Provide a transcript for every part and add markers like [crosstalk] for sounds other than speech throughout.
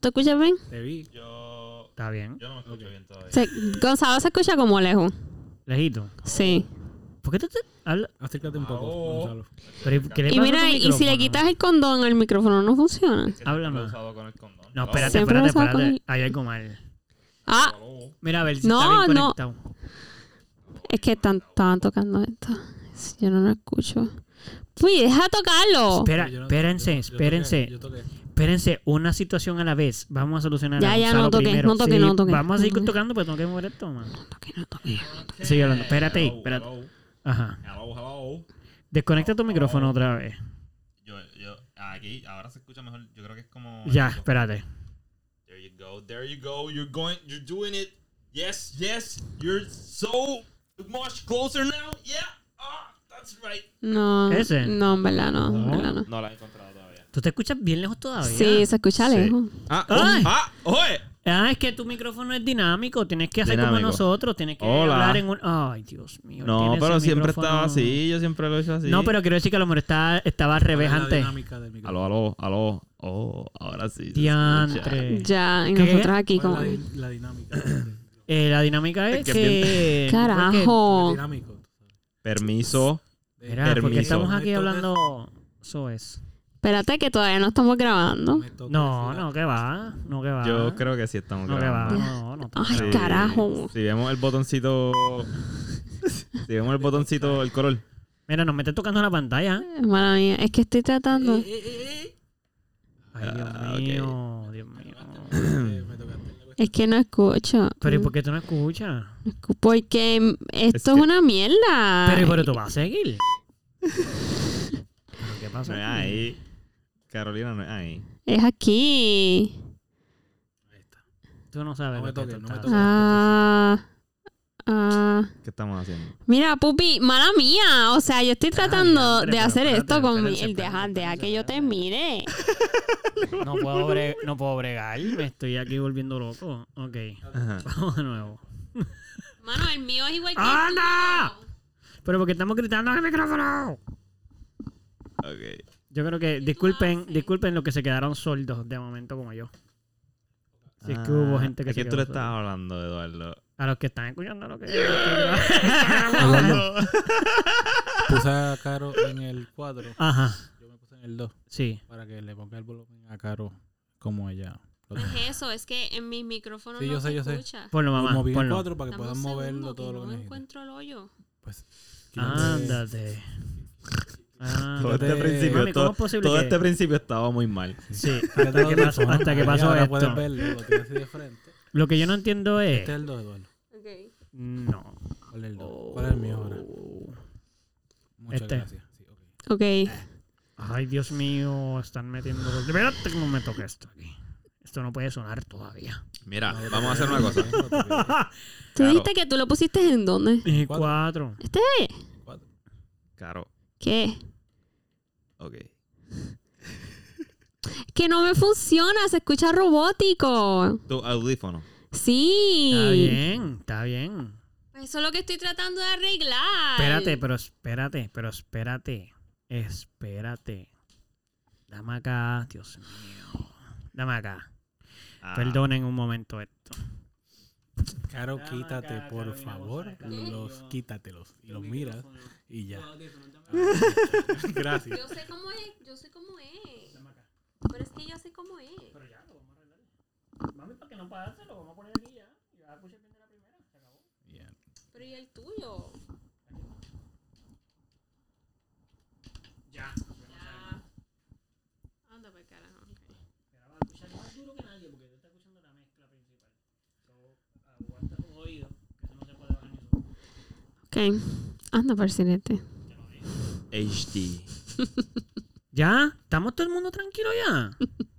¿Te escuchas bien? Te vi. Yo, Está bien. yo no me escucho bien todavía. Se- Gonzalo se escucha como lejos. Lejito. Sí. ¿Por qué tú te hablas? Acércate un poco, Oh. Gonzalo. Pero, ¿qué le Y mira, y si le quitas el condón al micrófono, no funciona. Es que Habla con el condón. No, espérate, Siempre espérate, espérate. ahí. Hay algo mal. Ah. Mira, a ver si No, está bien no. conectado. es que están, estaban tocando esto. Yo no lo escucho. Uy, deja tocarlo. Espera, no- espérense, yo- yo toqué, espérense. Yo toqué. Espérense, una situación a la vez. Vamos a solucionar Ya, ya, no toque, primero. no toque, Sí, no toque. Vamos a seguir tocando, pero tengo que mover esto, man. No toque, no toque. Sigue hablando. Espérate espérate. hello, Ajá. hello, hello. Desconecta tu micrófono otra vez. Yo, yo, aquí, ahora se escucha mejor. Yo creo que es como. Ya, espérate. There you go, there you go. You're going, you're doing it. Yes, yes. You're so much closer now. Yeah. Ah. No, ¿Ese? no, en verdad no, en No. verdad no. No la he encontrado todavía. ¿Tú te escuchas bien lejos todavía? Sí, se escucha Sí. lejos. Ah, Ay. ah, oye. Ah, es que tu micrófono es dinámico. Tienes que hacer como Dinámico. nosotros. Tienes que Hola. hablar en un. Ay, Dios mío. No, tienes pero el siempre micrófono- estaba así. Yo siempre lo he hecho así. No, pero quiero decir que a lo mejor está, estaba al revés ¿Cuál es la antes. dinámica del micrófono? Aló, aló, aló. Oh, ahora sí. se escucha. Diantre. Ya, y ¿Qué? nosotros aquí ¿Cuál como... es la, la dinámica? Eh, la dinámica es Es que que. [laughs] Carajo. dinámico. Permiso. Mira, porque estamos aquí hablando. Eso es. Espérate que todavía no estamos grabando. No, no, que va. No, que va. Yo creo que sí estamos No, que va. grabando. No, no. Ay, Sí. carajo. Si vemos el botoncito. si vemos el botoncito, el color. Mira, nos mete tocando la pantalla. Mala mía, es que estoy tratando. Eh, eh, eh, Ay, Dios Ah, mío. Dios mío. [coughs] Es que no escucho. Pero ¿y por qué tú no escuchas? Porque esto es, Es que- una mierda. Pero, pero tú vas a seguir. [laughs] ¿Pero qué pasa? No es ahí. Carolina no es ahí. Es aquí. Ahí está. Tú no sabes No me toques, no me toques. Ah, ah. ¿Qué estamos haciendo? Mira, pupi, mala mía. O sea, yo estoy tratando de pero hacer espérate, esto con mi. espérense, El deja, espérense, deja que yo termine. haciendo. [laughs] No puedo, bre- no puedo bregar. Me estoy aquí volviendo loco. Ok. Ajá. Vamos de nuevo. Mano, el mío es igual que ¡Anda! Pero porque estamos gritando en el micrófono. Ok. Yo creo que, disculpen, disculpen los que se quedaron sordos de momento como yo. Si es que hubo Ah, gente que ¿A se quién tú le estás hablando, Eduardo? A los que están escuchando lo que... [laughs] [laughs] Puse a Caro en el 4. Ajá, Yo me puse en el 2. sí. Para que le ponga el volumen a Caro como ella. lo No tiene. es eso, es que en mi micrófono Sí, no yo sé, se yo sé. escucha. Ponlo, Lo mamá, moví en el ponlo. 4 para que Dame puedan un moverlo segundo, todo que lo que no necesiten. encuentro el hoyo. Pues. Ándate. Ah, Todo este principio, mami, ¿cómo todo, es posible todo que- este principio estaba muy mal. Sí, hasta que pasó, hasta que pasó ahora esto. verlo, lo tienes así de frente. Lo que yo no entiendo es... Este es el 2, Eduardo. No. ¿Cuál es el 2? ¿Cuál es el mío ahora? Muchas Este. gracias. Sí, ok. Ok. Ay, Dios mío, están metiendo... los- Espérate cómo me toca esto aquí. Esto no puede sonar todavía. Mira, vamos a hacer una cosa. [laughs] ¿Tú Claro. dijiste que tú lo pusiste en dónde? Y Cuatro. cuatro. ¿Este? Cuatro. Caro. ¿Qué? Ok. Que no me funciona, se escucha robótico. Tu audífono. Sí. Está bien, está bien. Eso es lo que estoy tratando de arreglar. Espérate, pero espérate, pero espérate. Espérate. Dame acá, Dios mío. Dame acá. Ah, Perdonen un momento esto. Caro, Dame quítate, acá, por Carolina, favor. Los Yo- quítatelos. Y los miras y ya. [laughs] Gracias. Yo sé cómo es, yo sé cómo es. Dame acá. Pero es que yo sé cómo es. Pero ya, lo vamos a arreglar. Mami, ¿para qué no pagaste? Lo vamos a poner aquí ya. Y vas a escuchar bien de la primera. Se acabó. Bien. Pero ¿y el tuyo? Ya. Ya. Anda para carajo. ok. Vas a escuchar más duro que nadie porque tú estás escuchando la mezcla principal. So, aguanta tus oídos, que eso no se puede bajar ni subir. Ok. Anda para el cinete. HD. [laughs] ¿Ya? ¿Estamos todo el mundo tranquilo ya? [laughs]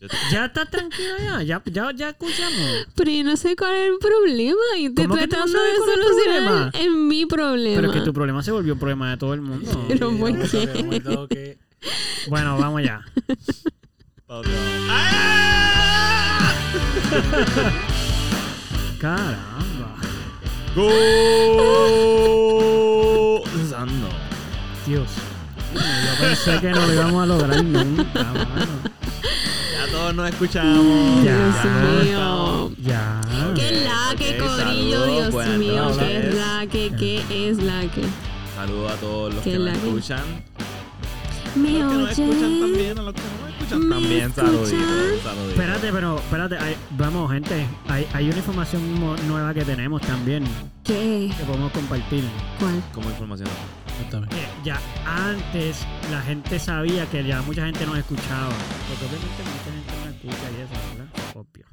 Te- ¿Ya estás tranquilo ya? ¿Ya, ya, ya escuchamos? Pero yo no sé cuál es el problema. Y estoy ¿Cómo que tú no tratando de solucionar problema? en mi problema. Pero es que tu problema se volvió un problema de todo el mundo. [laughs] Pero recuerdo que Bueno, vamos ya. [laughs] [laughs] Caramba. Gozando. Dios. Yo pensé que no lo íbamos a lograr nunca, mano. Nos escuchamos. Ya. Dios mío. Ya. ¿Qué es la que, ok, corillo? saludos, Dios buenas mío, ¿qué es noches. la que? ¿Qué es la que? Saludos a todos los ¿Qué que nos escuchan. Me los que nos escuchan también, a los que no nos escuchan ¿Me también. Saluditos, saluditos. Espérate, pero espérate, hay- vamos, gente. Hay, hay una información nueva que tenemos también ¿Qué? que podemos compartir. ¿Cuál? Como información. Eh, ya antes la gente sabía que ya mucha gente nos escuchaba. Porque obviamente escucha y eso, ¿verdad? Obvio.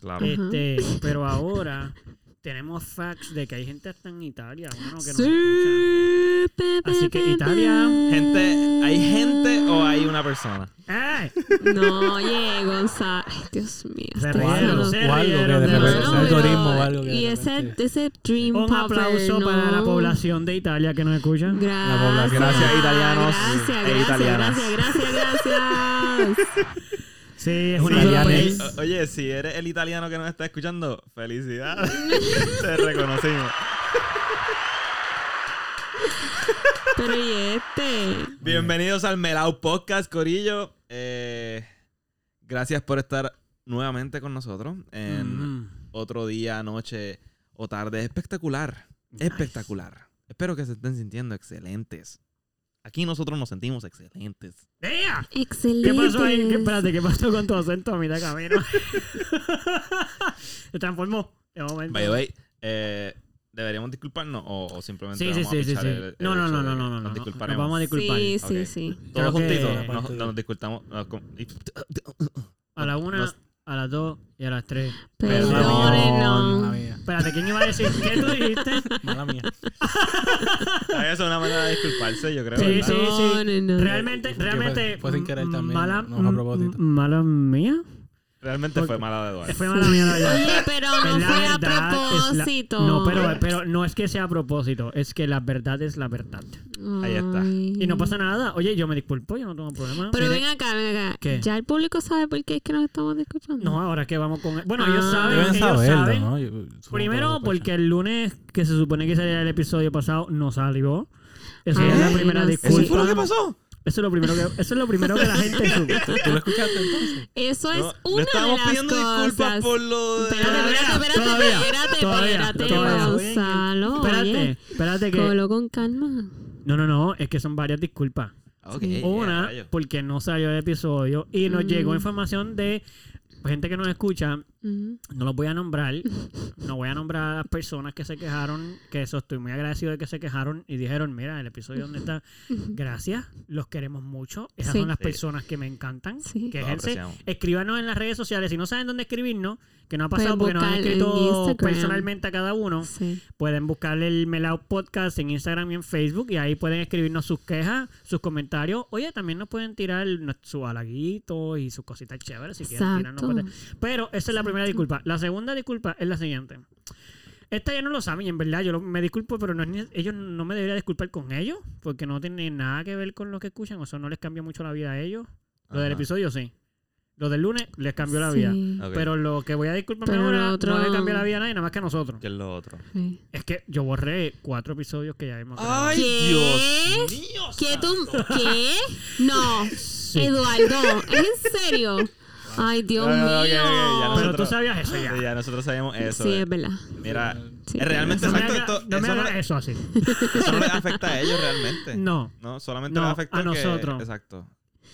Claro. Este, pero ahora tenemos facts de que hay gente hasta en Italia, bueno, que nos escucha. Así que Italia. Gente, ¿hay gente o hay una persona? ¡Ey! No, oye, Gonzalo. Ay, Dios mío. Se O algo, se que de repente turismo o algo que Y ese, ese Dream Un Popper, aplauso no. para la población de Italia que nos escucha. Gracias. población. Gracias, italianos Gracias, e gracias, italianas. gracias, gracias, gracias. Sí, es una Sí, país. Oye, si eres el italiano que nos está escuchando, felicidades. [laughs] Te reconocimos. Pero y este. Bienvenidos al Melau Podcast, Corillo. Eh, gracias por estar nuevamente con nosotros en Mm. otro día, noche o tarde espectacular. Espectacular. Espero que se estén sintiendo excelentes. Aquí nosotros nos sentimos excelentes. ¡Ea! Excelente. ¿Qué pasó ahí? ¿Qué, espérate, ¿qué pasó con tu acento a mitad camino? Se [laughs] transformó de momento. By the way, eh, ¿deberíamos disculparnos o, o simplemente Sí, sí, vamos sí, a sí, pichar sí. el- el No, no, no, no, no, no, Nos no. Nos disculparemos. vamos a disculpar. Sí, sí, Ok. sí. Todos juntitos nos, nos disculpamos. nos A la una, Nos- a las dos y a las tres. Mala Perdónenos. mía. Espérate, ¿quién iba a decir? ¿Qué tú dijiste? Mala mía. [laughs] Esa es una manera de disculparse, yo creo. Sí, ¿verdad? sí, sí. Realmente, Fue- realmente. fue sin querer también, Mala, no fue a propósito. m- mala mía. Realmente fue mala de Eduardo. Fue mala mía. ya. Oye, pero no la fue a la- propósito. No, pero, pero no es que sea a propósito, es que la verdad es la verdad. Ahí está. Y no pasa nada. Oye, yo me disculpo, yo no tengo problema. Pero Mire- ven acá, ven acá. ¿Qué? ¿Ya el público sabe por qué es que nos estamos disculpando? No, ahora que vamos con. Bueno, Ah. ellos saben. Deben ellos saberlo, saben. Primero, porque el lunes que se supone que sería el episodio pasado no salió. Eso Ay, es la primera no disculpa. ¿Eso fue lo que pasó? Eso es lo primero que, eso es lo primero que la gente [laughs] supo. ¿Tú lo escuchaste entonces? Eso es No, no una de estamos las pidiendo cosas. disculpas por lo de... Espérate, espérate, espérate, Todavía, espérate, todavía, espérate, todavía. Gonzalo. Espérate, espérate que. cógelo con calma. No, no, no, es que son varias disculpas. Ok, Sí. ya, Una, rayos. porque no salió el episodio y nos Mm. llegó información de gente que nos escucha. No los voy a nombrar. [laughs] No voy a nombrar a las personas que se quejaron. Que eso estoy muy agradecido de que se quejaron y dijeron: Mira, el episodio donde está. Gracias, los queremos mucho. Esas Sí. son las Sí. personas que me encantan. Sí. Escríbanos en las redes sociales. Si no saben dónde escribirnos, que no ha pasado Pueden porque nos han escrito personalmente a cada uno. Sí. Pueden buscar el Melao Podcast en Instagram y en Facebook y ahí pueden escribirnos sus quejas, sus comentarios. Oye, también nos pueden tirar sus halaguitos y sus cositas chéveres si quieren tirarnos. Pero esa es la primera Exacto. disculpa. La segunda disculpa es la siguiente. Esta ya no lo saben y en verdad yo lo- me disculpo, pero no es ni- ellos no me debería disculpar con ellos porque no tiene nada que ver con lo que escuchan. O sea, no les cambia mucho la vida a ellos. Lo del Ajá. episodio sí. Lo del lunes les cambió la Sí. vida. Ok. Pero lo que voy a disculparme Pero ahora otro- no le cambia la vida a nadie, nada más que a nosotros. ¿Qué es lo otro? Sí. Es que yo borré cuatro episodios que ya hemos grabado. ¡Ay, ¿Qué? Dios mío! ¿Qué tú? ¿Qué? No. Sí. Eduardo, ¿es en serio? Ay, Dios No, no, mío. Pero tú sabías eso ya. Ya nosotros sabemos eso. sí, eh. es verdad. Mira, Sí, es realmente No exacto haga- esto. no me eso, haga eso así. eso no les afecta a ellos realmente. [laughs] No. No, solamente No, les afecta a que- nosotros. Exacto.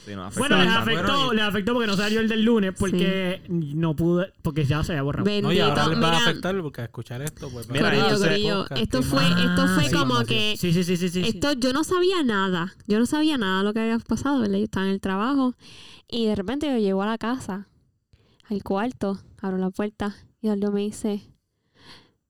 Sí, Bueno, les afectó, Bueno, y- les afectó porque no salió el del lunes porque no pude, porque ya se había borrado. Bendito. No, y ahora les va a mira, afectar porque escuchar esto, pues. Mira, Corillo, podcast Esto que fue, esto fue sí, como que Sí, sí, sí, sí, sí. sí. Esto yo no sabía nada. Yo no sabía nada de lo que había pasado, ¿verdad? Yo estaba en el trabajo y de repente yo llego a la casa, al cuarto, abro la puerta y Aldo me dice,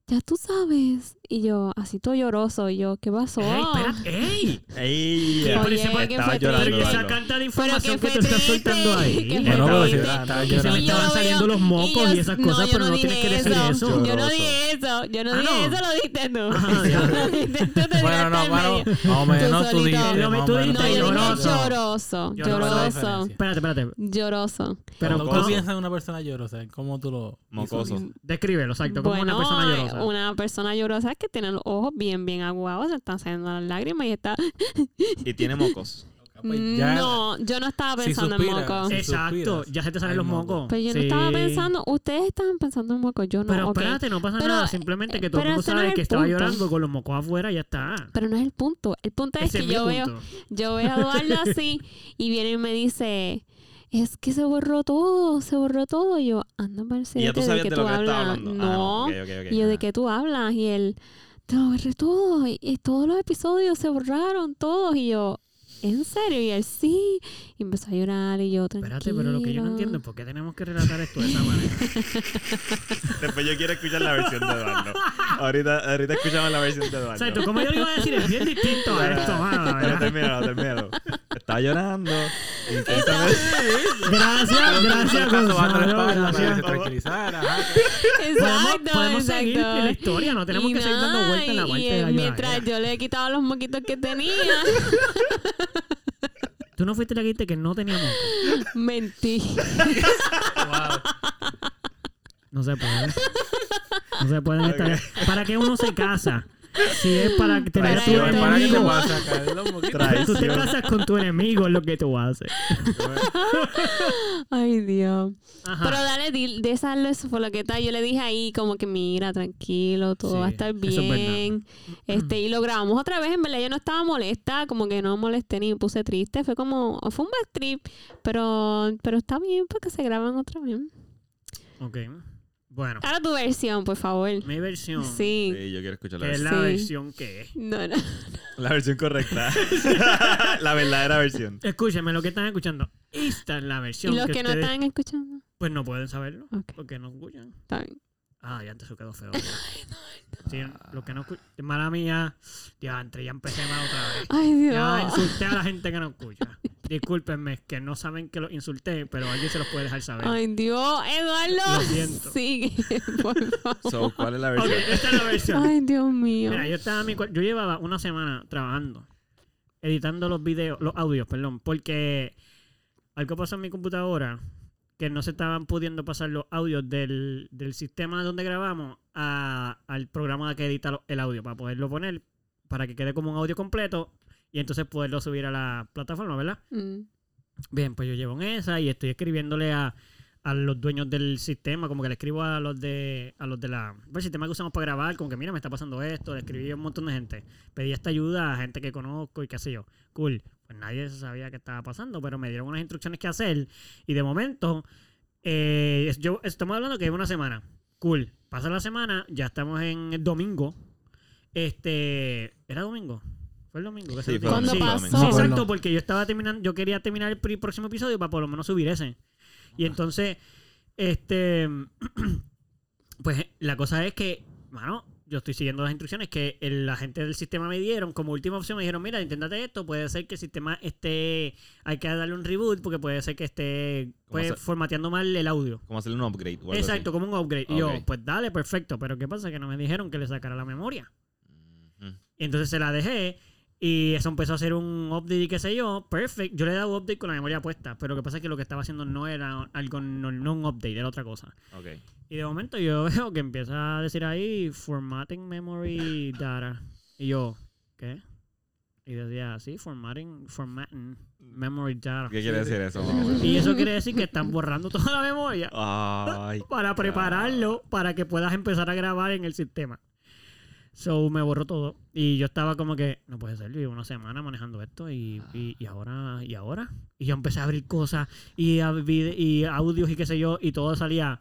ya tú sabes. Y yo, así todo lloroso, y yo, ¿qué pasó? ¡Ey, espérate! ¡Ey! Ey, Oye, ya. que estaba fue llorando. Pero triste. esa canta de información que que, estás soltando ahí. que fue Bueno, pero si triste. estaba Que se me llorando. Y yo estaban lo saliendo los mocos y yo- esas cosas, yo pero no tienes que decir eso. Yo no dije eso, yo no Ah, dije no. eso, lo dijiste tú. Ah. Lo dijiste tú, te Bueno, no, bueno, más o menos tú dijiste. No, tú No, dijiste yo dije lloroso. lloroso, Yo no. Espérate, espérate. lloroso. Pero ¿cómo? tú piensas en una persona llorosa, ¿cómo tú lo Mocoso. Descríbelo, exacto. Como Bueno, una persona llorosa. una persona llorosa que tiene los ojos bien, bien aguados, se están saliendo las lágrimas y está... [laughs] Y tiene mocos. Pues ya- No, yo no estaba Si pensando en suspira, moco. si Exacto, suspiras, ya se te salen los moco. mocos. Pero yo no Sí. estaba pensando, ustedes estaban pensando en moco, yo no. Pero espérate, no pasa Pero, nada. Simplemente que todo el mundo no sabe que estaba llorando con los mocos afuera y ya está. Pero no es el punto. El punto es Ese que es yo veo, yo veo a Eduardo así y viene y me dice, es que se borró todo, se borró todo. Y yo, anda, Y ya tú ¿de de tú lo que hablas? hablando. No. Ah, ok. Y yo, ¿de qué tú hablas? Y él, te lo borré todo. Y, y todos los episodios se borraron, todos. Y yo, ¿en serio? Y él, sí. Y empezó a llorar y yo, tranquilo. Espérate, pero lo que yo no entiendo es por qué tenemos que relatar esto de esa manera. [laughs] Después yo quiero escuchar la versión de Eduardo. Ahorita, ahorita escuchamos la versión de Eduardo. Exacto, como yo le iba a decir, es bien distinto a esto, mano, Pero termínalo, termínalo. Estaba llorando. Inténtame. Gracias, gracias, Gonzalo, que. Podemos, Exacto, podemos seguir en la historia, no tenemos Y que seguir dando vueltas en la parte y, de la Mientras yo le he quitado los moquitos que tenía, [laughs] Tú no fuiste la que dijiste que no teníamos. mentí. Wow. No se puede. No se puede en esta... ¿Para qué uno se casa? Si es para tu Traición, ¿Para qué te vas a sacar de los moquitos? Tú te Traición. casas con tu enemigo, es lo que tú haces. [laughs] Ay, Dios. Ajá. Pero dale, di- desarlo eso fue lo que tal. Yo le dije ahí como que mira, tranquilo, todo va a estar eso es verdad. bien. Este, y lo grabamos otra vez, en verdad yo no estaba molesta, como que no molesté ni me puse triste. Fue como, fue un bad trip, pero, pero está bien porque se graban otra vez. Ok. Bueno, Ahora tu versión, por favor. mi versión. Sí. Sí, yo quiero escuchar la Que es versión. la Sí. versión que es. No, no. La versión correcta. [laughs] la verdadera versión. Escúchenme lo que están escuchando. Esta es la versión Y los que, que no ustedes, están escuchando. pues no pueden saberlo. Ok. Porque no escuchan. Está bien. Ah, ya antes eso quedó feo. [laughs] Sí, lo que no escuchan. Mala mía. Ya entre, ya empecé mal otra vez. Ay, Ya Dios. insulté a la gente que no escucha. [laughs] Discúlpenme, que no saben que los insulté, pero alguien se los puede dejar saber. Ay, Dios. Eduardo. Lo siento. Sigue, [laughs] por favor. So, ¿cuál es la Ok, versión? esta es la versión. Ay, Dios mío. Mira, yo estaba en mi yo llevaba una semana trabajando, editando los videos, los audios, perdón, porque algo pasó en mi computadora que no se estaban pudiendo pasar los audios del, del sistema donde grabamos a- al programa que edita lo- el audio para poderlo poner, para que quede como un audio completo y entonces poderlo subir a la plataforma, ¿verdad? Mm. Bien, pues yo llevo en esa y estoy escribiéndole a, a los dueños del sistema, como que le escribo a los de a los de la el sistema que usamos para grabar, como que mira, me está pasando esto, le escribí a un montón de gente. Pedí esta ayuda a gente que conozco y qué sé yo. Cool. Pues nadie sabía qué estaba pasando, pero me dieron unas instrucciones que hacer y de momento eh, yo estamos hablando que es una semana. Cool. Pasa la semana, ya estamos en el domingo. Este, ¿era domingo? ¿Fue el domingo? que se Sí, fue pasó? Sí, No exacto, porque yo estaba terminando, yo quería terminar el próximo episodio para por lo menos subir ese. Y entonces, este, [clears throat] pues la cosa es que, mano, yo estoy siguiendo las instrucciones que el- la gente del sistema me dieron. Como última opción me dijeron, mira, inténtate esto, puede ser que el sistema esté, hay que darle un reboot porque puede ser que esté pues, hacer- formateando mal el audio. Como hacerle un upgrade. o algo Exacto, como un upgrade. Y yo, pues dale, perfecto. Pero ¿qué pasa? Que no me dijeron que le sacara la memoria. Ujú. Y entonces se la dejé y eso empezó a hacer un update y qué sé yo. Perfect. Yo le he dado update con la memoria puesta, pero lo que pasa es que lo que estaba haciendo no era algo, no, no un update, era otra cosa. Ok. Y de momento yo [laughs] veo que empieza a decir ahí formatting memory data. Y yo, ¿qué? Y decía, sí, formatting, formatting memory data. ¿Qué quiere decir eso? Y eso quiere decir que están borrando toda la memoria Ay. [laughs] para prepararlo para que puedas empezar a grabar en el sistema. So me borró todo. Y yo estaba como que, no puede ser, yo llevo una semana manejando esto y, y, y ahora, y ahora. Y yo empecé a abrir cosas y, a y audios y qué sé yo, y todo salía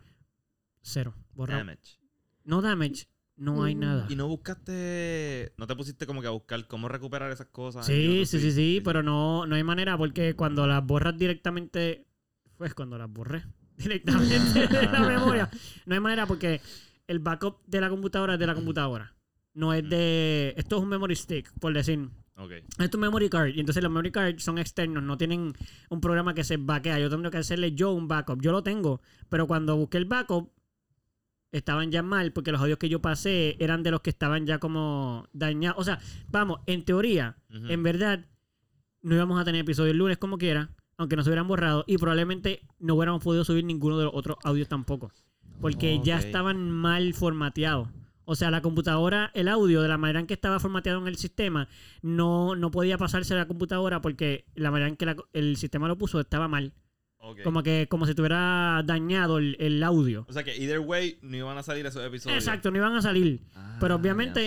cero, borrado. Damage. No damage, no hay Mm. nada. ¿Y no buscaste, no te pusiste como que a buscar cómo recuperar esas cosas? Sí, sí, YouTube? sí, sí, pero no, no hay manera porque cuando las borras directamente, pues cuando las borré [laughs] directamente de la [laughs] memoria, no hay manera porque el backup de la computadora es de la computadora. No es de... Esto es un memory stick, por decir. Esto es un memory card. Y entonces los memory cards son externos, no tienen un programa que se backea. Yo tengo que hacerle yo un backup. Yo lo tengo, pero cuando busqué el backup, estaban ya mal porque los audios que yo pasé eran de los que estaban ya como dañados. O sea, vamos, en teoría, en verdad, no íbamos a tener episodio el lunes como quiera, aunque no se hubieran borrado, y probablemente no hubiéramos podido subir ninguno de los otros audios tampoco. Porque ya estaban mal formateados. O sea, la computadora, el audio, de la manera en que estaba formateado en el sistema, no, no podía pasarse a la computadora porque la manera en que la- el sistema lo puso estaba mal. Como que como si tuviera dañado el, el audio. O sea que either way no iban a salir esos episodios. Exacto, no iban a salir. Ah, Pero obviamente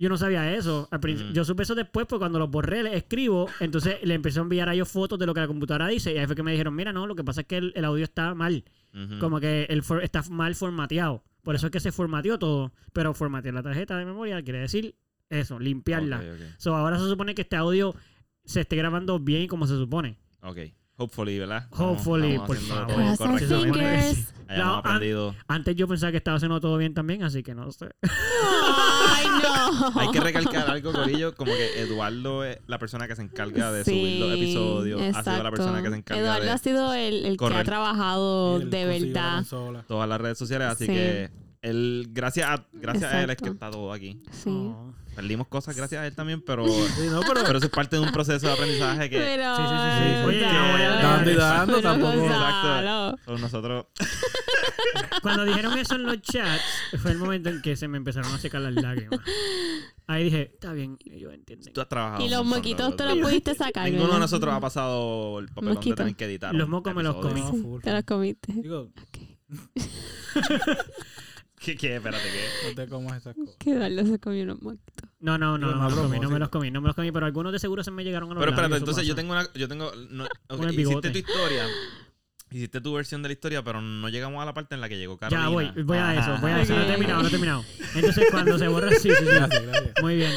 yo no sabía eso. Al principio- Ujú. Yo supe eso después, porque cuando los borré, les escribo. Entonces le empecé a enviar a ellos fotos de lo que la computadora dice. Y ahí fue que me dijeron, mira, no, lo que pasa es que el, el audio está mal. Como que el for- está mal formateado. Por eso es que se formateó todo. Pero formatear la tarjeta de memoria quiere decir eso, limpiarla. So, ahora se supone que este audio se esté grabando bien como se supone. Ok. Hopefully, ¿verdad? Hopefully, por favor. todo Cross our correctamente. fingers. Hayamos No, an- aprendido. Antes yo pensaba que estaba haciendo todo bien también, así que no sé. Ay, no. Hay que recalcar algo, Corillo, como que Eduardo es la persona que se encarga de subir los episodios. Ha sido la persona que se encarga Eduardo de ha sido el, el que ha trabajado de verdad. todas las redes sociales, así Sí. que él, gracias a, gracias a él es que está todo aquí. Sí. Oh. Perdimos cosas gracias a él también, pero, Sí, no, pero pero eso es parte de un proceso de aprendizaje que Pero, Sí, sí, sí, sí. Oye, Gonzalo. no voy a- dando y dando Pero, tampoco. Gonzalo. son nosotros. [laughs] Cuando dijeron eso en los chats, fue el momento en que se me empezaron a secar las lágrimas. Ahí dije, está bien, ellos entienden. Tú has trabajado. Y los moquitos te los pudiste sacar. Ninguno de nosotros ha pasado el papelón Mosquito. de tener que editar. Los mocos me los. No, full, te los comiste. Digo, Ok. [laughs] [laughs] ¿Qué, qué? Espérate, ¿qué? no te comas esas cosas. Que Eduardo se comió unos moquitos. No, no, no, no, me los comí, no me los comí, no me los comí, pero algunos de seguro se me llegaron a los Pero espérate, entonces yo tengo una. Yo tengo. No, ok, el hiciste tu historia. Hiciste tu versión de la historia, pero no llegamos a la parte en la que llegó Carolina. Ya voy, voy a eso, voy a eso, no he terminado, no he terminado. Entonces cuando se borra, sí, sí, sí. Gracias, gracias. Muy bien.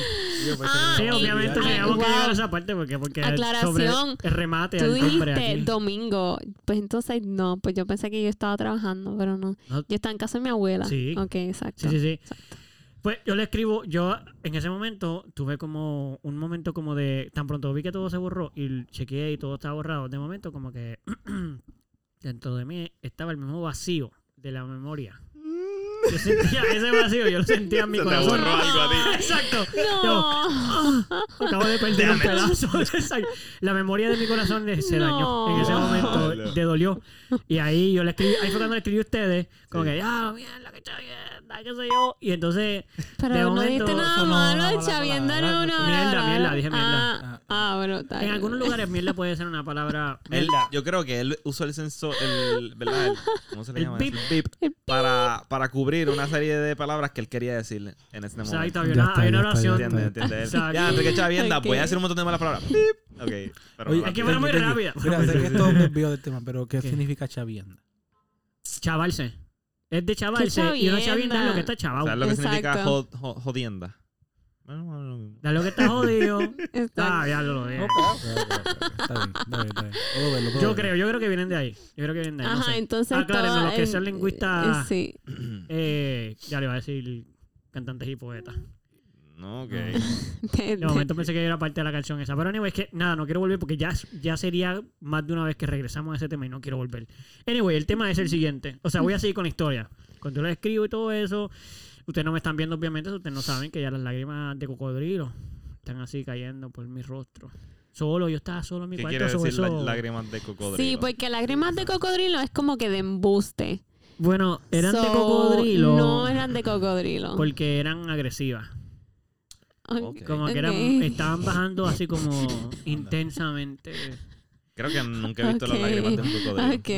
Pensé Ah, Sí, obviamente teníamos que llegar a esa parte porque, porque sobre Aclaración. el remate Tú dijiste domingo. Pues entonces no, pues yo pensé que yo estaba trabajando, pero no. No. Yo estaba en casa de mi abuela. Sí. Ok, exacto. Sí, sí, sí. Exacto. Pues yo le escribo, yo en ese momento tuve como un momento como de, tan pronto vi que todo se borró y chequeé y todo estaba borrado, de momento como que [clears throat] dentro de mí estaba el mismo vacío de la memoria. Yo sentía ese vacío, yo lo sentía en mi Se te corazón. borró algo a ti. [laughs] Exacto. No. Acabo de perder un pedazo. [laughs] Exacto. La memoria de mi corazón se dañó. No. En ese momento Diablo. le dolió. Y ahí yo le escribí, ahí fue cuando le escribí a ustedes, como Sí. que, ya, mierda, que chavienda, qué sé yo. Y entonces, De Pero no momento, dijiste nada eso no- malo, no, no, chavienda no, no, no, no. Mierda, no, mierda, dije mierda. Ah, ah, bueno, está en bien. algunos lugares mierda puede ser una palabra Él- mierda. yo creo que él usó el sensor, el, ¿verdad? El- ¿Cómo se le El llama? beep. eso? El beep, para, para cubrir una serie de palabras que él quería decir en ese momento. Exacto, había Ya una, está, había una ya está, ya oración. está. ¿Entiendes? ¿Entiendes? Exacto. Ya, Enrique Chavienda, Ok. voy a decir un montón de malas palabras. Beep. Ok. Pero Oye, Hay que ver muy rápida. Mira, sé que esto es un desvío del tema, pero ¿qué, ¿Qué? significa chavienda? Chavalse. Es de chavalse. Y una chavienda es lo que está chavado. ¿Sabes lo que significa jod- jodienda? Bueno, bueno, lo mismo. Da lo que está jodido. [laughs] Está- Ah, ya lo. Está bien, está bien, está bien. Puedo verlo, puedo Yo verlo. creo, yo creo que vienen de ahí. Yo creo que vienen de ahí. no Ajá, sé. entonces Aclárenme, todo los que el- sean lingüistas- eh, Sí. Eh, ya le iba a decir cantantes y poetas. No, ok. [laughs] De- De momento pensé que era parte de la canción esa. Pero anyway, es que nada, no quiero volver porque ya, ya sería más de una vez que regresamos a ese tema y no quiero volver. Anyway, el tema es el siguiente. O sea, voy a seguir con la historia. Cuando yo les escribo y todo eso, ustedes no me están viendo, obviamente, ustedes no saben que ya las lágrimas de cocodrilo están así cayendo por mi rostro. Solo, yo estaba solo en mi ¿Qué cuarto. quiere decir la- eso. lágrimas de cocodrilo? Sí, porque lágrimas de cocodrilo es como que de embuste. Bueno, eran de cocodrilo No eran de cocodrilo. porque eran agresivas. Ok. Como que eran, estaban bajando así como [laughs] intensamente. Creo que nunca he visto las Ok. lágrimas de un cocodrilo. Ok,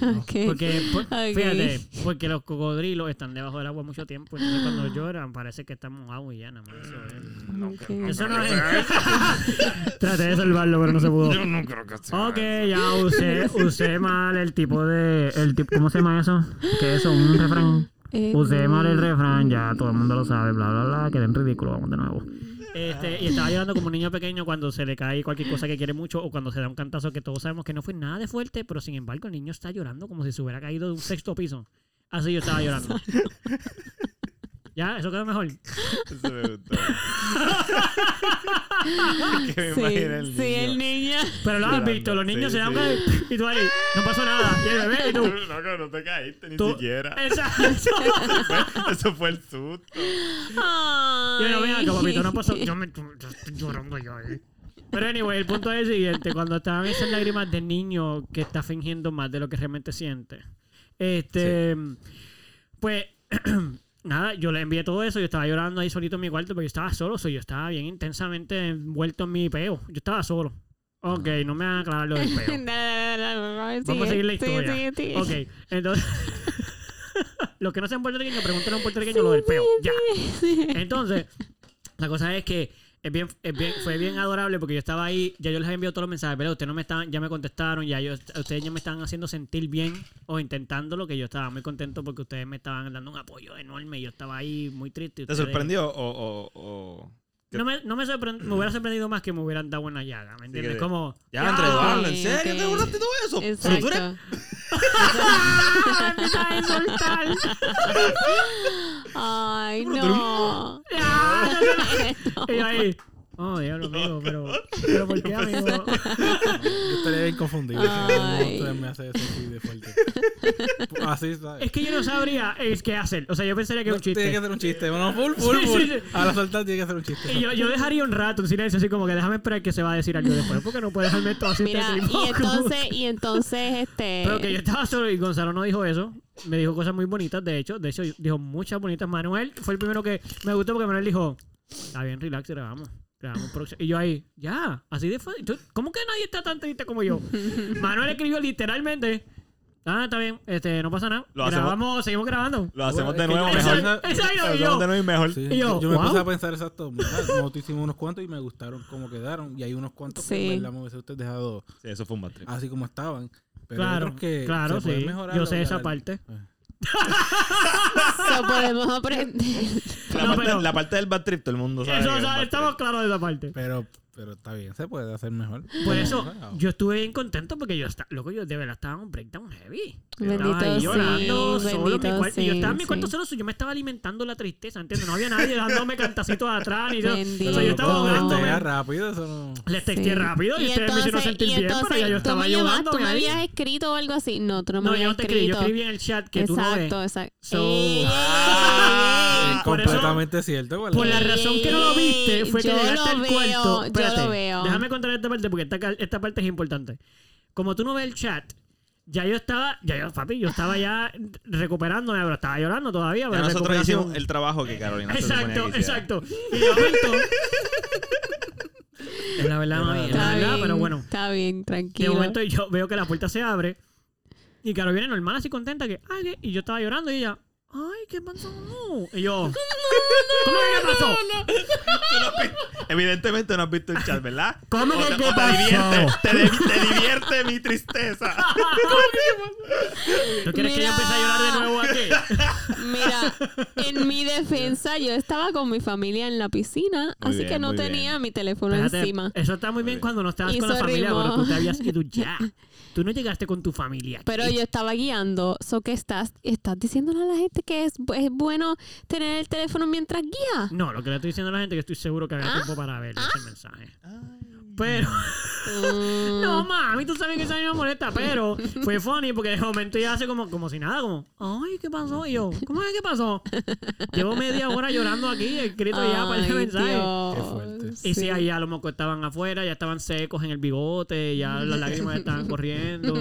No, no, no. ok. Porque, por- fíjate, porque los cocodrilos están debajo del agua mucho tiempo. Entonces cuando lloran parece que están mojados y ya nada más. Eso, es- Ok. eso no es. [laughs] Traté de salvarlo, pero no se pudo. Yo no creo que sea Ok, ya usé, usé mal el tipo de. El tipo, ¿Cómo se llama eso? Que eso, un refrán. Eh, Usé mal el refrán, ya todo el mundo lo sabe, bla, bla, bla. Quedé en ridículo, vamos de nuevo. Este, y estaba llorando como un niño pequeño cuando se le cae cualquier cosa que quiere mucho o cuando se da un cantazo que todos sabemos que no fue nada de fuerte, pero sin embargo el niño está llorando como si se hubiera caído de un sexto piso. Así yo estaba llorando. [laughs] ya, eso quedó mejor. Eso me gustó. [laughs] que me Sí, imagino el sí, el niño. Pero lo has Llorando, visto, los niños sí, se dan sí. y tú ahí, no pasó nada. Y el bebé y tú. [laughs] No, que no te caíste ni tú siquiera. [laughs] Exacto. Eso fue el susto. Y yo, ven acá, papito, no pasó. Yo me yo estoy llorando yo. eh. Pero anyway, el punto es el siguiente. Cuando estaban esas lágrimas de niño que está fingiendo más de lo que realmente siente. Este. Pues. [clears throat] nada, yo le envié todo eso. Yo estaba llorando ahí solito en mi cuarto porque yo estaba solo. so, yo estaba bien intensamente envuelto en mi peo. Yo estaba solo. Ok, no me van a aclarar lo del [laughs] peo. Vamos a sigue, seguir la sigue, historia. sigue, sigue. Ok, entonces. [laughs] Los que no sean puertorriqueños, pregúntenle a un puertorriqueño lo del peo. Ya. Entonces, la cosa es que es bien, es bien- fue bien adorable porque yo estaba ahí, ya yo les había enviado todos los mensajes, pero ustedes no me estaban, ya me contestaron, ya yo, ustedes ya me estaban haciendo sentir bien o intentándolo, que yo estaba muy contento porque ustedes me estaban dando un apoyo enorme y yo estaba ahí muy triste. y ¿Te ustedes- sorprendió o, o, o- qué- No me, no me, sorprend- me hubiera sorprendido más que me hubieran dado una llaga, ¿me entiendes? que- Como... Ya, Andrés Eduardo, ¿en ok, serio ok. te burlaste de todo eso? Pero tú Exacto. eres- ¡Ah! Ay, Pero tú eres- [laughs] [laughs] no. [laughs] ¡Ah! Y yo oh, diablo, amigo, pero, [laughs] pero ¿por qué, amigo? [laughs] Yo estaría bien confundido si ustedes me hacen eso así de fuerte. [laughs] Así, ¿sabes? Es que yo no sabría es qué hacer. O sea, yo pensaría que es un Tiene que chiste. ser un chiste. Bueno, full, full, Sí, full. sí, sí. A la soltar tiene que ser un chiste. Y yo, yo dejaría un rato en silencio, así como que déjame esperar que se va a decir algo después, porque no puede dejarme todo así. Mira, y entonces, y entonces, este. Pero que yo estaba solo y Gonzalo no dijo eso. Me dijo cosas muy bonitas, de hecho. De hecho, dijo muchas bonitas. Manuel fue el primero que me gustó porque Manuel dijo, está bien, relax, grabamos. Y yo ahí, ya, así de fácil. ¿Tú- ¿Cómo que nadie está tan triste como yo? [laughs] Manuel escribió literalmente, ah, está bien, este, no pasa nada. Lo hacemos- Grabamos, seguimos grabando. Lo hacemos de nuevo que- mejor. Exacto, hacemos yo- de nuevo y mejor. Sí, Y yo, yo, me wow. puse a pensar exacto. Nosotros [laughs] hicimos unos cuantos y me gustaron como quedaron. Y hay unos cuantos que Sí. en verdad me hubiese usted dejado Sí, eso fue un trip. así como estaban. Pero Claro, que claro, se sí. mejorar Yo sé esa parte. So podemos aprender. La, No, parte, pero- la parte del bad trip, todo el mundo sabe. Eso, o sea, estamos claros de esa parte. Pero, pero está bien, se puede hacer mejor. Por eso, yo estuve bien contento porque yo estaba, loco, yo de verdad estaba en un breakdown heavy. Yo Bendito estaba ahí sí, llorando solo en mi cuarto. y yo sí, estaba en mi cuarto sí. solo, so yo me estaba alimentando la tristeza, ¿entiendes? No había nadie dándome cantacitos atrás ni yo. O sea, yo estaba ahogándome. esté rápido, eso no. Les texté Sí. rápido y, ustedes me hicieron sentir y bien, pero entonces, ya yo estaba ayudándome ¿Tú me ahí. habías escrito o algo así? No, tú no me No, yo habías no te escribí, yo escrito. escribí en el chat que tú no ves. exacto, exacto. So- [laughs] Ah, Es eso- completamente cierto. ¿verdad? Por la razón que no lo viste fue que Yo llegaste al veo, cuarto. yo Espérate, lo veo. Déjame contar esta parte porque esta, esta parte es importante. Como tú no ves el chat, ya yo estaba, ya yo, papi, yo estaba ya recuperándome, pero estaba llorando todavía. Ya pero nosotros hicimos el trabajo que Carolina se Exacto, que exacto. Y de momento. [laughs] es la verdad, mami, es la Está verdad, bien, pero bueno. Está bien, De tranquilo. momento yo veo que la puerta se abre y Caro viene normal, así contenta que, ay, ¿qué? y yo estaba llorando y ella, ay, ¿qué pasó? Y yo, [laughs] ¿cómo que qué pasó? No visto- Evidentemente no has visto el chat, ¿verdad? ¿Cómo que te- qué pasó? divierte, te, de- te divierte mi tristeza. [laughs] ¿Tú quieres que yo empiece a llorar de nuevo aquí? [laughs] Mira, en mi defensa, yo estaba con mi familia en la piscina, Muy así bien, que no tenía bien. mi teléfono Espérate, encima. Eso está muy bien cuando no estabas con la familia, pero tú te habías ido ya. Tú no llegaste con tu familia. aquí. Pero yo estaba guiando, so que estás, estás diciéndole a la gente que es, es bueno tener el teléfono mientras guía. No, lo que le estoy diciendo a la gente es que estoy seguro que había Ah. tiempo para ver ese mensaje. Pero, [laughs] Mm, no, mami, tú sabes que esa a mí me molesta, pero fue funny porque de momento ella hace como, como si nada, como, ay, ¿qué pasó? Y yo, ¿cómo es que pasó? Llevo media hora llorando aquí, escrito ya para el mensaje. Qué fuerte. Y sí, sí. ahí ya los mocos estaban afuera, ya estaban secos en el bigote, ya las lágrimas estaban corriendo.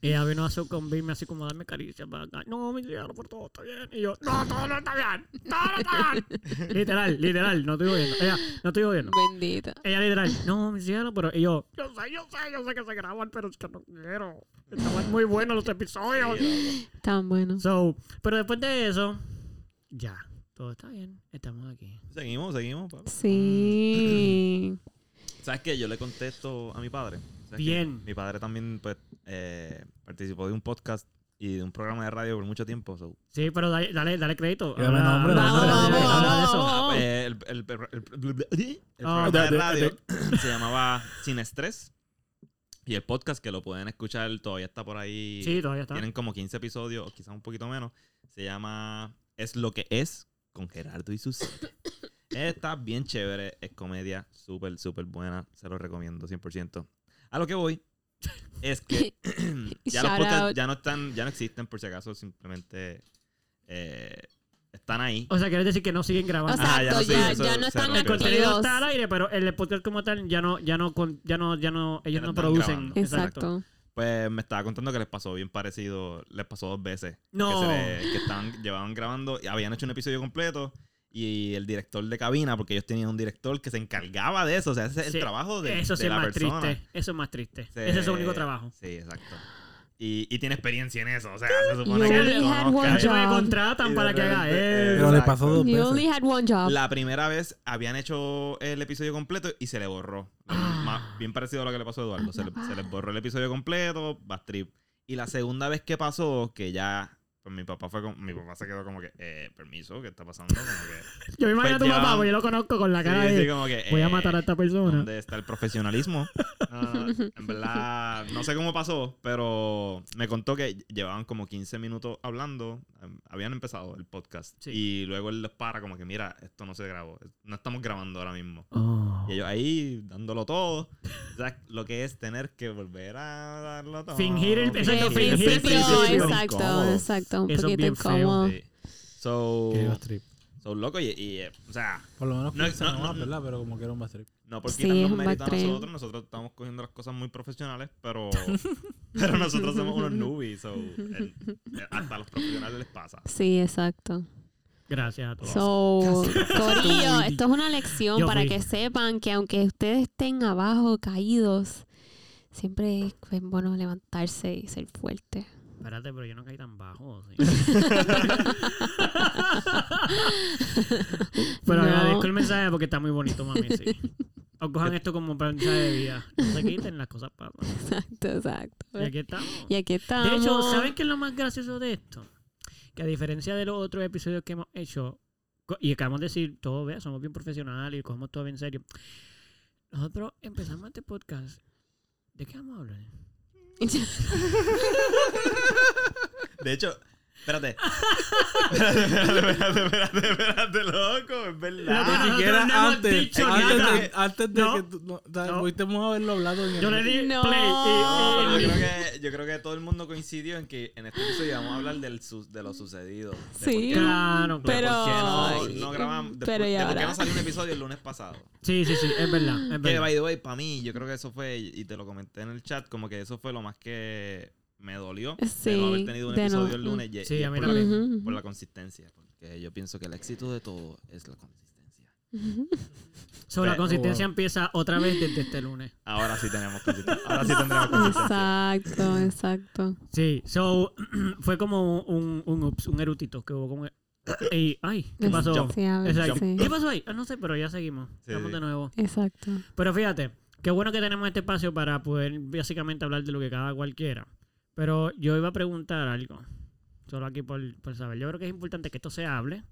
Y [laughs] ella vino a sucumbirme así como a darme caricias para acá. No, mi cielo, por todo está bien. Y yo, no, todo no está bien, todo no está bien. [laughs] literal, literal, no estoy jodiendo. Ella, no estoy jodiendo. Bendita. Ella literal, no, mi cielo, pero y yo, yo sé, yo sé, yo sé que se graban, pero es que no quiero. Estaban muy buenos los episodios. Tan bueno. So, pero después de eso, ya, todo está bien, estamos aquí. Seguimos, seguimos, papá. Sí. ¿Sabes qué? Yo le contesto a mi padre. Bien. Mi padre también pues, eh, participó de un podcast y de un programa de radio por mucho tiempo. so, Sí, pero dale, dale, dale crédito. Habla- de eso. el, el- el- el- el programa de- radio se llamaba Sin Estrés. Y el podcast que lo pueden escuchar todavía está por ahí. Sí, todavía está. Tienen como 15 episodios, o quizás un poquito menos. Se llama Es lo que es con Gerardo y sus. Está bien chévere, es comedia súper, súper buena. Se lo recomiendo 100%. A lo que voy es que [coughs] [clears throat] ya los podcasts ya no están, ya no existen por si acaso, simplemente eh, están ahí. O sea, quieres decir que no siguen grabando. Ah, ya no Exacto, se ya, no están el contenido está al aire, pero el podcast como tal ya no, ya no, con- ya no, ya no, ellos Ya no producen. grabando. Exacto. Pues me estaba contando que les pasó bien parecido, les pasó dos veces. No. Que, se le- que estaban, llevaban grabando, y habían hecho un episodio completo y el director de cabina, porque ellos tenían un director que se encargaba de eso, o sea, ese es el trabajo de, Eso de es la más persona. triste. Eso es más triste. Se- Ese es su único trabajo. Sí, exacto. Y, y tiene experiencia en eso, o sea, se supone You que only had one me contratan para que haga eso. Pero le pasó dos You veces. only had one job. La primera vez habían hecho el episodio completo y se le borró. Ah. más- bien parecido a lo que le pasó a Eduardo. Se le, se borró el episodio completo, bad trip. Y la segunda vez que pasó, que ya, pues mi papá fue como, mi papá se quedó como que, eh, permiso, ¿qué está pasando? Como que, Yo me imagino a tu Pues papá, porque yo lo conozco con la cara sí, de. sí, como que, Voy a eh, matar a esta persona. ¿Dónde está el profesionalismo? No, no, no. en verdad, no sé cómo pasó, pero me contó que llevaban como 15 minutos hablando. em, Habían empezado el podcast. Sí. Y luego él les para como que, mira, esto no se grabó. No estamos grabando ahora mismo. Oh. Y ellos ahí dándolo todo. O sea, lo que es tener que volver a darlo todo. Fingir el- Exacto, Fingir el principio, principio. exacto, Un Eso es poquito bien feo. incómodo. Sí. So, bad trip. so loco y, y, eh, o sea, Por lo menos No, no, no. ¿verdad? Pero como que era un bad trip. No por Sí, es un mérito a nosotros, nosotros estamos cogiendo las cosas muy profesionales, pero, [laughs] pero nosotros somos unos newbies, so, el- el- hasta a los profesionales les pasa. Sí, exacto. Gracias a todos. So, Corillo, esto es una lección Yo para fui. que sepan que aunque ustedes estén abajo, caídos, siempre es bueno levantarse y ser fuerte. Espérate, pero yo no caí tan bajo. sí. [laughs] pero No. agradezco el mensaje porque está muy bonito, mami. Sí. O cojan esto como aprendizaje de vida. No se quiten, las cosas pasan. Exacto, exacto. Y aquí estamos. Y aquí estamos. De hecho, ¿saben qué es lo más gracioso de esto? Que a diferencia de los otros episodios que hemos hecho, y acabamos de decir, todo, vea, somos bien profesionales y cogemos todo bien serio. Nosotros empezamos este podcast. ¿De qué vamos a hablar? [laughs] De hecho, espérate. espérate, [laughs] espérate, espérate, espérate, espérate, loco, es verdad. Ni siquiera no hemos antes. dicho Antes nada. de, antes de No. que tú. No, o sea, No. Pudimos haberlo hablado en el. Yo le di No. play y- y, yo creo, que, yo creo que todo el mundo coincidió en que en este episodio vamos a hablar del su- de lo sucedido. de Sí. por qué no- Claro, Pero- por qué no, grabamos. De, pero por- ¿y de por qué no salió un episodio el lunes pasado. Sí, sí, sí, es verdad. Es Que, verdad. by the way, para mí, yo creo que eso fue, y te lo comenté en el chat, como que eso fue lo más que me dolió de no haber tenido un no- episodio el lunes. y- Sí, y mí por, la, por la consistencia. Porque yo pienso que el éxito de todo es la consistencia. la consistencia wow. empieza otra vez desde este lunes. Ahora sí tenemos consistencia. Ahora sí tendremos consistencia. Exacto, exacto. Sí, so, [clears throat] fue como un, un ups, un erutito que hubo como... Y, ay, ¿qué pasó? Jump. Exacto. ¿Qué pasó ahí? Ah, no sé, pero ya seguimos. Sí, Estamos sí. de nuevo. Exacto. Pero fíjate, qué bueno que tenemos este espacio para poder básicamente hablar de lo que cada cual quiera. Pero yo iba a preguntar algo. Solo aquí por, por saber. Yo creo que es importante que esto se hable.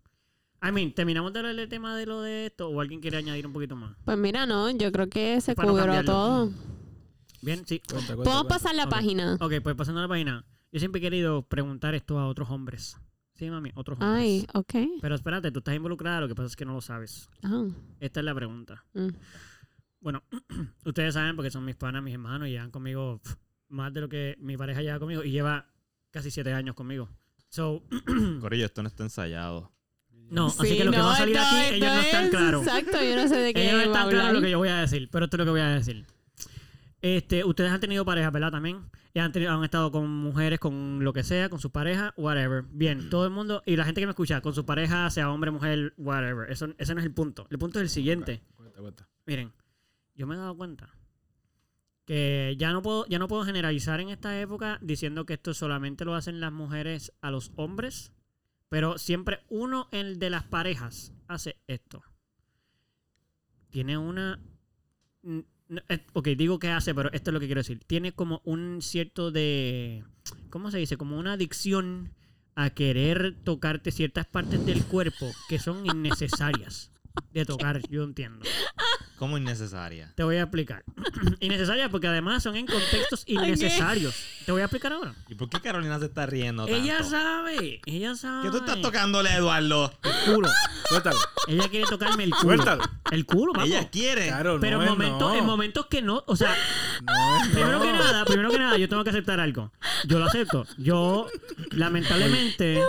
I mean, ¿terminamos de hablar del tema de lo de esto o alguien quiere añadir un poquito más? Pues mira, no, yo creo que se Para no cubrió cambiarlo. todo. Bien, sí. Cuenta, cuenta, Podemos cuenta. pasar la Ok. página. Ok, pues pasando a la página. Yo siempre he querido preguntar esto a otros hombres. Sí, mami, otros hombres. Ay, ok. Pero espérate, tú estás involucrada, lo que pasa es que no lo sabes. Ah, Esta es la pregunta. mm. Bueno, [clears throat] ustedes saben porque son mis panas, mis hermanos, y llevan conmigo pf, más de lo que mi pareja lleva conmigo y lleva casi siete años conmigo. So, [clears throat] Corillo, esto no está ensayado. no, así Sí, que lo que va a salir aquí, ellos no están es- claros. Exacto, yo no sé de qué Ellos no están claros lo que yo voy a decir, pero esto es lo que voy a decir. Este, ustedes han tenido pareja, ¿verdad? También. Y han, tenido- han estado con mujeres, con lo que sea, con su pareja, whatever. Bien, todo el mundo, y la gente que me escucha, con su pareja, sea hombre, mujer, whatever. Eso, ese no es el punto. El punto es el siguiente. Cuenta, cuenta. Miren, yo me he dado cuenta que ya no puedo, ya no puedo generalizar en esta época diciendo que esto solamente lo hacen las mujeres a los hombres, pero siempre uno el de las parejas hace esto. Tiene una eh, ok, digo que hace, pero esto es lo que quiero decir. Tiene como un cierto de. ¿Cómo se dice? Como una adicción a querer tocarte ciertas partes del cuerpo que son innecesarias de tocar, yo entiendo. [laughs] ¿Cómo innecesaria? Te voy a explicar. [clears throat] innecesarias porque además son en contextos innecesarios. Te voy a explicar ahora. ¿Y por qué Carolina se está riendo tanto? Ella sabe, ella sabe. ¿Qué tú estás tocándole a Eduardo? El culo. Cuéntalo. Ella quiere tocarme el culo. Suéltalo. El culo, vamos. Ella quiere. Claro, Pero no en momentos, no. en momentos que no, o sea, No primero no. que nada, primero que nada, yo tengo que aceptar algo. Yo lo acepto. Yo, lamentablemente.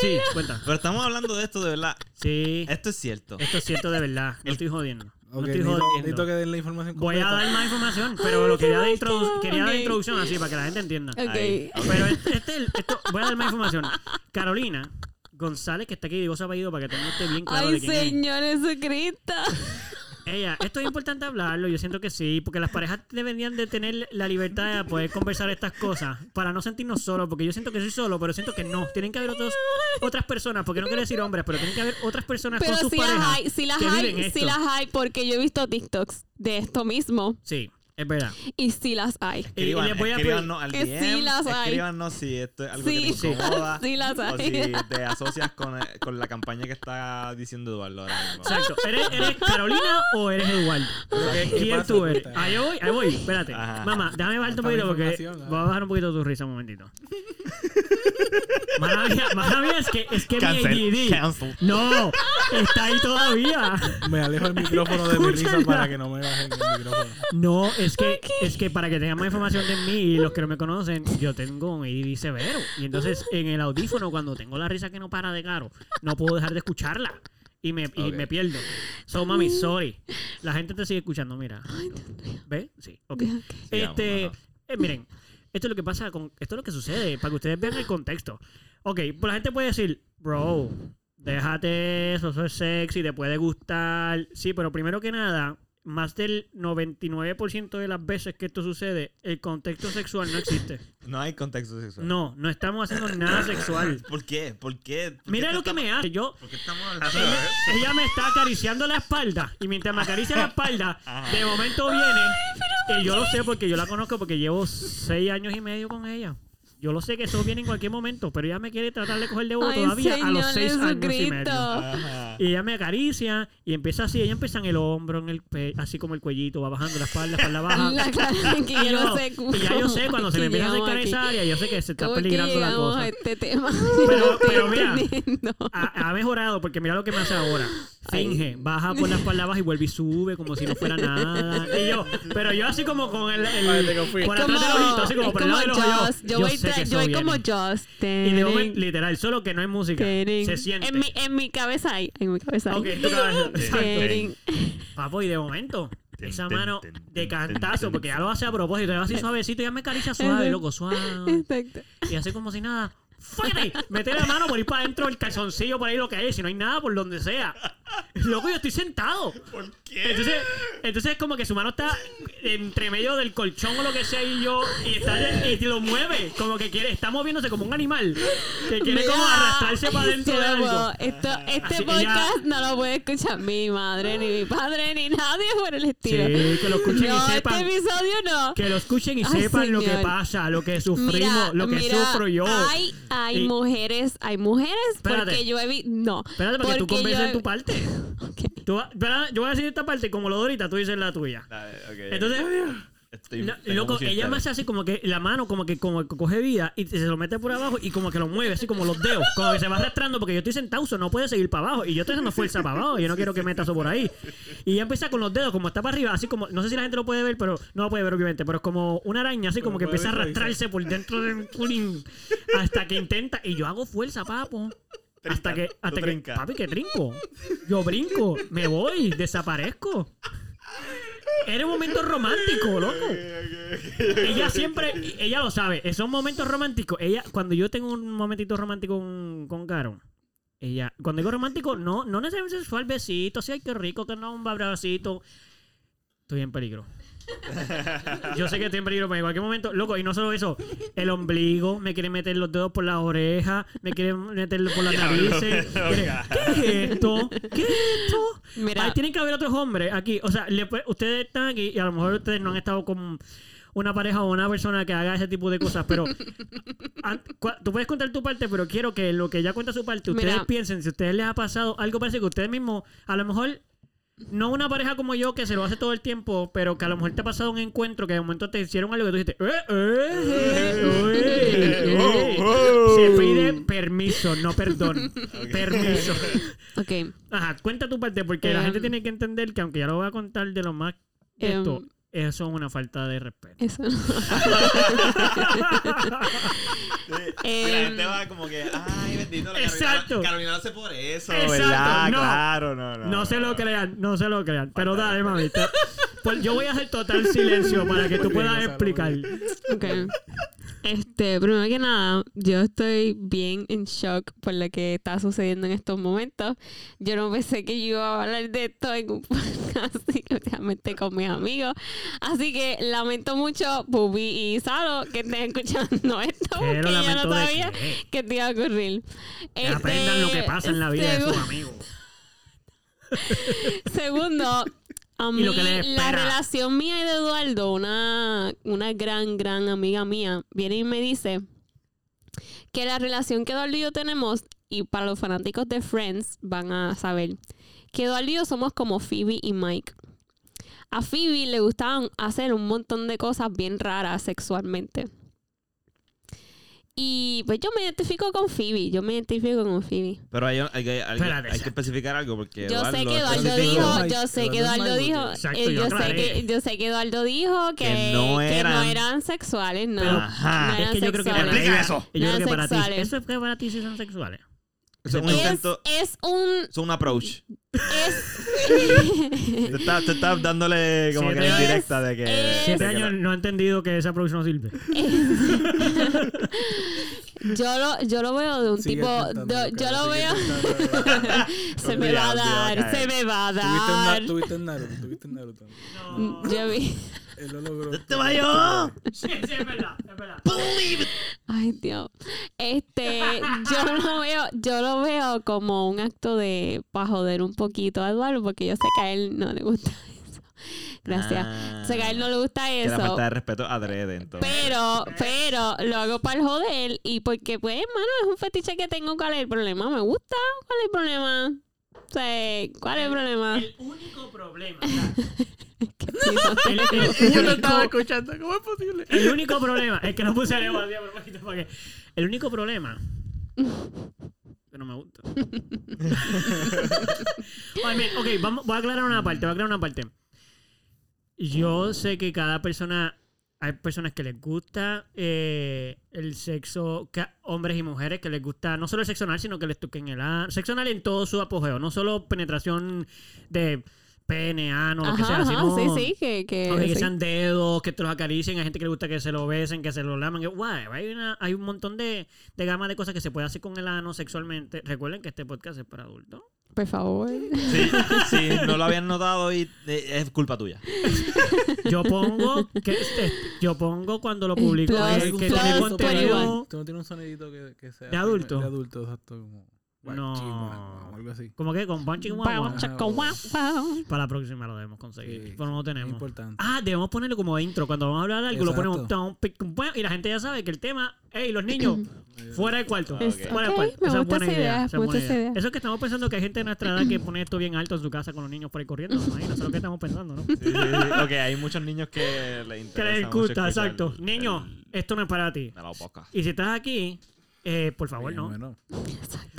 Sí, cuenta. Pero estamos hablando de esto de verdad. Sí, Esto es cierto. esto es cierto de verdad. No estoy jodiendo. No Ok, estoy necesito, jodiendo. necesito que den la información Voy a dar más información, pero lo quería de introdu- quería dar Ok. introducción así para que la gente entienda. Ahí. Ok. Pero este, este es el- esto, voy a dar más información. Carolina González, que está aquí, digo su apellido para que tenga usted bien claro Ay, de quién es. Señor Jesucristo. [laughs] Ella, esto es importante hablarlo, yo siento que sí, porque las parejas deberían de tener la libertad de poder conversar estas cosas para no sentirnos solos, porque yo siento que soy solo, pero siento que no. Tienen que haber otros, otras personas, porque no quiero decir hombres, pero tienen que haber otras personas Pero con sus si las parejas hay, si las que viven hay, esto. si las hay, porque yo he visto TikToks de esto mismo. Sí, es verdad. Y si las hay. Y- y Escriban, les voy a pedir- escríbanos al Que DM, sí las hay. escríbanos si esto es algo Sí. que te incomoda. [laughs] Sí las O hay. si te asocias con, eh, con la campaña que está diciendo Eduardo ahora mismo. Exacto. ¿Eres, eres Carolina o eres Eduardo? ¿Qué ¿Quién tú eres? Ahí voy, ahí voy. Espérate. Ajá. Mamá, déjame bajarte un poquito porque voy a bajar un poquito tu risa un momentito. [laughs] Mala mía, es que, es que mi Cancel, ADD. cancel. No, está ahí todavía. Me alejo el micrófono de mi risa Escúchala. para que no me bajen el micrófono. No, es que, es que para que tengan más información de mí y los que no me conocen, yo tengo un ADD severo. Y entonces en el audífono, cuando tengo la risa que no para de caro, no puedo dejar de escucharla. Y me, y me pierdo. So, mami, sorry. La gente te sigue escuchando, mira. ¿Ves? Sí, ok. Este, eh, miren, esto es lo que pasa con, esto es lo que sucede, para que ustedes vean el contexto. Ok, pues la gente puede decir, bro, déjate eso, eso es sexy, te puede gustar. Sí, pero primero que nada, más del 99% de las veces que esto sucede, el contexto sexual no existe. [laughs] No hay contexto sexual. No, no estamos haciendo nada sexual. [laughs] ¿Por qué? ¿Por qué? ¿Por Mira lo que me hace. Yo, ¿Por qué estamos hablando ella, me está acariciando la espalda y mientras me acaricia la espalda, [laughs] Ajá. de momento viene y yo lo sé porque yo la conozco porque llevo seis años y medio con ella. Yo lo sé que eso viene en cualquier momento, pero ella me quiere tratar de coger de bobo Ay, todavía a los seis años y medio. Ajá. Y ella me acaricia y empieza así, ella empieza en el hombro, en el pe- así como el cuellito, va bajando la espalda, espalda [laughs] baja. La clase que Y yo no sé y ya yo sé cuando se me empieza a acercar esa área, yo sé que se está ¿Cómo es que peligrando la cosa. a este tema? Pero- mira. [laughs] Ha, ha mejorado porque mira lo que me hace ahora. Finge, baja por la espalda baja y vuelve y sube como si no fuera nada. Y yo, pero yo así como con el, el- por atrás del ojito, así como por el lado del ojo. yo-. Yo, yo voy, sé tra- que yo voy como. Joss. Y de momento, literal, solo que no hay música. Tering. Se siente. En mi, en mi cabeza hay. En mi cabeza hay. Ok, cabeza. [laughs] Papo, y de momento, esa mano de cantazo, porque ya lo hace a propósito, ya así suavecito, ya me acaricia suave, loco, suave. Exacto. Y hace como si nada. ¡Fácate! Mete la mano por ir para adentro del calzoncillo, por ahí lo que hay, si no hay nada, por donde sea. Loco, yo estoy sentado. ¿Por qué? Entonces, entonces es como que su mano está entre medio del colchón o lo que sea y yo, y, está, y lo mueve, como que quiere, está moviéndose como un animal, que quiere como Mira, arrastrarse para adentro de algo. Esto, este Así, podcast ella- no lo puede escuchar mi madre, ni mi padre, ni nadie por el estilo. Sí, que lo escuchen no, y sepan. este episodio no. Que lo escuchen y Ay, sepan lo que pasa, lo que sufrimos, Mira, lo que mira, sufro yo. Hay, hay Y- mujeres, hay mujeres Espérate. porque yo he visto. No. Espérate, porque, tú conversas yo en tu parte. [laughs] Ok. Tú va- espera, yo voy a decir esta parte como lo de ahorita, tú dices la tuya. Dale, ok. Entonces, Estoy- No, tengo loco, ella me hace así como que la mano como que como que coge vida y se lo mete por abajo y como que lo mueve así como los dedos, como que se va arrastrando porque yo estoy sentado, no puede seguir para abajo y yo estoy haciendo fuerza para abajo, yo no quiero que meta eso por ahí. Y ella empieza con los dedos como está para arriba, así como no sé si la gente lo puede ver, pero no lo puede ver obviamente, pero es como una araña así como que empieza a arrastrarse por dentro del culín hasta que intenta y yo hago fuerza, papo. Hasta que, hasta que, papi, que trinco. Yo brinco, me voy, desaparezco. Era un momento romántico, loco. Ella siempre, ella lo sabe, son momentos románticos. Ella, cuando yo tengo un momentito romántico con, con Caro, ella, cuando digo romántico, no, no necesariamente sexual, besito, sí, ay, qué rico, que no, un abracito. Estoy en peligro. [laughs] Yo sé que estoy en peligro, pero en cualquier momento, loco, y no solo eso, el ombligo, me quiere meter los dedos por las orejas, me quiere meterlo por las [laughs] narices. [laughs] ¿Qué es esto? ¿Qué es esto? Mira. Ay, tienen que haber otros hombres aquí. O sea, le ustedes están aquí y a lo mejor ustedes no han estado con una pareja o una persona que haga ese tipo de cosas, pero cua- tú puedes contar tu parte, pero quiero que lo que ella cuenta su parte, ustedes Mira. piensen si a ustedes les ha pasado algo parece que ustedes mismos, a lo mejor no una pareja como yo que se lo hace todo el tiempo, pero que a lo mejor te ha pasado un encuentro que de momento te hicieron algo que tú dijiste, "Eh, eh, eh, eh, eh". se pide permiso, no perdón, permiso. Ok. Ajá, cuenta tu parte porque la Em, gente tiene que entender que aunque ya lo voy a contar de lo más Em, esto, eso es una falta de respeto. Eso no. Y la Em, gente va como que, ay, bendito, la Exacto. Carolina, Carolina lo hace por eso, Exacto, ¿verdad? no. Claro, no, no. No se lo crean, no se lo crean. Pero dale, mami. te- pues yo voy a hacer total silencio para que tú puedas explicar. Ok. Este, primero que nada, yo estoy bien en shock por lo que está sucediendo en estos momentos. Yo no pensé que yo iba a hablar de esto en un [laughs] podcast, especialmente con mis amigos. Así que lamento mucho, Pupi y Salo, que estén escuchando [laughs] esto, porque yo no sabía qué. que te iba a ocurrir. Que aprendan lo que pasa en la vida de sus amigos. [laughs] Segundo, a mí lo que la relación mía y de Eduardo, una, una gran, gran amiga mía, viene y me dice que la relación que Eduardo y yo tenemos, y para los fanáticos de Friends van a saber, que Eduardo y yo somos como Phoebe y Mike. A Phoebe le gustaban hacer un montón de cosas bien raras sexualmente. Y pues yo me identifico con Phoebe, yo me identifico con Phoebe. Pero hay, hay, que- hay, hay que especificar algo porque Yo sé que Eduardo dijo, Mike, yo sé que Eduardo dijo, eh, yo sé que yo sé que Eduardo dijo que, Que no que eran- no eran sexuales, no. Pero- Ajá. no Es eran que yo creo que para sexuales. Explica eso. Yo creo que para ti, eso es que para ti sí son sexuales. Eso es un es un es un approach. Es Te estás te estás dándole como que la Siete- indirecta de que. Siete años no he entendido que esa approach no sirve. [laughs] yo lo yo lo veo de un Sigue tipo de- yo lo veo [laughs] se me va a dar, se me va a en dar. Tuviste en Naruto, tuviste en Naruto. Yo vi Él lo logró. ¡Te vayó! Sí, sí, es verdad, es verdad. Ay, Dios. Este, yo lo veo, yo lo veo como un acto de para joder un poquito a Eduardo, porque yo sé que a él no le gusta eso. Gracias. Ah, sé que a él no le gusta que la eso. falta de respeto adrede, entonces. Pero, pero lo hago para el joder y porque, pues, hermano, es un fetiche que tengo. ¿Cuál es el problema? ¿Me gusta? ¿Cuál es el problema? Sea, ¿cuál es el problema? El único problema. El, [laughs] el, el único, escuchando. ¿Cómo es posible? el único problema es que no puse a Leo así a propósito para que. El único problema. Que no me gusta. [laughs] Ay, mira, ok, vamos, voy a aclarar una parte, voy a aclarar una parte. Yo sé que cada persona. Hay personas que les gusta eh, el sexo, hombres y mujeres que les gusta no solo el sexo anal, sino que les toquen el ano. Sexo anal en todo su apogeo, no solo penetración de pene, ano, lo que sea, sino ajá, sí, sí, que, que, Ok, que sí. sean dedos, que te los acaricien, hay gente que le gusta que se lo besen, que se lo laman. que- guay, hay, una- hay un montón de, de gama de cosas que se puede hacer con el ano sexualmente. Recuerden que este podcast es para adultos. Por favor. Sí, sí, no lo habían notado y eh, es culpa tuya. Yo pongo que este, yo pongo cuando lo publico Plus, que plus tiene 21. contenido ¿Tú no tienes un sonidito que, que sea ¿De adulto? De adulto, exacto. Como. No. o algo así. como que con Punchy Wow. Para la próxima lo debemos conseguir. Sí, pero no lo tenemos. importante. Ah, debemos ponerlo como intro. Cuando vamos a hablar de algo, lo ponemos y la gente ya sabe que el tema, hey, los niños, [clears throat] fuera del cuarto. Es- Fuera del cuarto. me Esa es buena idea. idea, esa me buena idea. idea. Eso es que estamos pensando que hay gente de nuestra edad que pone esto bien alto en su casa con los niños por ahí corriendo. Imagínate, eso es lo que estamos pensando, ¿no? Sí, sí, sí. Ok, hay muchos niños que les Que interesa. les mucho gusta, exacto. el- Niño, el- esto no es para ti. de la boca. Y si estás aquí, eh, por favor, no. Bueno,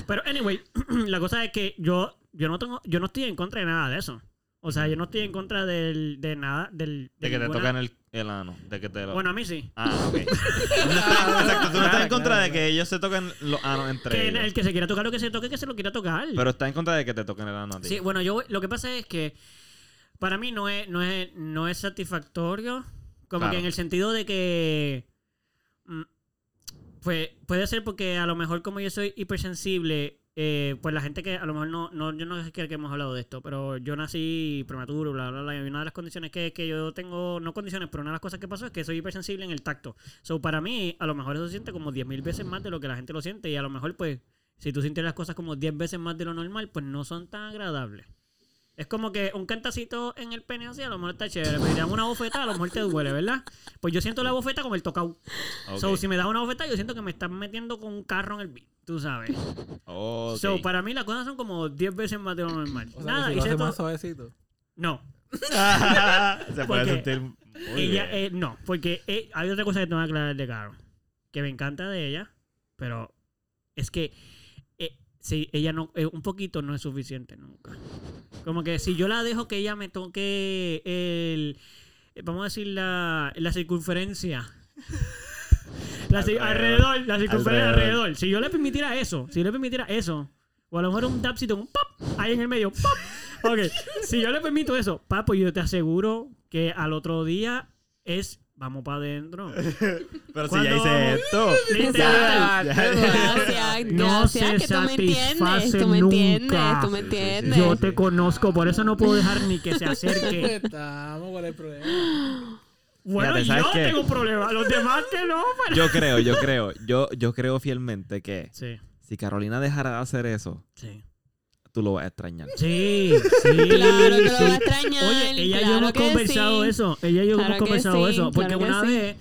Pero anyway, [clears throat] la cosa es que yo, yo no tengo, yo no estoy en contra de nada de eso. O sea, yo no estoy en contra del, de nada, del, De que te tocan el, el ano. De que te lo... Bueno, a mí sí. Ah, ok. [laughs] No estás- exacto, tú no estás en contra claro, de que ellos se toquen los anos entre Que ellos. el que se quiera tocar lo que se toque, que se lo quiera tocar. Pero está en contra de que te toquen el ano a ti. Sí, bueno, yo lo que pasa es que para mí no es, no es, no es satisfactorio. Como Claro. que en el sentido de que. Pues puede ser porque a lo mejor como yo soy hipersensible, eh, pues la gente que a lo mejor no, no yo no sé que hemos hablado de esto, pero yo nací prematuro, bla, bla, bla, y una de las condiciones que, que yo tengo, no condiciones, pero una de las cosas que pasó es que soy hipersensible en el tacto. So, para mí, a lo mejor eso siente como 10.000 veces más de lo que la gente lo siente, y a lo mejor, pues, si tú sientes las cosas como 10 veces más de lo normal, pues no son tan agradables. Es como que un cantacito en el pene así, a lo mejor está chévere. Me dan una bofetada, a lo mejor te duele, ¿verdad? Pues yo siento la bofeta como el tocado. Ok. So, si me das una bofetada, yo siento que me están metiendo con un carro en el beat. Tú sabes. Ok. So, para mí las cosas son como 10 veces más de lo normal. o sea, Nada, que si y lo hace todo- más suavecito. No. [laughs] se puede Porque sentir muy ella, bien. eh, no, porque eh, hay otra cosa que tengo que aclarar de Caro. Que me encanta de ella, pero es que si ella no, eh, un poquito no es suficiente nunca. Como que si yo la dejo que ella me toque el, vamos a decir, la, la circunferencia. La Alrededor. alrededor, la circunferencia Alrededor. alrededor. Si yo le permitiera eso, si yo le permitiera eso, o a lo mejor un tapcito, un pop, ahí en el medio, pop. Ok, si yo le permito eso, papo, yo te aseguro que al otro día es, vamos para adentro. [laughs] Pero si ¿Cuándo ya hice vamos? esto. Literal. Gracias, [laughs] No se gracias, que tú me entiendes, tú me entiendes, tú me entiendes. Yo te conozco, por eso no puedo dejar ni que se acerque. [laughs] Estamos, ¿cuál es el problema? Bueno, Fíjate, ¿sabes yo qué? tengo un problema, los demás que no. pero- Yo creo, yo creo. Yo, yo creo fielmente que Sí, si Carolina dejara de hacer eso, sí. Tú lo vas a extrañar. Sí, sí. Claro que lo sí. va a extrañar. Oye, ella y yo claro hemos conversado sí. eso. Ella y yo Claro hemos conversado sí, eso. Porque claro una sí. vez.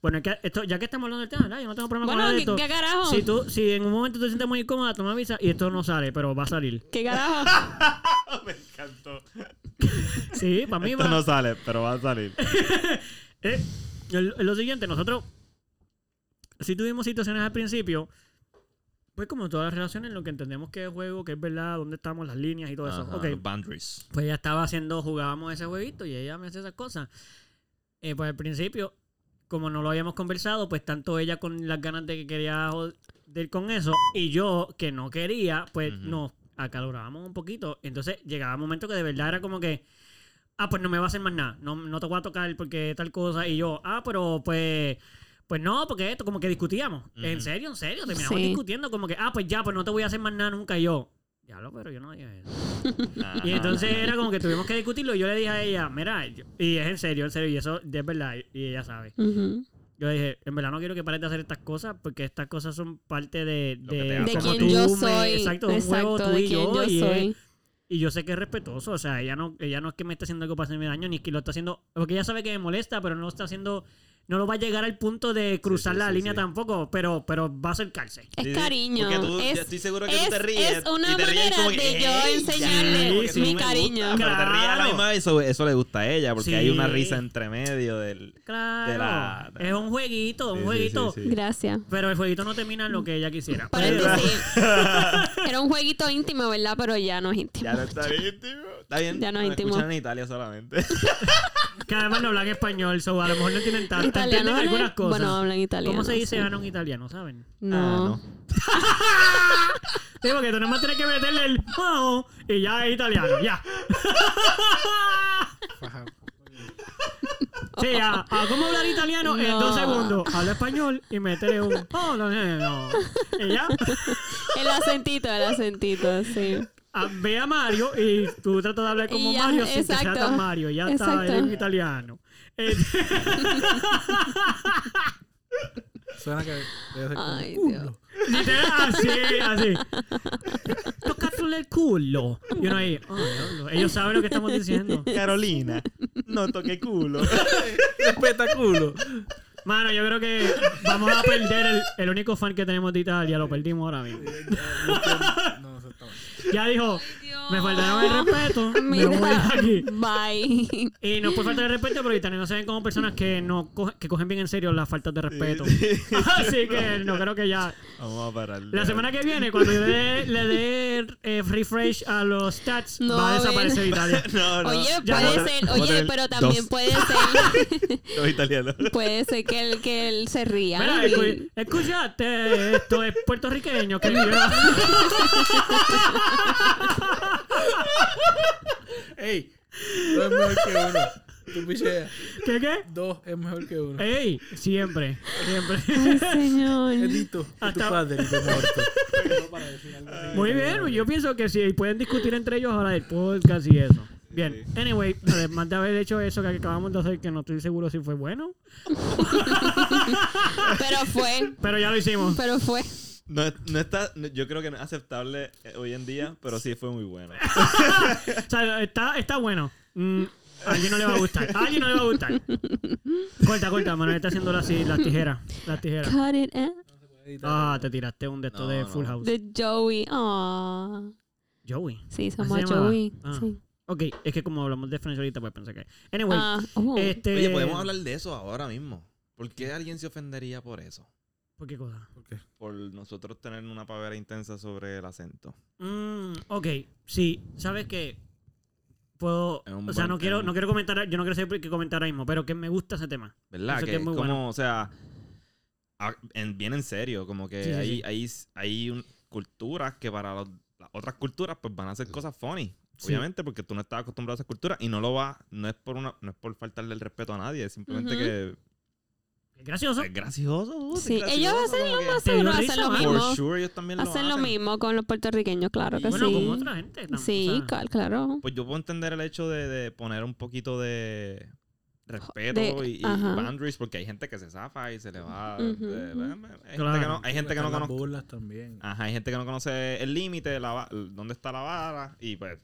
Bueno, es que esto, ya que estamos hablando del tema, ¿verdad? yo no tengo problema con Bueno, hablar de ¿qué, esto. qué carajo? Si, tú, si en un momento te sientes muy incómoda, tú me avisas y esto no sale, pero va a salir. ¿Qué carajo? [laughs] Me encantó. [laughs] Sí, para mí Esto va. no sale, pero va a salir. [laughs] Eh, el- lo siguiente, nosotros si tuvimos situaciones al principio, pues como todas las relaciones, lo que entendemos que es juego, que es verdad, dónde estamos, las líneas y todo eso. Ajá, Ok, los boundaries. pues ella estaba haciendo, jugábamos ese jueguito y ella me hacía esas cosas. Eh, pues al principio, como no lo habíamos conversado, pues tanto ella con las ganas de que quería joder con eso y yo que no quería, pues Ujú. nos acalorábamos un poquito. Entonces llegaba un momento que de verdad era como que, ah, pues no me va a hacer más nada, no, no te voy a tocar porque tal cosa. Y yo, ah, pero pues... Pues no, porque esto, como que discutíamos. ¿En serio? ¿En serio? Terminamos Sí. discutiendo, como que, ah, pues ya, pues no te voy a hacer más nada nunca. Y yo, diablo, pero yo no dije eso. [laughs] Y entonces era como que tuvimos que discutirlo. Y yo le dije a ella, mira, yo- y es en serio, en serio, y eso es verdad, y ella sabe. Ujú. Yo dije, en verdad no quiero que pares de hacer estas cosas porque estas cosas son parte de, Lo que te de, hace. De como quien tú yo me- soy. exacto, de un juego exacto, tú de y quien yo. yo y, es- soy. y yo sé que es respetuoso. O sea, ella no, ella no es que me esté haciendo algo para hacerme daño, ni que lo está haciendo. Porque ella sabe que me molesta, pero no lo está haciendo. No lo va a llegar al punto de cruzar sí, la sí, línea sí. tampoco, pero, pero va a acercarse. Es cariño. Porque tú, es, yo estoy seguro que tú es- te ríes. es una y te ríes manera de yo "Ey, enseñarle ya", porque sí, no mi cariño. gusta, Pero te ríes a la Claro. misma vez, eso, eso le gusta a ella, porque Sí. hay una risa entre medio del... Claro. De la- es un jueguito, un jueguito. sí, sí. Gracias. Pero el jueguito no termina en lo que ella quisiera. Sí. [laughs] Era un jueguito íntimo, ¿verdad? Pero ya no es íntimo. Ya no está íntimo. Está bien. Ya no es me íntimo. escuchan en Italia solamente. [laughs] que además no hablan español, so a lo mejor no tienen tanto. Italiano. Entienden algunas cosas. Bueno, hablan italiano. ¿Cómo se dice sí. gana un italiano, saben? No. Ah, [laughs] Sí, porque tú nada más tienes que meterle el "oh", y ya es italiano, ya. [laughs] Sí, a, a cómo hablar italiano en No. dos segundos. Habla español y métele un oh, no, no, no. Y ya. El acentito, el acentito, sí. Ve a Mario y tú tratas de hablar como ya, Mario sin que sea exacto. tan Mario. Ya está, eres un italiano. Eh, [laughs] Suena que debe ser Ay, un Dios. así, así. Tócatele el culo. Y uno ahí, oh, diablo. ellos saben lo que estamos diciendo. Carolina, no toque culo. [laughs] Respeta culo. Mano, yo creo que vamos a perder el, el único fan que tenemos de Italia. Lo perdimos ahora mismo. No, eso está mal. Ya dijo, me faltaron el respeto. [laughs] Me Mira, voy de aquí. bye. Y no por falta de respeto, pero los italianos se ven como personas que no coge- que cogen bien en serio las faltas de respeto. [laughs] Así que no creo que ya. Vamos a parar. La semana que viene, cuando yo le dé, le dé eh, refresh a los stats, No, va a ven. desaparecer Italia. [laughs] No, no. Oye, Ya puede no- ser, oye, pero también dos. puede ser, Los italianos. puede ser que él, que él se ría. Mira, y- escu- escuchaste, esto es puertorriqueño, que yo. Ey, dos es mejor que uno. Tú picheas. ¿Qué qué? Dos es mejor que uno. Ey, siempre, siempre. Ay, señor. Edito, tu Hasta- padre de muerto. Muy bien, yo pienso que si pueden discutir entre ellos ahora del podcast y eso. Bien, anyway, además de haber hecho eso que acabamos de hacer, que no estoy seguro si fue bueno, [laughs] Pero fue, pero ya lo hicimos. pero fue. No, no está, no- yo creo que no es aceptable eh, hoy en día, pero sí fue muy bueno. [laughs] O sea, está, está bueno. Mm, a alguien no le va a gustar. A alguien no le va a gustar. Corta, corta, Manuel está haciendo así, las tijeras. Las tijeras. Cut it out. Ah, te tiraste un de esto No, de no. Full House. De Joey. Aw. Joey. Sí, ¿Así somos? Joey. Ah. Sí. Ok, es que como hablamos de Friends ahorita, pues pensé que. Anyway, oh. este. Oye, podemos hablar de eso ahora mismo. ¿Por qué alguien se ofendería por eso? ¿Por qué cosa? ¿Por qué? Por nosotros tener una pavera intensa sobre el acento. Mm, ok, sí, sabes que Es puedo, o sea, no quiero, no quiero comentar, yo no quiero saber qué comentar ahora mismo, pero que me gusta ese tema. ¿Verdad? Eso Que que es muy como, bueno. o sea, a- en, bien en serio, como que Sí, hay, sí. hay, hay un- culturas que para los- las otras culturas pues van a hacer cosas funny. Sí. Obviamente, porque tú no estás acostumbrado a esa cultura y no lo va, no es por una, no es por faltarle el respeto a nadie, es simplemente que Es gracioso. es gracioso. es Sí, ellos hacen lo más seguro, hacen lo mismo. For sure, ellos también lo Hacen lo mismo con los puertorriqueños, claro que bueno, sí. con otra gente. tam- Sí, o sea, claro. Pues yo puedo entender el hecho de, de poner un poquito de respeto De- y, boundaries, porque hay gente que se zafa y se le va. Ujú, de- ujú. hay, gente Claro. que no, hay gente que no conoce. burlas también. Ajá, hay gente que no conoce el límite, dónde está la vara, y pues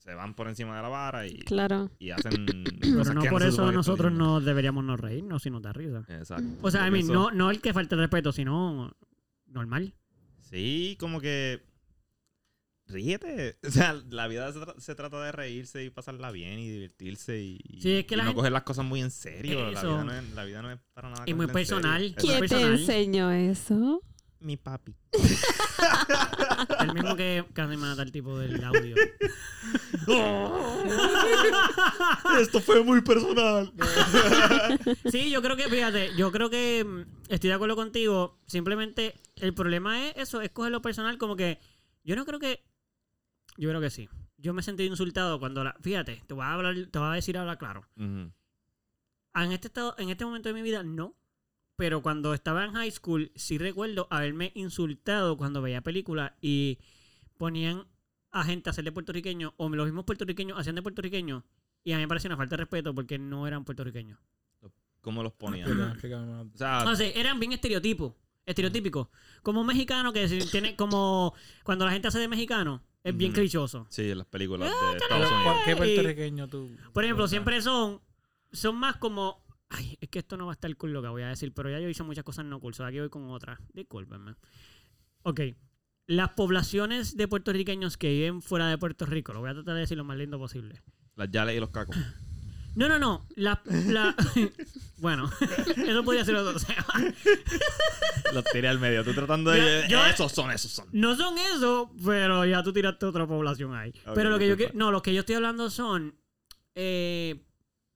se van por encima de la vara y, Claro. y hacen. [clears throat] Pero no que por eso nosotros no deberíamos no reírnos si nos da risa. Exacto. O sea, I mean, pienso- no, no el que falte el respeto, sino normal. Sí, como que. Ríete. [laughs] O sea, la vida se, tra- se trata de reírse y pasarla bien y divertirse y, Sí, es que y la no gente- coger las cosas muy en serio. La vida, no es, la vida no es para nada. Y muy en personal. ¿Quién te enseñó eso? Mi papi. [laughs] El mismo que casi mata el tipo del audio. [laughs] Esto fue muy personal. [laughs] Sí, yo creo que, fíjate, yo creo que mm, estoy de acuerdo contigo. Simplemente el problema es eso, es coger lo personal como que yo no creo que... Yo creo que sí. Yo me sentí insultado cuando la... Fíjate, te voy a hablar, te voy a decir ahora claro. Ujú. En este, estado, en este momento de mi vida, no. Pero cuando estaba en high school, sí recuerdo haberme insultado cuando veía películas y ponían a gente a hacer de puertorriqueño, o los mismos puertorriqueños hacían de puertorriqueño, y a mí me parecía una falta de respeto porque no eran puertorriqueños. ¿Cómo los ponían? Más. O sea, No sé, eran bien estereotipos. Estereotípicos. Como un mexicano que tiene como. Cuando la gente hace de mexicano, es bien clichoso. sí, en las películas Ah, de Estados Unidos. ¿Por qué puertorriqueño tú? Por ejemplo, siempre son. Son más como. Ay, es que esto no va a estar cool lo que voy a decir, pero ya yo hice muchas cosas no cool. So aquí voy con otra. Discúlpenme. Ok. Las poblaciones de puertorriqueños que viven fuera de Puerto Rico, lo voy a tratar de decir lo más lindo posible. Las yales y los cacos. [laughs] No, no, no. La, la- [laughs] bueno, [laughs] eso podría ser otro tema. los tiré al medio. Tú tratando de. Yo- yo- esos son, esos son. No son eso, pero ya tú tiraste otra población ahí. Pero lo que yo que- no, lo que yo estoy hablando son eh,